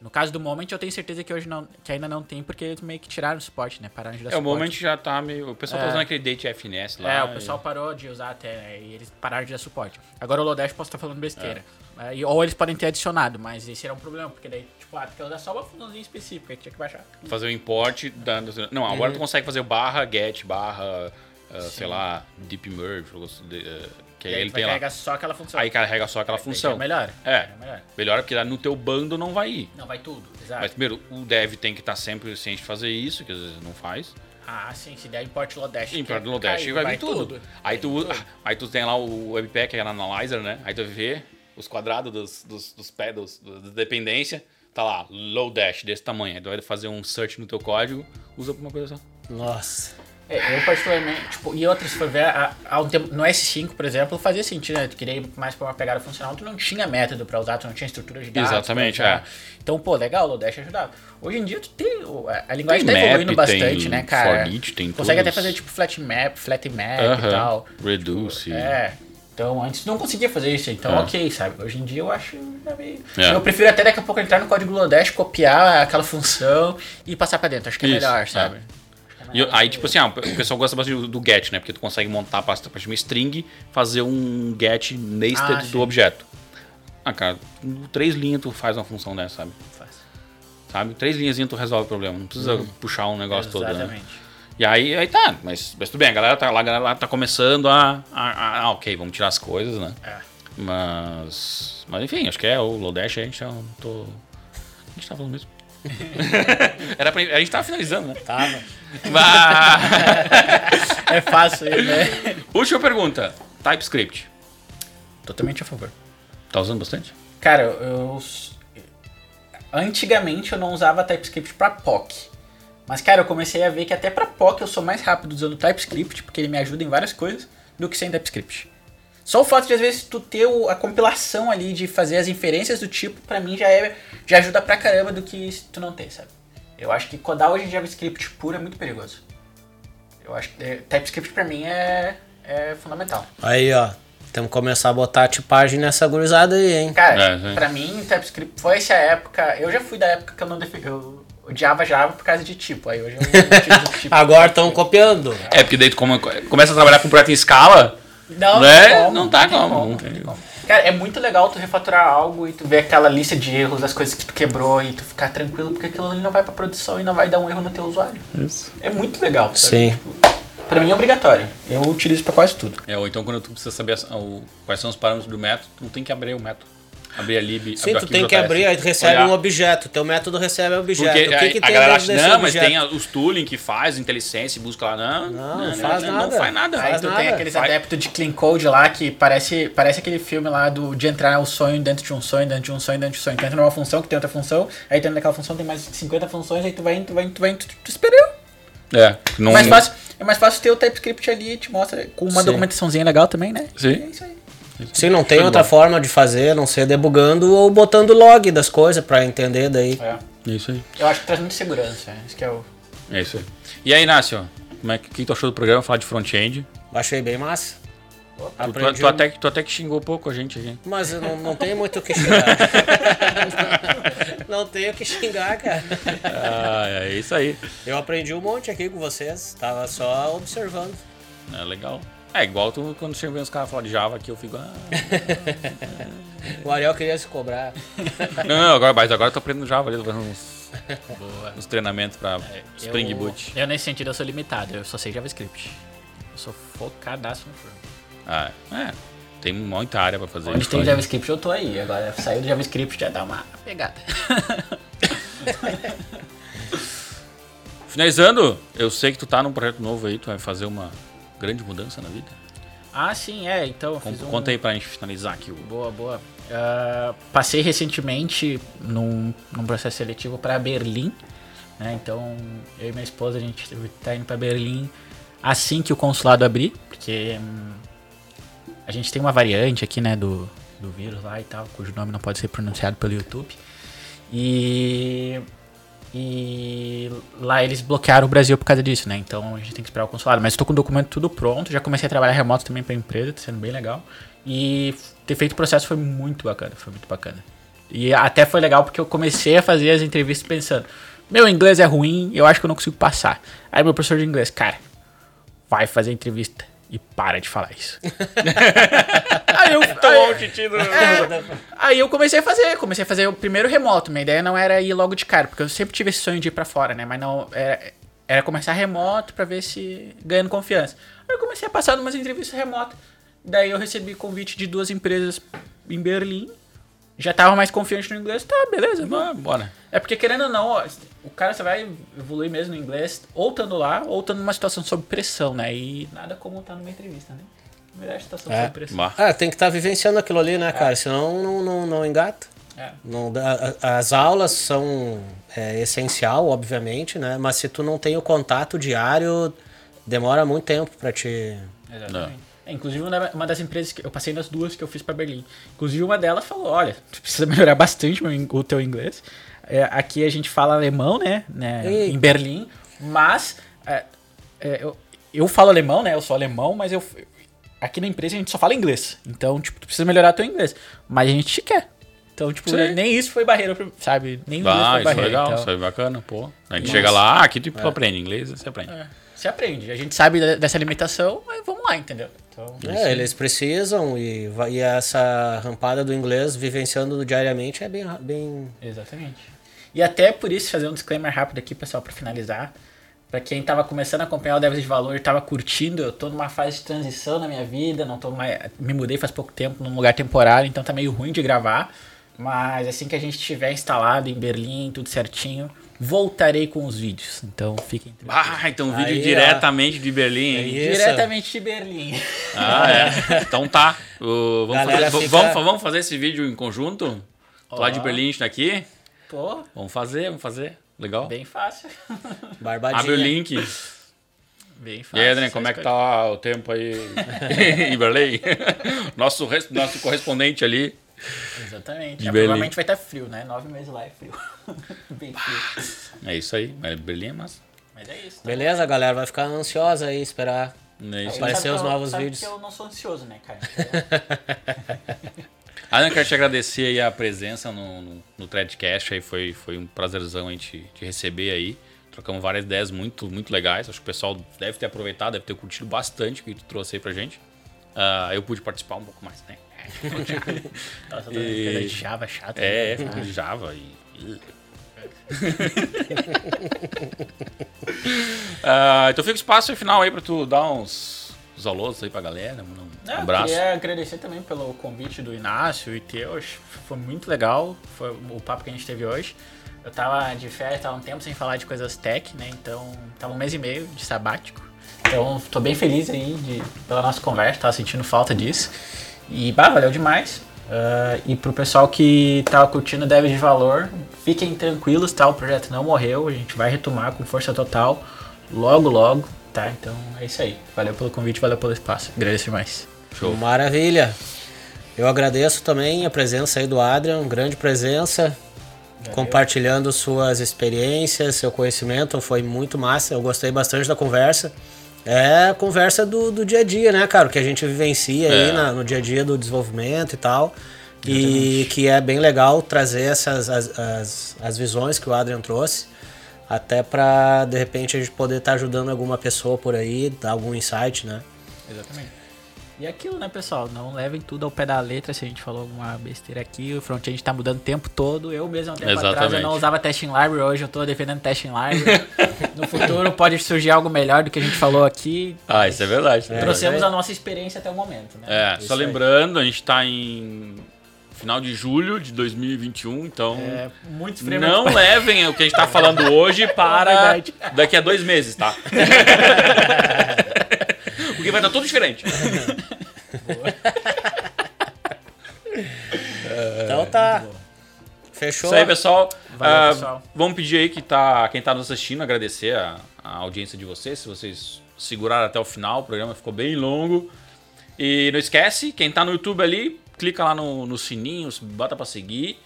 No caso do Moment, eu tenho certeza que hoje não, que ainda não tem, porque eles meio que tiraram o suporte, né? Pararam de dar É, o suporte. moment já tá meio. O pessoal tá É. usando aquele date FNS lá. É, o e- pessoal parou de usar até, né, e eles pararam de dar suporte. Agora o Lodash posso estar falando besteira. É, e- ou eles podem ter adicionado, mas esse era um problema, porque daí, tipo, ah, tu quer usar só uma funçãozinha específica, aí tu tinha que baixar. fazer o import dando. Não, agora tu consegue fazer o barra get, barra, ah, sei lá, deep merge, eh, que aí aí ele vai tem lá. carregar só aquela função. Aí carrega só aquela função. É melhor. É. É melhor. Melhor porque lá no teu bando não vai ir. Não, vai tudo, exato. Mas primeiro, o dev tem que estar sempre ciente de fazer isso, que às vezes não faz. Ah, sim, se der import Lodash. Que no Lodash caiu, vai, vir tudo. Aí, Vai tu, tudo. aí tu tem lá o Webpack Analyzer, né? Aí tu vê os quadrados dos, dos, dos pés, dos, das dependências, tá lá, low dash desse tamanho. Aí tu vai fazer um search no teu código, usa pra uma coisa só. Nossa. É, eu particularmente, tipo, e outras, se for ver, há, há um tempo, no S5, por exemplo, fazia sentido, né? Tu queria ir mais pra uma pegada funcional, tu não tinha método pra usar, tu não tinha estrutura de dados. Exatamente, é. Então, pô, legal, o Lodash ajudava. Hoje em dia, tu tem, a- linguagem Tem tá evoluindo map, bastante, tem né, cara? for each, tem Consegue até todos. fazer, tipo, flat map, flat map e Aham. tal. Reduce. É. Então, antes não conseguia fazer isso, então É. ok, sabe? Hoje em dia eu acho meio... É. Eu prefiro até daqui a pouco entrar no código Lodash, copiar aquela função e passar pra dentro. Acho que é Isso, melhor, é. sabe? E aí, tipo assim, ah, o pessoal gosta bastante do, get, né? Porque tu consegue montar a partir de uma string, fazer um get nested Ah, sim. do objeto. Ah, cara, três linhas tu faz uma função dessa, sabe? Faz. Sabe? Três linhas tu resolve o problema. Não precisa puxar um negócio todo, né? Exatamente. E aí, aí tá, mas, mas tudo bem, a galera tá lá, a galera lá tá começando a, a, a- ah, ok, vamos tirar as coisas, né? É. Mas, mas enfim, acho que é o Lodash, a gente tá, tô... A gente tá falando mesmo? *laughs* Era pra, a gente tava finalizando, né? Tava. Mas- *laughs* É fácil, né? Última pergunta. TypeScript. Totalmente a favor. Tá usando bastante? Cara, eu. Antigamente eu não usava TypeScript pra POC. Mas, cara, eu comecei a ver que até pra POC eu sou mais rápido usando TypeScript, porque ele me ajuda em várias coisas, do que sem TypeScript. Só o fato de, às vezes, tu ter a compilação ali de fazer as inferências do tipo, pra mim já, é, já ajuda pra caramba do que se tu não ter, sabe? Eu acho que codar hoje em JavaScript puro é muito perigoso. Eu acho que é, TypeScript pra mim é, é fundamental. Aí, ó. Temos que começar a botar a tipagem nessa gurizada aí, hein? Cara, É, pra mim, TypeScript foi essa época. Eu já fui da época que eu não defi- eu odiava Java por causa de tipo. Aí hoje eu *laughs* tipo. Agora estão copiando. É, porque daí tu come- começa a trabalhar com projeto em escala, Não, né? tem como, Não tá tem como. não tem como. Cara, é muito legal tu refatorar algo e tu ver aquela lista de erros, das coisas que tu quebrou e tu ficar tranquilo, porque aquilo ali não vai pra produção e não vai dar um erro no teu usuário. Isso. É muito legal. sabe? Sim. Tipo, pra mim é obrigatório. Eu utilizo pra quase tudo. É, ou então quando tu precisa saber o- quais são os parâmetros do método, tu não tem que abrir o método. Abrir a lib. Sim, tu tem que abrir, aí tu recebe olhar. um objeto. Teu método recebe o objeto. Porque o que, aí que a tem galera dentro acha, desse não, mas objeto? tem a- os tooling que faz, IntelliSense, busca lá. Não, Não, não faz Não nada. faz nada. Aí Faz tu nada. tem aqueles Faz- adeptos de clean code lá que parece, parece aquele filme lá do, de entrar o sonho dentro de um sonho, dentro de um sonho, dentro de um sonho. Tu entra numa função que tem outra função, aí dentro daquela função tem mais 50 funções, aí tu vai indo, tu vai indo, tu vai indo, tu, tu esperou. É, não... mais fácil, é mais fácil ter o TypeScript ali, te mostra com uma Sim. documentaçãozinha legal também, né? Sim. É isso aí. Sim, não tem Foi outra bom. forma de fazer, a não ser debugando ou botando log das coisas pra entender daí. É. É isso aí. Eu acho que traz muita segurança, isso que é o... É isso aí. E aí, Inácio, como é que, que tu achou do programa? Falar de front-end. Achei bem massa. Tu, tu, Aprendi tu até, que- tu até que xingou pouco a gente aqui. Mas eu não, não tenho muito o que xingar. *laughs* não tenho o que xingar, cara. Ah, é isso aí. Eu aprendi um monte aqui com vocês. Tava só observando. É legal. É igual tu, quando chega vendo os caras falar de Java aqui, eu fico. Ah, *laughs* O Ariel queria se cobrar. não, não, agora, mas agora eu tô aprendendo Java ali, tô fazendo uns, uns treinamentos pra Spring eu, Boot. Eu, nesse sentido, eu sou limitado, eu só sei JavaScript. Eu sou focadaço no front. Ah, é. Tem muita área pra fazer. Onde tem Front. JavaScript, eu tô aí. Agora, sair do JavaScript já dá uma pegada. *laughs* Finalizando, eu sei que tu tá num projeto novo aí, tu vai fazer uma grande mudança na vida. ah, sim, é. Então, um... Conta aí pra gente finalizar aqui o. Boa, boa. Ah, passei recentemente num, num processo seletivo para Berlim. Né? Então, eu e minha esposa, a gente tá indo para Berlim assim que o consulado abrir, porque hum, a gente tem uma variante aqui, né, do, do vírus lá e tal, cujo nome não pode ser pronunciado pelo YouTube. E, e lá eles bloquearam o Brasil por causa disso, né? Então a gente tem que esperar o consulado. Mas estou com o documento tudo pronto, já comecei a trabalhar remoto também para a empresa, tá sendo bem legal. E ter feito o processo foi muito bacana, foi muito bacana. E até foi legal porque eu comecei a fazer as entrevistas pensando: meu inglês é ruim, eu acho que eu não consigo passar. Aí meu professor de inglês, cara, vai fazer entrevista e para de falar isso. *laughs* aí eu. Aí, é, aí eu comecei a fazer, comecei a fazer o primeiro remoto. Minha ideia não era ir logo de cara, porque eu sempre tive esse sonho de ir pra fora, né? Mas não. Era, era começar remoto pra ver se ganhando confiança. Aí eu comecei a passar umas entrevistas remotas. Daí eu recebi convite de duas empresas em Berlim. Já tava mais confiante no inglês. Tá, beleza, vamos. Bora. É porque querendo ou não, ó, o cara você vai evoluir mesmo no inglês, ou estando lá, ou estando numa situação sob pressão, né? E nada como estar numa entrevista, né? Melhor situação É. sob pressão. Ah, tem que estar vivenciando aquilo ali, né, cara? Senão não, não, não engata. É. Não a- as aulas são é, essencial, obviamente, né? Mas se tu não tem o contato diário, demora muito tempo pra te. Exatamente. É, inclusive, uma da- uma das empresas que eu passei nas duas que eu fiz pra Berlim. Inclusive, uma delas falou: olha, tu precisa melhorar bastante o teu inglês. É, aqui a gente fala alemão, né? né em Berlim, mas é, é, eu, eu falo alemão, né? Eu sou alemão, mas eu. Aqui na empresa a gente só fala inglês. Então, tipo, tu precisa melhorar teu inglês. Mas a gente te quer. Então, tipo, Sim. nem isso foi barreira, pra- sabe? Nem inglês Ah, foi isso é barreira. legal, então, isso é bacana, pô. A gente chega lá, ah, aqui tu aprende inglês, você aprende. é, você aprende. A gente sabe dessa limitação, mas vamos lá, entendeu? Então, É, eles precisam e, e essa rampada do inglês vivenciando diariamente é bem, bem Exatamente. E até por isso, fazer um disclaimer rápido aqui, pessoal, pra finalizar. Pra quem tava começando a acompanhar o Devs de Valor e tava curtindo, eu tô numa fase de transição na minha vida, não tô mais. Me mudei faz pouco tempo num lugar temporário, então tá meio ruim de gravar. Mas assim que a gente estiver instalado em Berlim, tudo certinho, voltarei com os vídeos. Então fiquem tranquilos. Ah, então vídeo Aí, ó. diretamente de Berlim, isso. Diretamente de Berlim. Ah, é. Então tá. O- vamos, Galera, fazer, fica- vamos, vamos fazer esse vídeo em conjunto? Tô lá de Ó. Berlim, a gente tá aqui. Pô, Vamos fazer, vamos fazer. Legal. bem fácil. *laughs* barbadinha. Abre o link. Bem E fácil. aí, Adriano, como é que tá o tempo aí *laughs* em Berlim? *laughs* Nosso, nosso correspondente ali. Exatamente. É, provavelmente vai estar frio, né? Nove meses lá é frio. bem frio. É isso aí. Mas Berlim é massa. Mas é isso. tá? Beleza, galera? Vai ficar ansiosa aí, esperar. É aí. Aparecer os novos sabe vídeos. que eu não sou ansioso, né, cara? Adriano, quero te agradecer aí a presença no, no, no Threadcast. Aí foi, foi um prazerzão a gente te receber aí. Trocamos várias ideias muito, muito legais. Acho que o pessoal deve ter aproveitado, deve ter curtido bastante o que tu trouxe aí pra gente. Ah, eu pude participar um pouco mais, né? *laughs* Nossa, E- coisa de Java chato. É, né? ficou de Java e. *laughs* *laughs* Ah, então fica o espaço final aí pra tu dar uns, uns alôs aí pra galera. Um eu abraço. queria agradecer também pelo convite do Inácio e teu. acho que Foi muito legal foi o papo que a gente teve hoje. Eu tava de férias, tava um tempo sem falar de coisas tech, né? Então, tava um mês e meio de sabático. Então, tô bem feliz aí de, pela nossa conversa, tava sentindo falta disso. E, bah, valeu demais. Ah, e pro pessoal que tava curtindo Devs de Valor, fiquem tranquilos, tá? O projeto não morreu, a gente vai retomar com força total logo, logo, tá? Então, é isso aí. Valeu pelo convite, valeu pelo espaço. Agradeço demais. Show. Maravilha. Eu agradeço também a presença aí do Adrian, grande presença, compartilhando suas experiências, seu conhecimento, foi muito massa, eu gostei bastante da conversa. É a conversa do, do dia a dia, né, cara? O que a gente vivencia aí É. na- no dia a dia do desenvolvimento e tal. E que é bem legal trazer essas as, as, as visões que o Adrian trouxe. Até pra, de repente, a gente poder estar ajudando alguma pessoa por aí, dar algum insight, né? Exatamente. E aquilo, né, pessoal? Não levem tudo ao pé da letra se a gente falou alguma besteira aqui. O front-end tá mudando o tempo todo. Eu mesmo, há um tempo atrás, eu Exatamente. não usava testing library. Hoje eu tô defendendo testing library. *laughs* no futuro pode surgir algo melhor do que a gente falou aqui. Ah, isso é verdade. É. Trouxemos mas a nossa experiência até o momento, né? É, Isso só aí. lembrando, a gente tá em final de julho de 2021, então É muito não levem o que a gente tá falando hoje *laughs* para Verdade. daqui a dois meses, tá? *laughs* Porque vai estar tudo diferente. *laughs* Então tá. Fechou? Isso aí, pessoal. Valeu, Ah, pessoal. Vamos pedir aí que tá, quem tá nos assistindo, agradecer a, a audiência de vocês, se vocês seguraram até o final, o programa ficou bem longo. E não esquece, quem tá no YouTube ali, clica lá no, no sininho, bota pra seguir.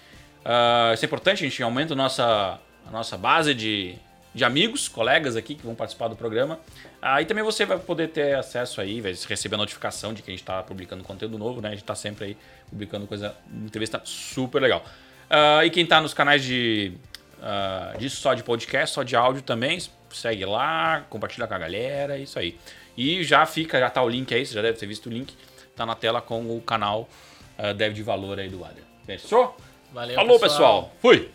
Ah, isso é importante, a gente aumenta a nossa, a nossa base de, de amigos, colegas aqui que vão participar do programa. Aí também você vai poder ter acesso aí, vai receber a notificação de que a gente está publicando conteúdo novo, né? A gente está sempre aí publicando coisa, entrevista super legal. Ah, e quem está nos canais de, ah, de só de podcast, só de áudio também, segue lá, compartilha com a galera, é isso aí. E já fica, já tá o link aí, você já deve ter visto o link, tá na tela com o canal ah, Dev de Valor aí do Adrian. Fechou? Valeu, Falou, pessoal. Fui!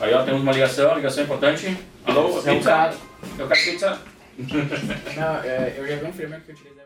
Aí, ó, temos uma ligação, ligação importante. Alô, É pizza? Eu quero pizza. Não, é, eu já vi um filme que eu tirei da